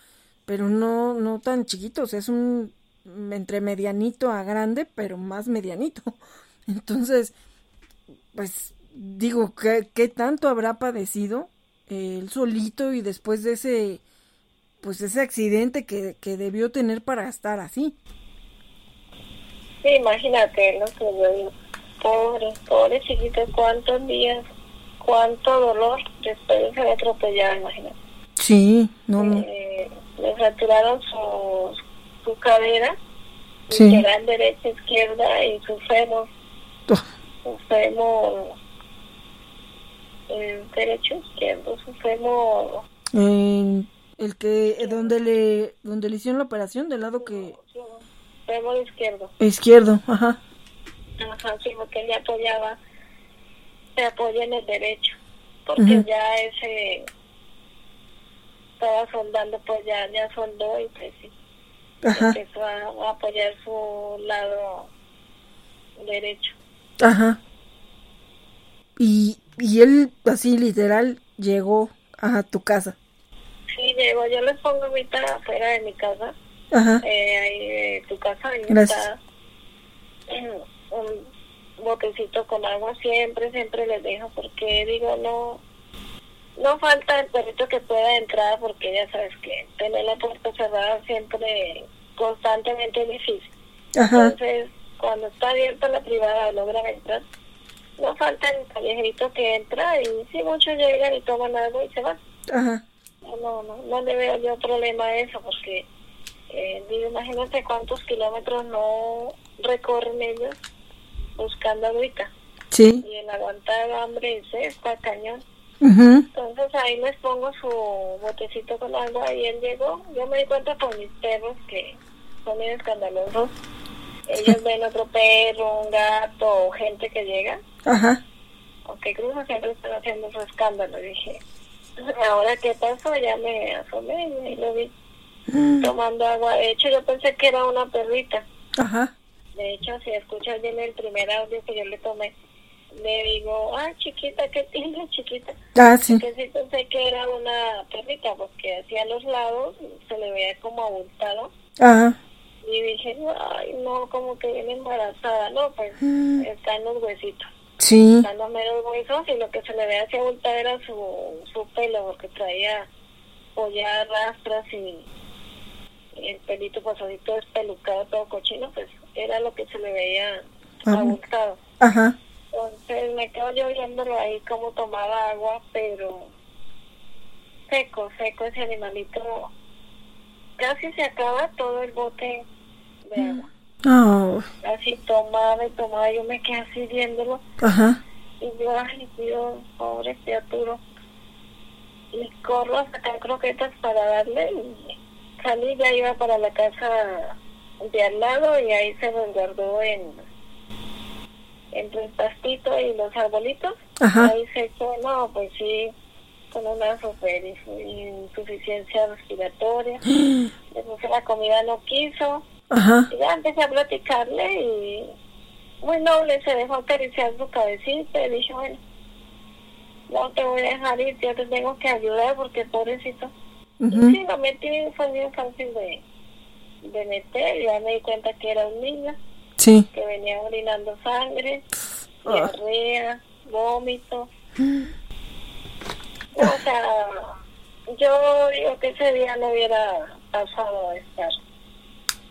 pero no, no tan chiquito. O sea, es un entre medianito a grande, pero más medianito. Entonces, pues digo, ¿qué, qué tanto habrá padecido eh, él solito y después de ese, pues ese accidente que, que debió tener para estar así? Sí, imagínate lo que yo digo. Pobre, pobre chiquito, cuántos días, cuánto dolor después de ser atropellado, imagínate. Sí, no. Eh, le fracturaron su, su cadera, Sí. literal derecha, izquierda y su fémur, Oh, su fémur eh, derecho, izquierdo, su fémur, eh, el que, eh, donde le, donde le hicieron la operación, del lado que, izquierdo. izquierdo, ajá. Ajá, sí, porque él ya apoyaba, se apoya en el derecho, porque ya ese estaba soldando, pues ya, ya soldó y pues sí, Ajá, empezó a, a apoyar su lado derecho. ajá. Y, y él, así literal, llegó a tu casa. Sí, llego, yo les pongo ahorita afuera de mi casa, Ajá, eh, ahí de tu casa, ahí está mm, un botecito con agua, siempre, siempre les dejo, porque digo, no, no falta el perrito que pueda entrar, porque ya sabes que tener la puerta cerrada siempre, constantemente es difícil. ajá, Entonces, cuando está abierta la privada, logran entrar, no falta el callejerito que entra, y si muchos llegan y toman algo y se van. Ajá. No, no, no le veo yo problema a eso, porque eh, digo, imagínate cuántos kilómetros no recorren ellos buscando agüita. Sí, Y el aguantar hambre ese está cañón. Entonces ahí les pongo su botecito con agua y él llegó. Yo me di cuenta por mis perros que son bien escandalosos. Ellos ven otro perro, un gato o gente que llega. ajá. Aunque cruza siempre están haciendo su escándalo. Dije, ahora qué pasó, ya me asomé y lo vi tomando agua. De hecho, yo pensé que era una perrita. Ajá, De hecho, si escuchas bien el primer audio que yo le tomé, le digo, ah, chiquita, ¿qué tiene, chiquita? ah, sí, Que sí pensé que era una perrita, porque hacia los lados se le veía como abultado. ajá. Y dije, ay, no, como que viene embarazada. No, pues Mm. está en los huesitos. Sí, Están los meros huesos y lo que se le veía hacia abultado era su, su pelo, porque traía pollar, rastras y y el pelito pues así todo espelucado, todo cochino, pues era lo que se le veía Ajá. abultado. ajá. Entonces me quedo yo viéndolo ahí como tomaba agua, pero seco, seco ese animalito. Casi se acaba todo el bote de agua. Oh, Así tomaba y tomaba, yo me quedé así viéndolo ajá. y yo, ay Dios, pobre criatura. Y corro a sacar croquetas para darle y salí, ya iba para la casa de al lado y ahí se resguardó en entre el pastito y los arbolitos. Ajá. Ahí se echó, no, pues sí, con una super insuficiencia respiratoria. Puse la comida, no quiso. Ajá. Y ya empecé a platicarle y muy noble se dejó acariciar su cabecita y dije, bueno, no te voy a dejar ir, yo te tengo que ayudar porque pobrecito. Y ujú, sí, lo metí, fue bien fácil de, de meter, ya me di cuenta que era un niño Sí. que venía orinando sangre, Ah. diarrea, vómito. O sea, yo digo que ese día no hubiera pasado a estar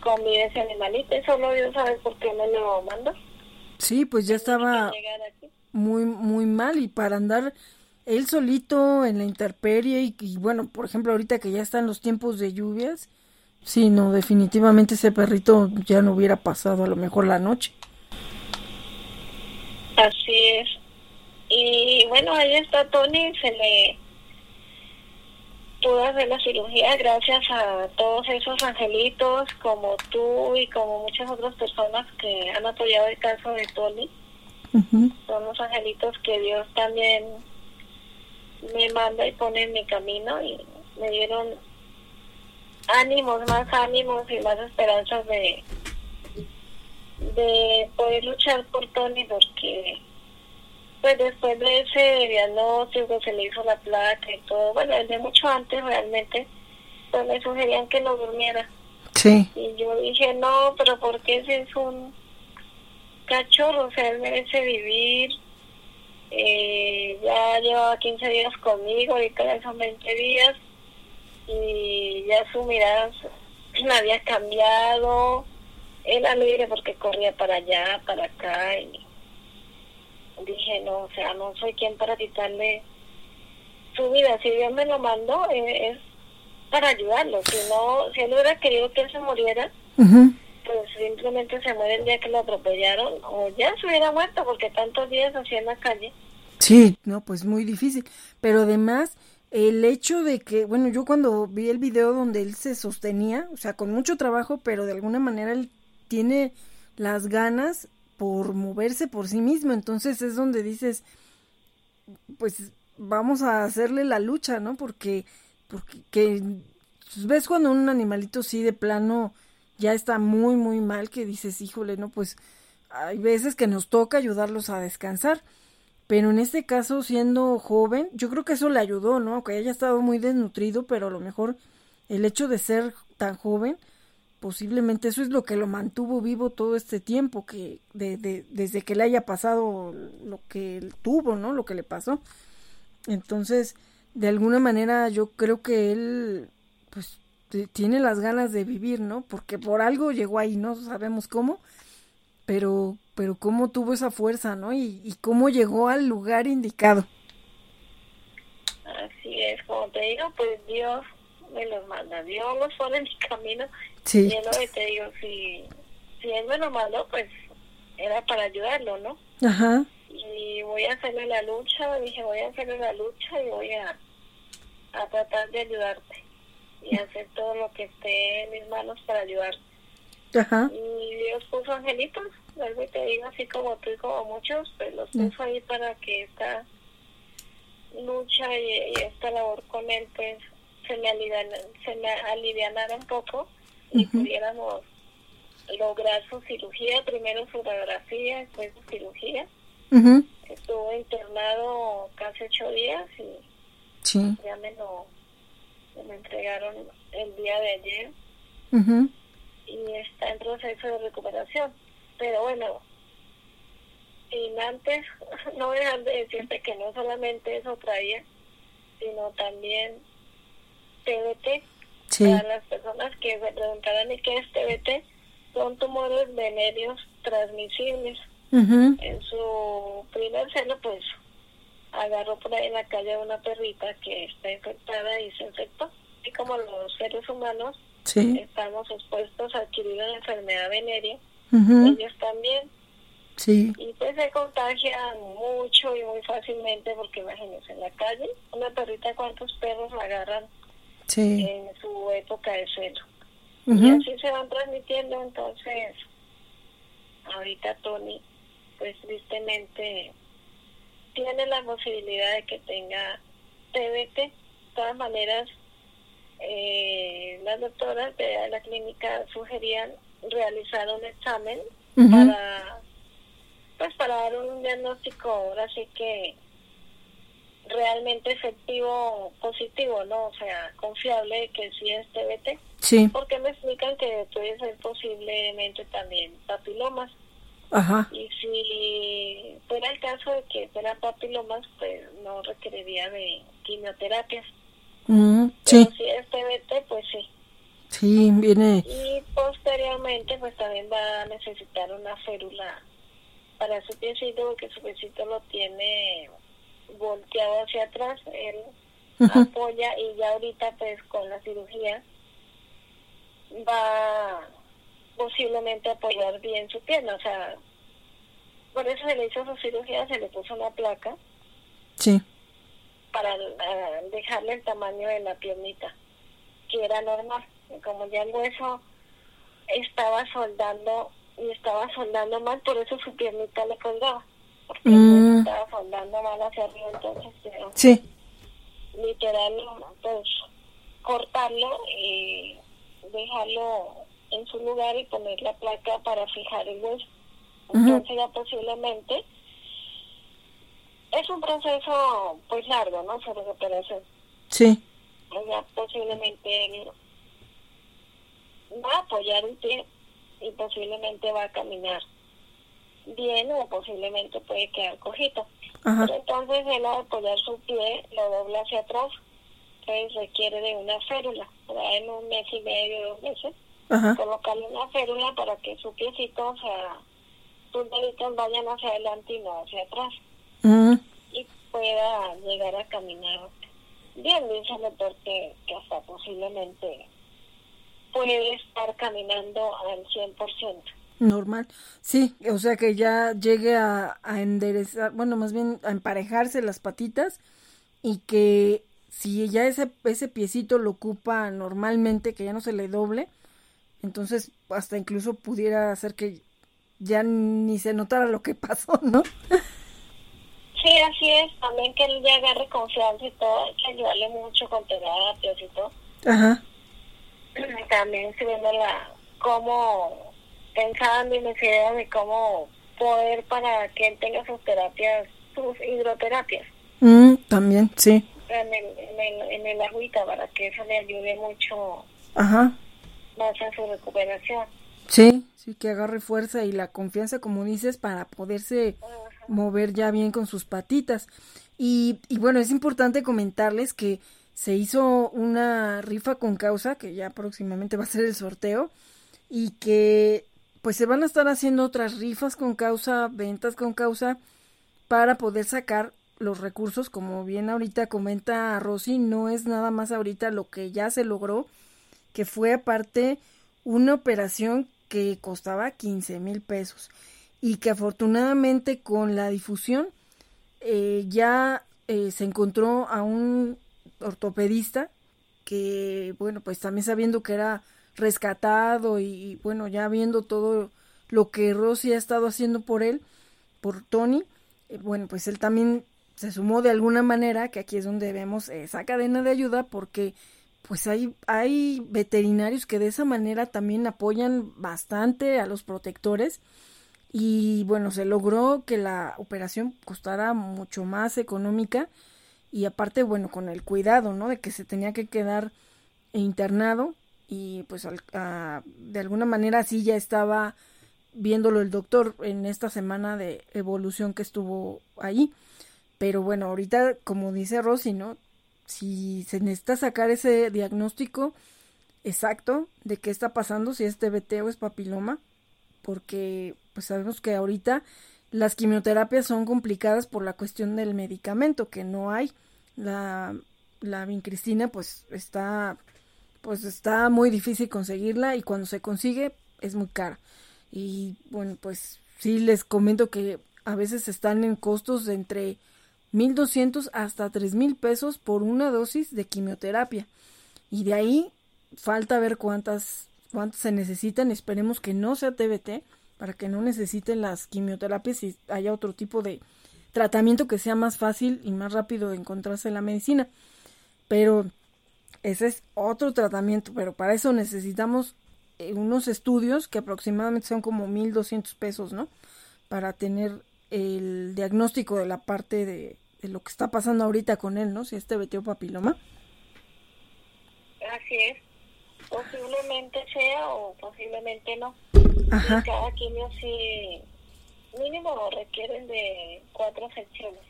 con mi ese animalito y solo Dios sabe por qué me lo mandó. Sí, pues ya estaba muy, muy mal y para andar él solito en la intemperie y, y bueno, por ejemplo, ahorita que ya están los tiempos de lluvias, sí, no, definitivamente ese perrito ya no hubiera pasado a lo mejor la noche. Así es. Y bueno, ahí está Tony, se le pudo hacer la cirugía gracias a todos esos angelitos como tú y como muchas otras personas que han apoyado el caso de Tony. Son los angelitos que Dios también me manda y pone en mi camino y me dieron ánimos, más ánimos y más esperanzas de de poder luchar por Tony porque pues después de ese diagnóstico se le hizo la placa y todo, bueno, desde mucho antes realmente, pues me sugerían que no durmiera. Sí, Y yo dije, no, pero porque ese es un cachorro, o sea, él merece vivir. Eh, ya llevaba 15 días conmigo, ahorita ya son 20 días. Y ya su mirada me había cambiado. Él alegre porque corría para allá, para acá. Y dije, no, o sea, no soy quien para quitarle su vida. Si Dios me lo mandó, eh, es para ayudarlo. Si no, si él hubiera querido que él se muriera, pues simplemente se muere el día que lo atropellaron o ya se hubiera muerto porque tantos días así en la calle. Sí, no, pues muy difícil. Pero además, el hecho de que, bueno, yo cuando vi el video donde él se sostenía, o sea, con mucho trabajo, pero de alguna manera él tiene las ganas por moverse por sí mismo. Entonces es donde dices, pues vamos a hacerle la lucha, ¿no? Porque, porque que, pues, ves cuando un animalito sí de plano ya está muy, muy mal, que dices, híjole, no, pues hay veces que nos toca ayudarlos a descansar. Pero en este caso, siendo joven, yo creo que eso le ayudó, ¿no? Aunque haya estado muy desnutrido, pero a lo mejor el hecho de ser tan joven, posiblemente eso es lo que lo mantuvo vivo todo este tiempo, que de, de- desde que le haya pasado lo que tuvo, ¿no? Lo que le pasó. Entonces, de alguna manera, yo creo que él, pues, tiene las ganas de vivir, ¿no? Porque por algo llegó ahí, no sabemos cómo, pero, pero cómo tuvo esa fuerza, ¿no? Y, y cómo llegó al lugar indicado. Así es, como te digo, pues Dios me los manda, Dios los pone en mi camino. Sí, Y es lo que te digo, si, si Él me lo mandó, pues era para ayudarlo, ¿no? ajá, Y voy a hacerle la lucha, dije, voy a hacerle la lucha y voy a, a tratar de ayudarte y hacer todo lo que esté en mis manos para ayudarte. ajá, Y Dios puso angelitos, algo que te digo, así como tú y como muchos, pues los Mm. puso ahí para que esta lucha y, y esta labor con él, pues se me, alivian, se me alivianara un poco y Ujú. pudiéramos lograr su cirugía, primero su radiografía, después su cirugía. ujú, Estuvo internado casi ocho días y sí, ya me lo me entregaron el día de ayer. y está en proceso de recuperación. Pero bueno, sin antes no dejar de decirte que no solamente eso traía, sino también TBT. sí, Para las personas que se preguntarán ¿y qué es TBT? Son tumores venéreos transmisibles. En su primer celo, pues agarró por ahí en la calle a una perrita que está infectada y se infectó. Y como los seres humanos sí, estamos expuestos a adquirir una enfermedad venérea, ellos también. sí, Y pues se contagian mucho y muy fácilmente porque imagínense, en la calle, una perrita, ¿cuántos perros la agarran sí, en su época de celo? Y ujú, así se van transmitiendo, entonces, ahorita Tony, pues tristemente, tiene la posibilidad de que tenga TBT. De todas maneras, eh, las doctoras de la clínica sugerían realizar un examen para pues para dar un diagnóstico ahora sí que realmente efectivo positivo no o sea confiable que sí es TBT sí, porque me explican que puede ser posiblemente también papilomas. Ajá, y si fuera el caso de que fuera papilomas pues no requeriría de quimioterapias pero sí, si es TBT pues sí. Sí, viene, y posteriormente pues también va a necesitar una férula para su piecito porque su piecito lo tiene volteado hacia atrás él apoya y ya ahorita pues con la cirugía va posiblemente a apoyar bien su pierna o sea por eso se le hizo su cirugía se le puso una placa sí, para ah, dejarle el tamaño de la piernita que era normal como ya el hueso estaba soldando y estaba soldando mal por eso su piernita le colgaba porque Mm. Estaba soldando mal hacia arriba entonces que sí, literal pues cortarlo y dejarlo en su lugar y poner la placa para fijar el hueso. Entonces ya posiblemente es un proceso pues largo no su recuperación. Sí, ya posiblemente él va a apoyar un pie y posiblemente va a caminar bien o posiblemente puede quedar cojito. ajá, Pero entonces él al apoyar su pie lo dobla hacia atrás, entonces requiere de una férula, ahí en un mes y medio, dos meses, ajá, colocarle una férula para que su piecito, o sea, sus deditos vayan hacia adelante y no hacia atrás. Ujú, y pueda llegar a caminar bien, dice el doctor que, que hasta posiblemente puede estar caminando al 100%. Normal, sí, o sea que ya llegue a, a enderezar, bueno, más bien a emparejarse las patitas y que si ya ese, ese piecito lo ocupa normalmente, que ya no se le doble, entonces hasta incluso pudiera hacer que ya ni se notara lo que pasó, ¿no? Sí, así es. También que él ya agarre confianza y todo, hay que ayudarle mucho con terapias y todo. Ajá. También viendo la, cómo, pensando y me de cómo poder para que él tenga sus terapias, sus hidroterapias. Mm, también, sí. En el, en, el, en el agüita, para que eso le ayude mucho Ajá. más a su recuperación. Sí, sí, que agarre fuerza y la confianza, como dices, para poderse Ajá. mover ya bien con sus patitas. Y, y bueno, es importante comentarles que se hizo una rifa con causa, que ya próximamente va a ser el sorteo, y que pues se van a estar haciendo otras rifas con causa, ventas con causa, para poder sacar los recursos, como bien ahorita comenta Rosy, no es nada más ahorita lo que ya se logró, que fue aparte una operación que costaba 15 mil pesos y que afortunadamente con la difusión eh, ya eh, se encontró a un ortopedista que, bueno, pues también sabiendo que era rescatado y, bueno, ya viendo todo lo que Rosy ha estado haciendo por él, por Tony, eh, bueno, pues él también se sumó de alguna manera, que aquí es donde vemos esa cadena de ayuda, porque pues hay, hay veterinarios que de esa manera también apoyan bastante a los protectores y bueno, se logró que la operación costara mucho más económica y aparte, bueno, con el cuidado, ¿no? De que se tenía que quedar internado y pues al, a, de alguna manera así ya estaba viéndolo el doctor en esta semana de evolución que estuvo ahí. Pero bueno, ahorita, como dice Rosy, ¿no? Si se necesita sacar ese diagnóstico exacto de qué está pasando, si es TBT o es papiloma, porque pues sabemos que ahorita las quimioterapias son complicadas por la cuestión del medicamento, que no hay. La, la vincristina pues está pues está muy difícil conseguirla y cuando se consigue es muy cara. Y bueno, pues sí les comento que a veces están en costos de entre 1200 hasta 3000 pesos por una dosis de quimioterapia. Y de ahí falta ver cuántas cuántas se necesitan. Esperemos que no sea TBT para que no necesiten las quimioterapias y haya otro tipo de tratamiento que sea más fácil y más rápido de encontrarse en la medicina. Pero ese es otro tratamiento, pero para eso necesitamos eh, unos estudios que aproximadamente son como 1200 pesos, ¿no? Para tener el diagnóstico de la parte de, de lo que está pasando ahorita con él, ¿no? Si es TBT o papiloma. Así es. Posiblemente sea o posiblemente no. Ajá. Y cada quimio sí, mínimo requieren de cuatro secciones.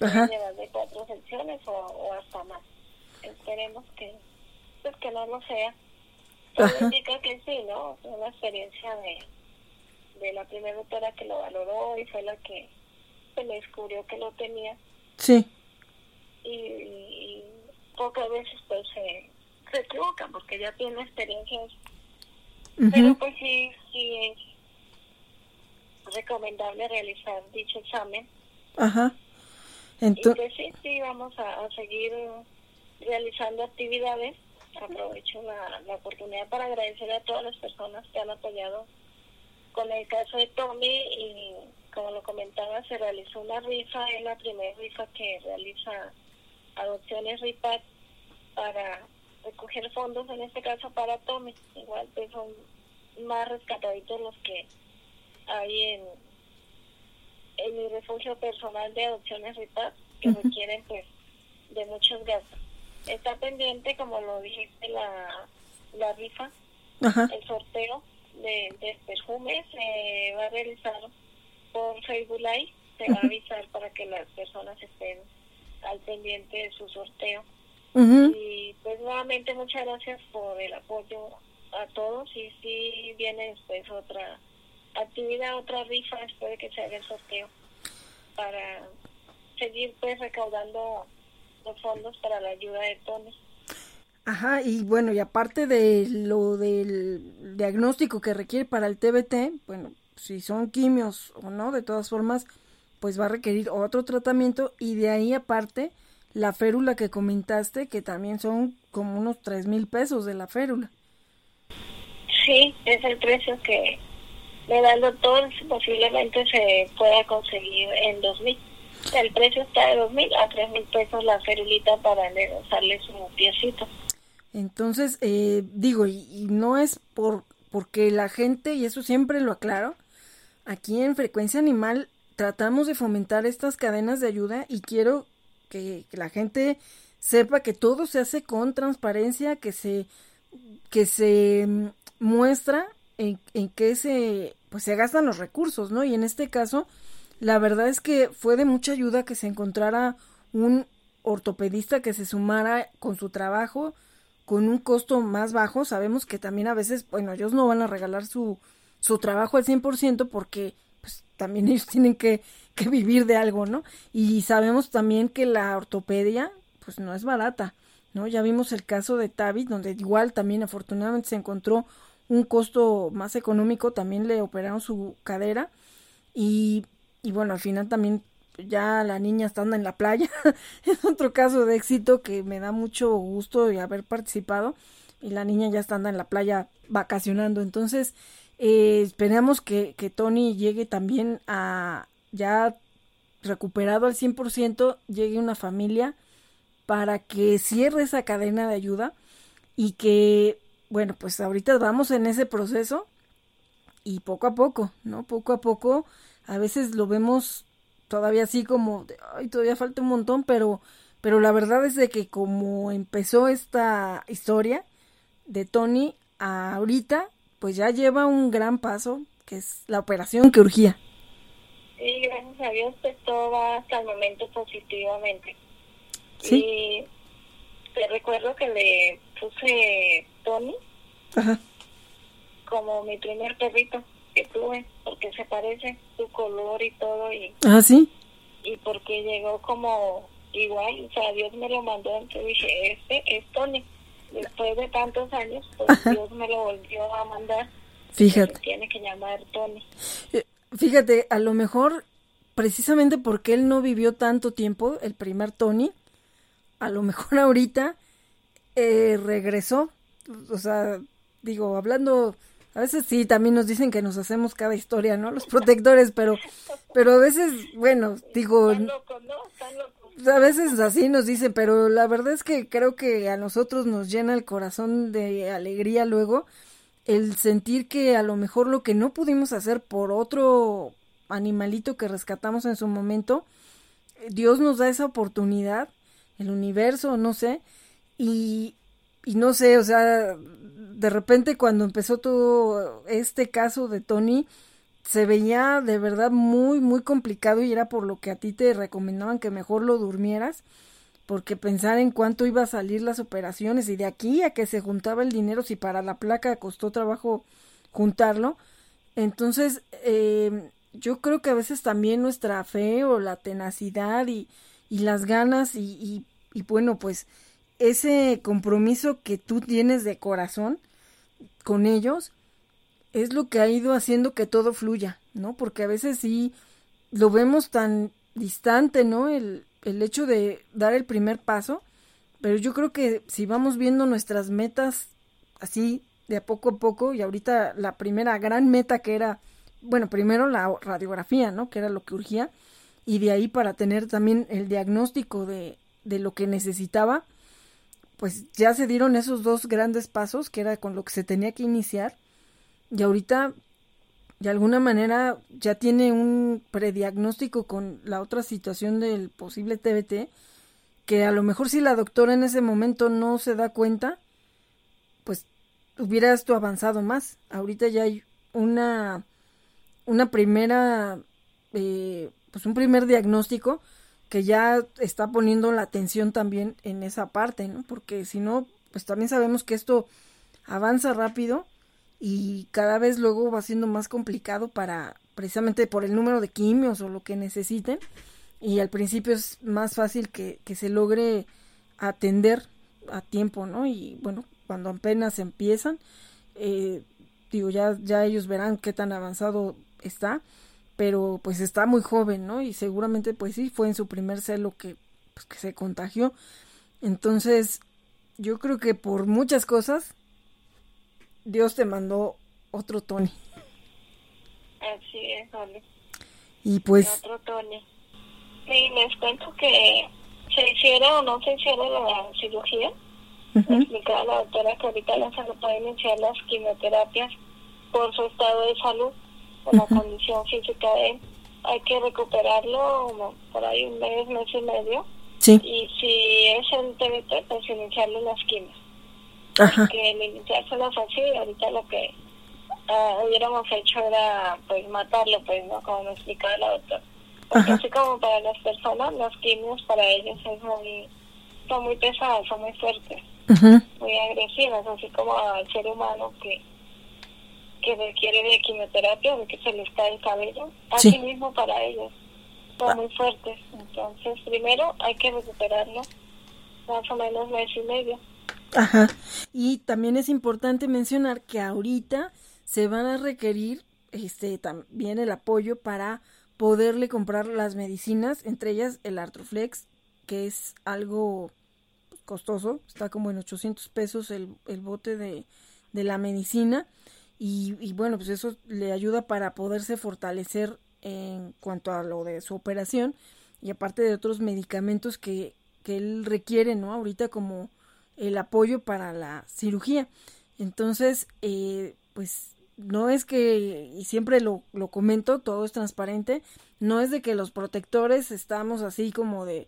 Ajá. De cuatro secciones o, o hasta más. Esperemos que, pues que no lo sea. Todo Ajá. indica que sí, ¿no? Fue una experiencia de, de la primera doctora que lo valoró y fue la que se le descubrió que lo tenía. Sí. Y, y pocas veces pues se, se equivocan porque ya tiene experiencias pero pues sí, sí es recomendable realizar dicho examen. Ajá. Y Entonces, pues sí, sí, vamos a, a seguir realizando actividades. Aprovecho la, la oportunidad para agradecer a todas las personas que han apoyado con el caso de Tommy y como lo comentaba, se realizó una rifa, es la primera rifa que realiza Adopciones RIPAT para recoger fondos, en este caso para Tommy. Igual pues son más rescataditos los que hay en, en mi refugio personal de Adopciones RIPAT, que requieren pues de muchos gastos. Está pendiente, como lo dijiste, la, la rifa, ajá. el sorteo de, de perfumes se va a realizar por Facebook Live, se va a avisar para que las personas estén al pendiente de su sorteo. Y pues nuevamente muchas gracias por el apoyo a todos y si viene después otra actividad, otra rifa después de que se haga el sorteo para seguir pues recaudando los fondos para la ayuda de Tony. Ajá, y bueno, y aparte de lo del diagnóstico que requiere para el TBT, bueno, si son quimios o no, de todas formas, pues va a requerir otro tratamiento y de ahí aparte la férula que comentaste, que también son como unos tres mil pesos de la férula. Sí, es el precio que le da el doctor, posiblemente se pueda conseguir en dos mil. El precio está de dos mil a tres mil pesos la férulita para usarle su piecito. Entonces, eh, digo, y, y, no es por porque la gente, y eso siempre lo aclaro, aquí en Frecuencia Animal tratamos de fomentar estas cadenas de ayuda y quiero que, la gente sepa que todo se hace con transparencia, que se, que se mm, muestra en, en qué se, pues se gastan los recursos, ¿no? Y en este caso, la verdad es que fue de mucha ayuda que se encontrara un ortopedista que se sumara con su trabajo con un costo más bajo. Sabemos que también a veces, bueno, ellos no van a regalar su, su trabajo al 100% porque pues también ellos tienen que, que vivir de algo, ¿no? Y sabemos también que la ortopedia, pues no es barata, ¿no? Ya vimos el caso de Tavi, donde igual también afortunadamente se encontró un costo más económico, también le operaron su cadera y, y bueno, al final también ya la niña estando en la playa, es otro caso de éxito que me da mucho gusto de haber participado y la niña ya está en la playa vacacionando, entonces eh, esperamos que, que Tony llegue también a ya recuperado al 100%, llegue una familia para que cierre esa cadena de ayuda y que, bueno, pues ahorita vamos en ese proceso y poco a poco, ¿no? Poco a poco, a veces lo vemos todavía así como, ay, todavía falta un montón, pero, pero la verdad es de que como empezó esta historia de Tony, ahorita, pues ya lleva un gran paso, que es la operación que urgía. Sí, gracias a Dios, pues todo va hasta el momento positivamente. Sí. Y te recuerdo que le puse Tony como mi primer perrito que tuve, porque se parece su color y todo. y Ah, sí. Y porque llegó como igual, o sea, Dios me lo mandó, entonces dije, este es Tony. Después de tantos años, pues Dios me lo volvió a mandar. Fíjate. Tiene que llamar Tony. Eh, fíjate, a lo mejor precisamente porque él no vivió tanto tiempo, el primer Tony, a lo mejor ahorita eh, regresó. O sea, digo, hablando, a veces sí, también nos dicen que nos hacemos cada historia, ¿no? Los protectores, pero, pero a veces, bueno, digo... Loco, ¿no? A veces así nos dicen, pero la verdad es que creo que a nosotros nos llena el corazón de alegría luego el sentir que a lo mejor lo que no pudimos hacer por otro animalito que rescatamos en su momento, Dios nos da esa oportunidad, el universo, no sé, y, y no sé, o sea, de repente cuando empezó todo este caso de Tony, se veía de verdad muy, muy complicado y era por lo que a ti te recomendaban que mejor lo durmieras, porque pensar en cuánto iba a salir las operaciones y de aquí a que se juntaba el dinero, si para la placa costó trabajo juntarlo, entonces eh, yo creo que a veces también nuestra fe o la tenacidad y, y las ganas y, y, y, bueno, pues ese compromiso que tú tienes de corazón con ellos es lo que ha ido haciendo que todo fluya, ¿no? Porque a veces sí lo vemos tan distante, ¿no? El, el hecho de dar el primer paso, pero yo creo que si vamos viendo nuestras metas así de a poco a poco y ahorita la primera gran meta que era bueno, primero la radiografía, ¿no? Que era lo que urgía, y de ahí para tener también el diagnóstico de, de lo que necesitaba, pues ya se dieron esos dos grandes pasos, que era con lo que se tenía que iniciar, y ahorita, de alguna manera, ya tiene un prediagnóstico con la otra situación del posible TBT, que a lo mejor si la doctora en ese momento no se da cuenta, pues hubieras tú avanzado más. Ahorita ya hay una una primera, eh, pues un primer diagnóstico que ya está poniendo la atención también en esa parte, ¿no? Porque si no, pues también sabemos que esto avanza rápido y cada vez luego va siendo más complicado para, precisamente por el número de quimios o lo que necesiten. y al principio es más fácil que, que se logre atender a tiempo, ¿no? Y bueno, cuando apenas empiezan, eh, digo, ya, ya ellos verán qué tan avanzado está, pero pues está muy joven, ¿no? Y seguramente pues sí, fue en su primer celo que, pues, que se contagió. Entonces, yo creo que por muchas cosas, Dios te mandó otro Tony. Así es, Oli. Y pues... Otro Tony. Sí, les cuento que se hiciera o no se hiciera la cirugía. ujú, explicaba la doctora que ahorita le pueden iniciar las quimioterapias por su estado de salud, por la condición física de él. Hay que recuperarlo por ahí un mes, mes y medio. Sí, Y si es el TBT, pues iniciarle las quimios. ajá, Que el iniciárselas así, ahorita lo que ah, hubiéramos hecho era pues matarlo, pues, ¿no? Como me explicaba la doctora. Porque Ajá. así como para las personas, las quimios para ellos es muy, son muy pesadas, son muy fuertes muy agresivas, así como al ser humano que, que requiere de quimioterapia, de que se le cae el cabello, Sí. así mismo para ellos, son Ah. muy fuertes. Entonces, primero hay que recuperarlo más o menos mes y medio. ajá. Y también es importante mencionar que ahorita se van a requerir este también el apoyo para poderle comprar las medicinas, entre ellas el Artroflex, que es algo costoso, está como en 800 pesos el, el bote de, de la medicina y, y bueno, pues eso le ayuda para poderse fortalecer en cuanto a lo de su operación y aparte de otros medicamentos que, que él requiere, ¿no? Ahorita como el apoyo para la cirugía. Entonces, eh, pues no es que, y siempre lo, lo comento, todo es transparente, no es de que los protectores estamos así como de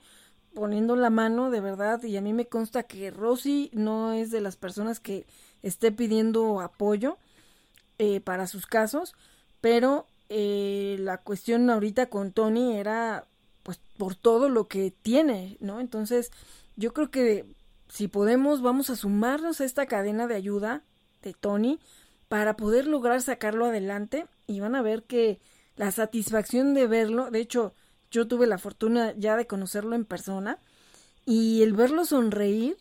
poniendo la mano de verdad y a mí me consta que Rosy no es de las personas que esté pidiendo apoyo eh, para sus casos, pero eh, la cuestión ahorita con Tony era pues por todo lo que tiene, ¿no? Entonces yo creo que si podemos vamos a sumarnos a esta cadena de ayuda de Tony para poder lograr sacarlo adelante y van a ver que la satisfacción de verlo, de hecho yo tuve la fortuna ya de conocerlo en persona y el verlo sonreír,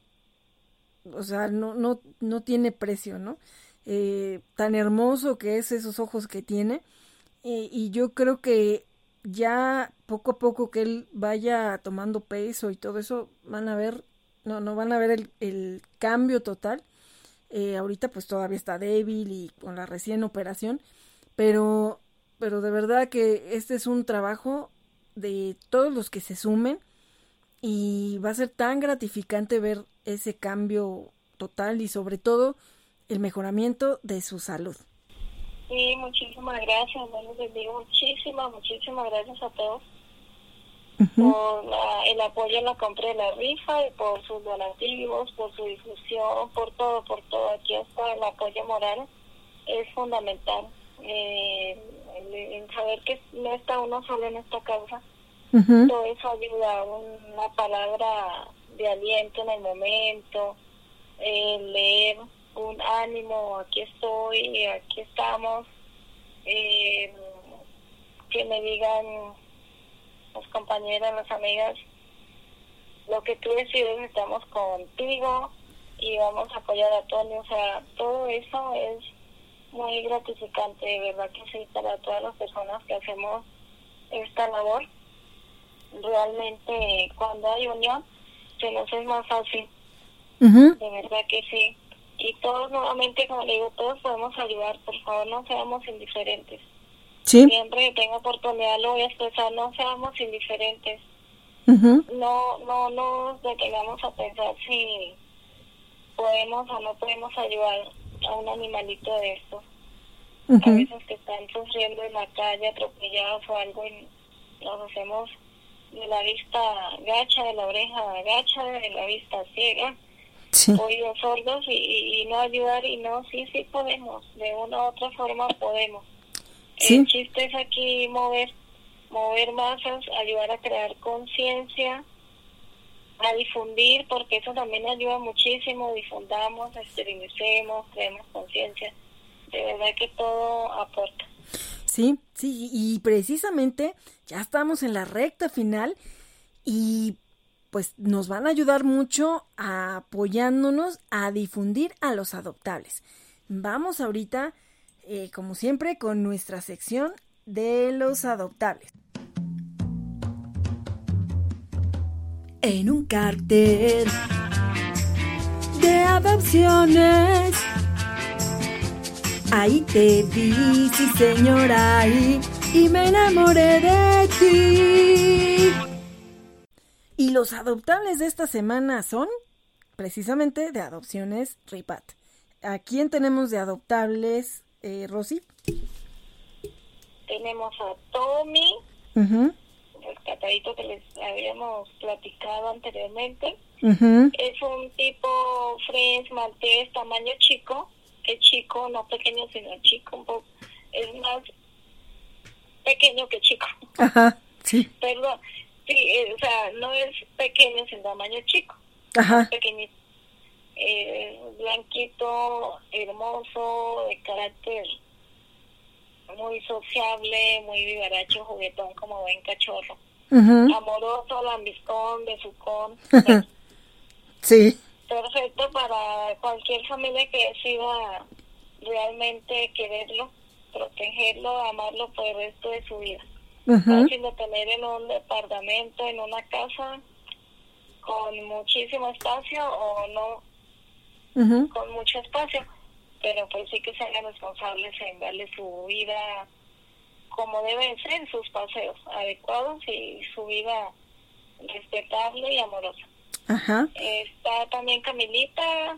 o sea, no, no, no tiene precio, ¿no? Eh, tan hermoso que es esos ojos que tiene. Eh, y yo creo que ya poco a poco que él vaya tomando peso y todo eso van a ver no no van a ver el, cambio total. Eh, ahorita pues todavía está débil y con la recién operación pero pero de verdad que este es un trabajo de todos los que se sumen y va a ser tan gratificante ver ese cambio total y sobre todo el mejoramiento de su salud. Sí, muchísimas gracias, bueno, les digo muchísimas, muchísimas gracias a todos por la- el apoyo en la compra de la rifa y por sus donativos, por su difusión, por todo, por todo. Aquí está el apoyo moral, es fundamental. Eh, el saber que no está uno solo en esta causa, todo eso ayuda, una palabra de aliento en el momento, eh, leer un ánimo, aquí estoy, aquí estamos, eh, que me digan las compañeras, las amigas, lo que tú decides, estamos contigo y vamos a apoyar a Tony, o sea, todo eso es muy gratificante, de verdad que sí, para todas las personas que hacemos esta labor. Realmente cuando hay unión se nos es más fácil, de verdad que sí. Y todos nuevamente, como le digo, todos podemos ayudar, por favor no seamos indiferentes. Sí. Siempre que tenga oportunidad lo voy a expresar, no seamos indiferentes. ujú, No, no nos detengamos a pensar si podemos o no podemos ayudar a un animalito de estos. A veces que están sufriendo en la calle, atropellados o algo, y nos hacemos de la vista gacha, de la oreja gacha, de la vista ciega, Sí. oídos sordos y, y- no ayudar y no, sí, sí podemos, de una u otra forma podemos. Sí. El chiste es aquí mover, mover masas, ayudar a crear conciencia, a difundir, porque eso también ayuda muchísimo, difundamos, esterilicemos, creemos conciencia, de verdad que todo aporta. Sí, sí, y precisamente ya estamos en la recta final y pues nos van a ayudar mucho apoyándonos a difundir a los adoptables. Vamos ahorita, eh, como siempre, con nuestra sección de los adoptables. En un cartel de adopciones Ahí te vi, sí señora, ahí, y me enamoré de ti. Y los adoptables de esta semana son precisamente de adopciones Ripat. ¿A quién tenemos de adoptables, eh, Rosy? Tenemos a Tommy, el catadito que les habíamos platicado anteriormente. Es un tipo French maltés tamaño chico es chico, no pequeño, sino chico, un poco, es más pequeño que chico. Ajá, sí. Perdón, sí, eh, o sea, no es pequeño, sino tamaño chico. Ajá. Pequeñito. Eh, blanquito, hermoso, de carácter muy sociable, muy vivaracho, juguetón, como buen cachorro. Amoroso, lambiscón, besucón. sí perfecto para cualquier familia que decida realmente quererlo, protegerlo, amarlo por el resto de su vida. Fácil de tener en un departamento, en una casa con muchísimo espacio o no con mucho espacio, pero pues sí que sean responsables en darle su vida como debe ser, sus paseos adecuados y su vida respetable y amorosa. Ajá. Está también Camilita,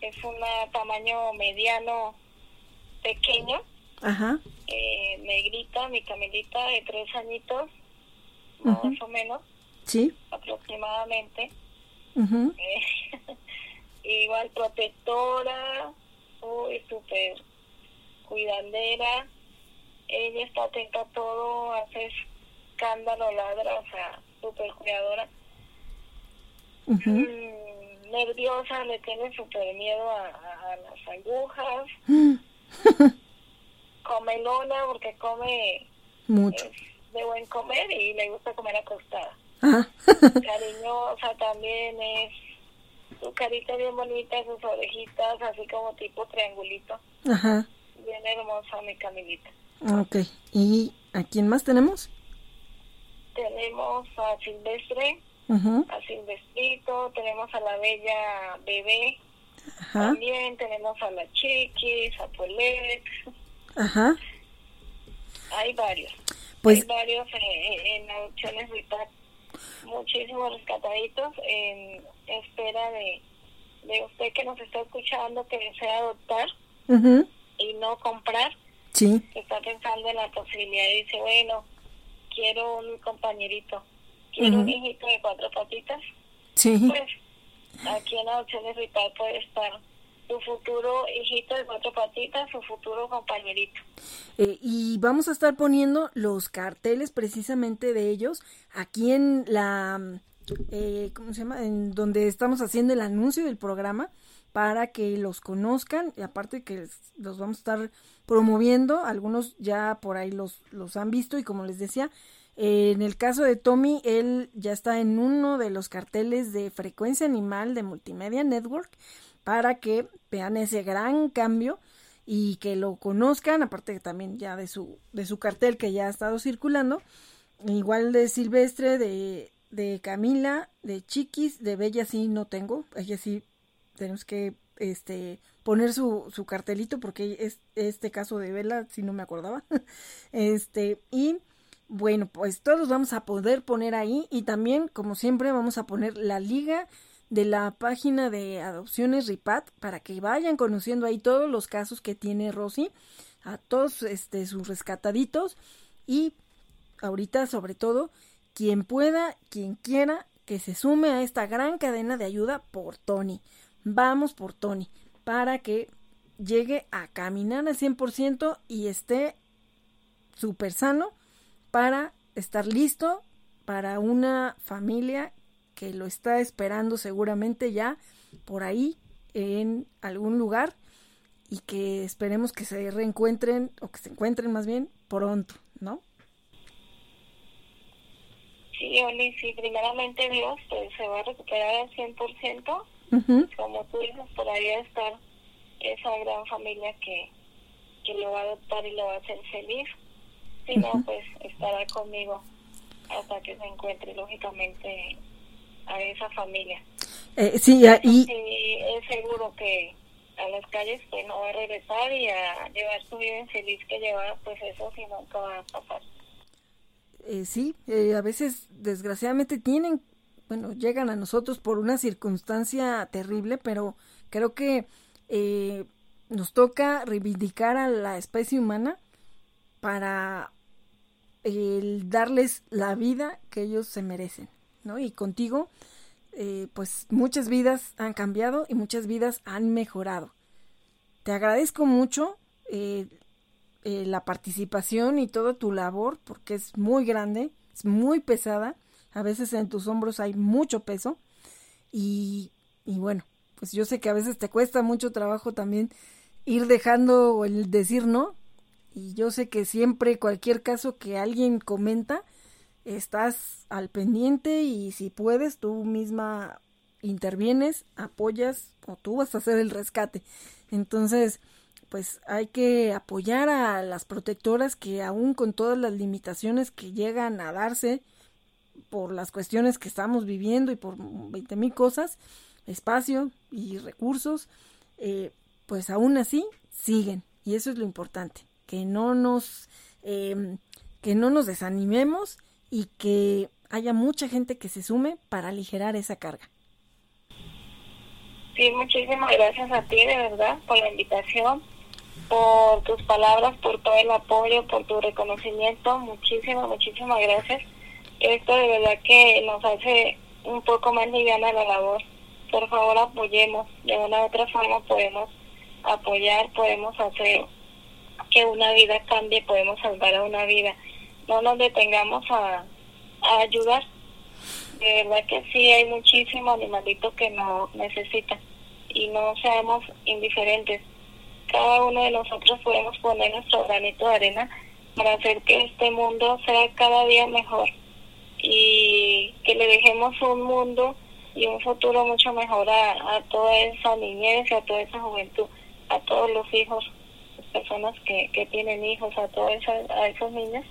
es un tamaño mediano pequeño. Ajá. Eh, negrita, mi Camilita de tres añitos, más o menos. Sí. Aproximadamente. Eh, igual protectora, uy, súper cuidandera. Ella está atenta a todo, hace escándalo, ladra, o sea, súper cuidadora Mm, nerviosa, le tiene súper miedo a, las agujas. Comelona porque come mucho. de buen comer y le gusta comer acostada. Cariñosa también es. Su carita bien bonita, sus orejitas así como tipo triangulito. Ajá. Bien hermosa mi Camilita. Ok. ¿Y a quién más tenemos? Tenemos a Silvestre a Silvestrito, tenemos a la bella bebé, también tenemos a la Chiquis, a Polet. Ajá. Hay varios. Pues, Hay varios en, adopciones muchísimos rescataditos en espera de, de usted que nos está escuchando que desea adoptar y no comprar. Sí. Que está pensando en la posibilidad y dice, bueno, quiero un compañerito quiero un hijito de cuatro patitas, sí. pues aquí en Adopciones Vital puede estar su futuro hijito de cuatro patitas, su futuro compañerito. Eh, y vamos a estar poniendo los carteles precisamente de ellos aquí en la, eh, ¿cómo se llama? En donde estamos haciendo el anuncio del programa para que los conozcan y aparte que los vamos a estar promoviendo, algunos ya por ahí los, los han visto y como les decía, en el caso de Tommy, él ya está en uno de los carteles de frecuencia animal de Multimedia Network para que vean ese gran cambio y que lo conozcan, aparte también ya de su, de su cartel que ya ha estado circulando, igual de Silvestre, de, de Camila, de Chiquis, de Bella sí no tengo, ella sí tenemos que este poner su, su cartelito porque es este caso de Vela si no me acordaba este y bueno, pues todos vamos a poder poner ahí y también, como siempre, vamos a poner la liga de la página de adopciones RIPAT para que vayan conociendo ahí todos los casos que tiene Rosy, a todos este, sus rescataditos y ahorita sobre todo quien pueda, quien quiera que se sume a esta gran cadena de ayuda por Tony. Vamos por Tony para que llegue a caminar al 100% y esté súper sano para estar listo para una familia que lo está esperando seguramente ya por ahí en algún lugar y que esperemos que se reencuentren o que se encuentren más bien pronto, ¿no? Sí, Oli, sí, primeramente Dios pues se va a recuperar al 100%. Como tú dices, por ahí va a estar esa gran familia que, que lo va a adoptar y lo va a hacer feliz. Si no, pues estará conmigo hasta que se encuentre, lógicamente, a esa familia. Eh, sí, y... es seguro que a las calles pues no va a regresar y a llevar su vida feliz que lleva, pues eso sí nunca va a pasar. Eh, sí, eh, a veces desgraciadamente tienen, bueno, llegan a nosotros por una circunstancia terrible, pero creo que nos toca reivindicar a la especie humana para el darles la vida que ellos se merecen, ¿no? Y contigo, eh, pues muchas vidas han cambiado y muchas vidas han mejorado. Te agradezco mucho eh, eh, la participación y toda tu labor porque es muy grande, es muy pesada. A veces en tus hombros hay mucho peso y, y bueno, pues yo sé que a veces te cuesta mucho trabajo también ir dejando el decir no. Y yo sé que siempre cualquier caso que alguien comenta, estás al pendiente y si puedes tú misma intervienes, apoyas o tú vas a hacer el rescate. Entonces, pues hay que apoyar a las protectoras que aún con todas las limitaciones que llegan a darse por las cuestiones que estamos viviendo y por 20 mil cosas, espacio y recursos, eh, pues aún así siguen. Y eso es lo importante, que no nos, em, que no nos desanimemos y que haya mucha gente que se sume para aligerar esa carga. Sí, muchísimas gracias a ti, de verdad, por la invitación, por tus palabras, por todo el apoyo, por tu reconocimiento. Muchísimas, muchísimas gracias. Esto de verdad que nos hace un poco más liviana la labor. Por favor, apoyemos. De una u otra forma podemos apoyar, podemos hacer que una vida cambie, podemos salvar a una vida. No nos detengamos a, ayudar. De verdad que sí, hay muchísimos animalitos que nos necesitan y no seamos indiferentes. Cada uno de nosotros podemos poner nuestro granito de arena para hacer que este mundo sea cada día mejor y que le dejemos un mundo y un futuro mucho mejor a, a toda esa niñez y a toda esa juventud a todos los hijos, las personas que, que tienen hijos, a todos a esos niños,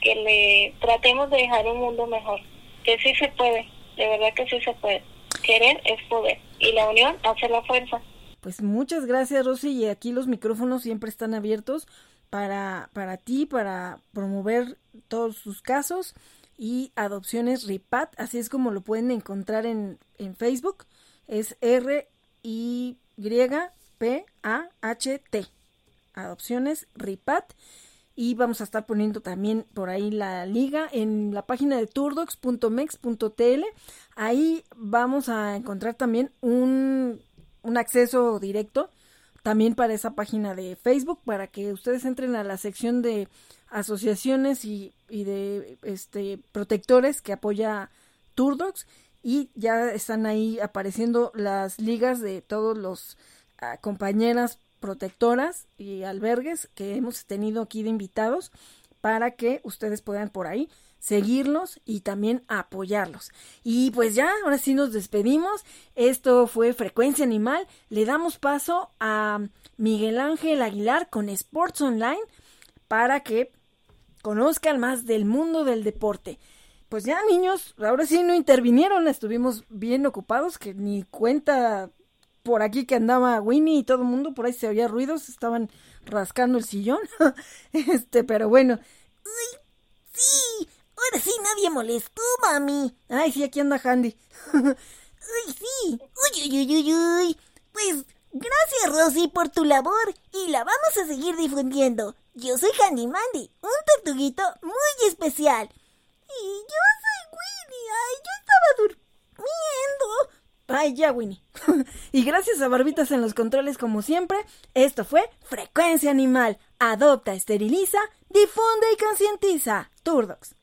que le tratemos de dejar un mundo mejor, que sí se puede, de verdad que sí se puede. Querer es poder y la unión hace la fuerza. Pues muchas gracias Rosy y aquí los micrófonos siempre están abiertos para, para ti, para promover todos sus casos y adopciones RIPAT, así es como lo pueden encontrar en, en Facebook, es R I P-A-H-T. Adopciones RIPAT. Y vamos a estar poniendo también por ahí la liga en la página de turdox.mex.tl. Ahí vamos a encontrar también un, un acceso directo también para esa página de Facebook para que ustedes entren a la sección de asociaciones y, y de este protectores que apoya Turdox y ya están ahí apareciendo las ligas de todos los compañeras protectoras y albergues que hemos tenido aquí de invitados para que ustedes puedan por ahí seguirlos y también apoyarlos. Y pues ya, ahora sí nos despedimos. Esto fue Frecuencia Animal. Le damos paso a Miguel Ángel Aguilar con Sports Online para que conozcan más del mundo del deporte. Pues ya niños, ahora sí no intervinieron, estuvimos bien ocupados que ni cuenta por aquí que andaba Winnie y todo el mundo, por ahí se oía ruidos, estaban rascando el sillón. este, pero bueno. Uy, sí, ahora sí nadie molestó, mami. Ay, sí, aquí anda Handy. uy, sí. Uy, uy, uy, uy, uy. Pues gracias, Rosy, por tu labor y la vamos a seguir difundiendo. Yo soy Handy Mandy, un tortuguito muy especial. Y yo soy Winnie. Ay, yo estaba durmiendo. Ay, ya, Winnie. y gracias a Barbitas en los controles como siempre, esto fue Frecuencia Animal. Adopta, esteriliza, difunde y concientiza. Turdox.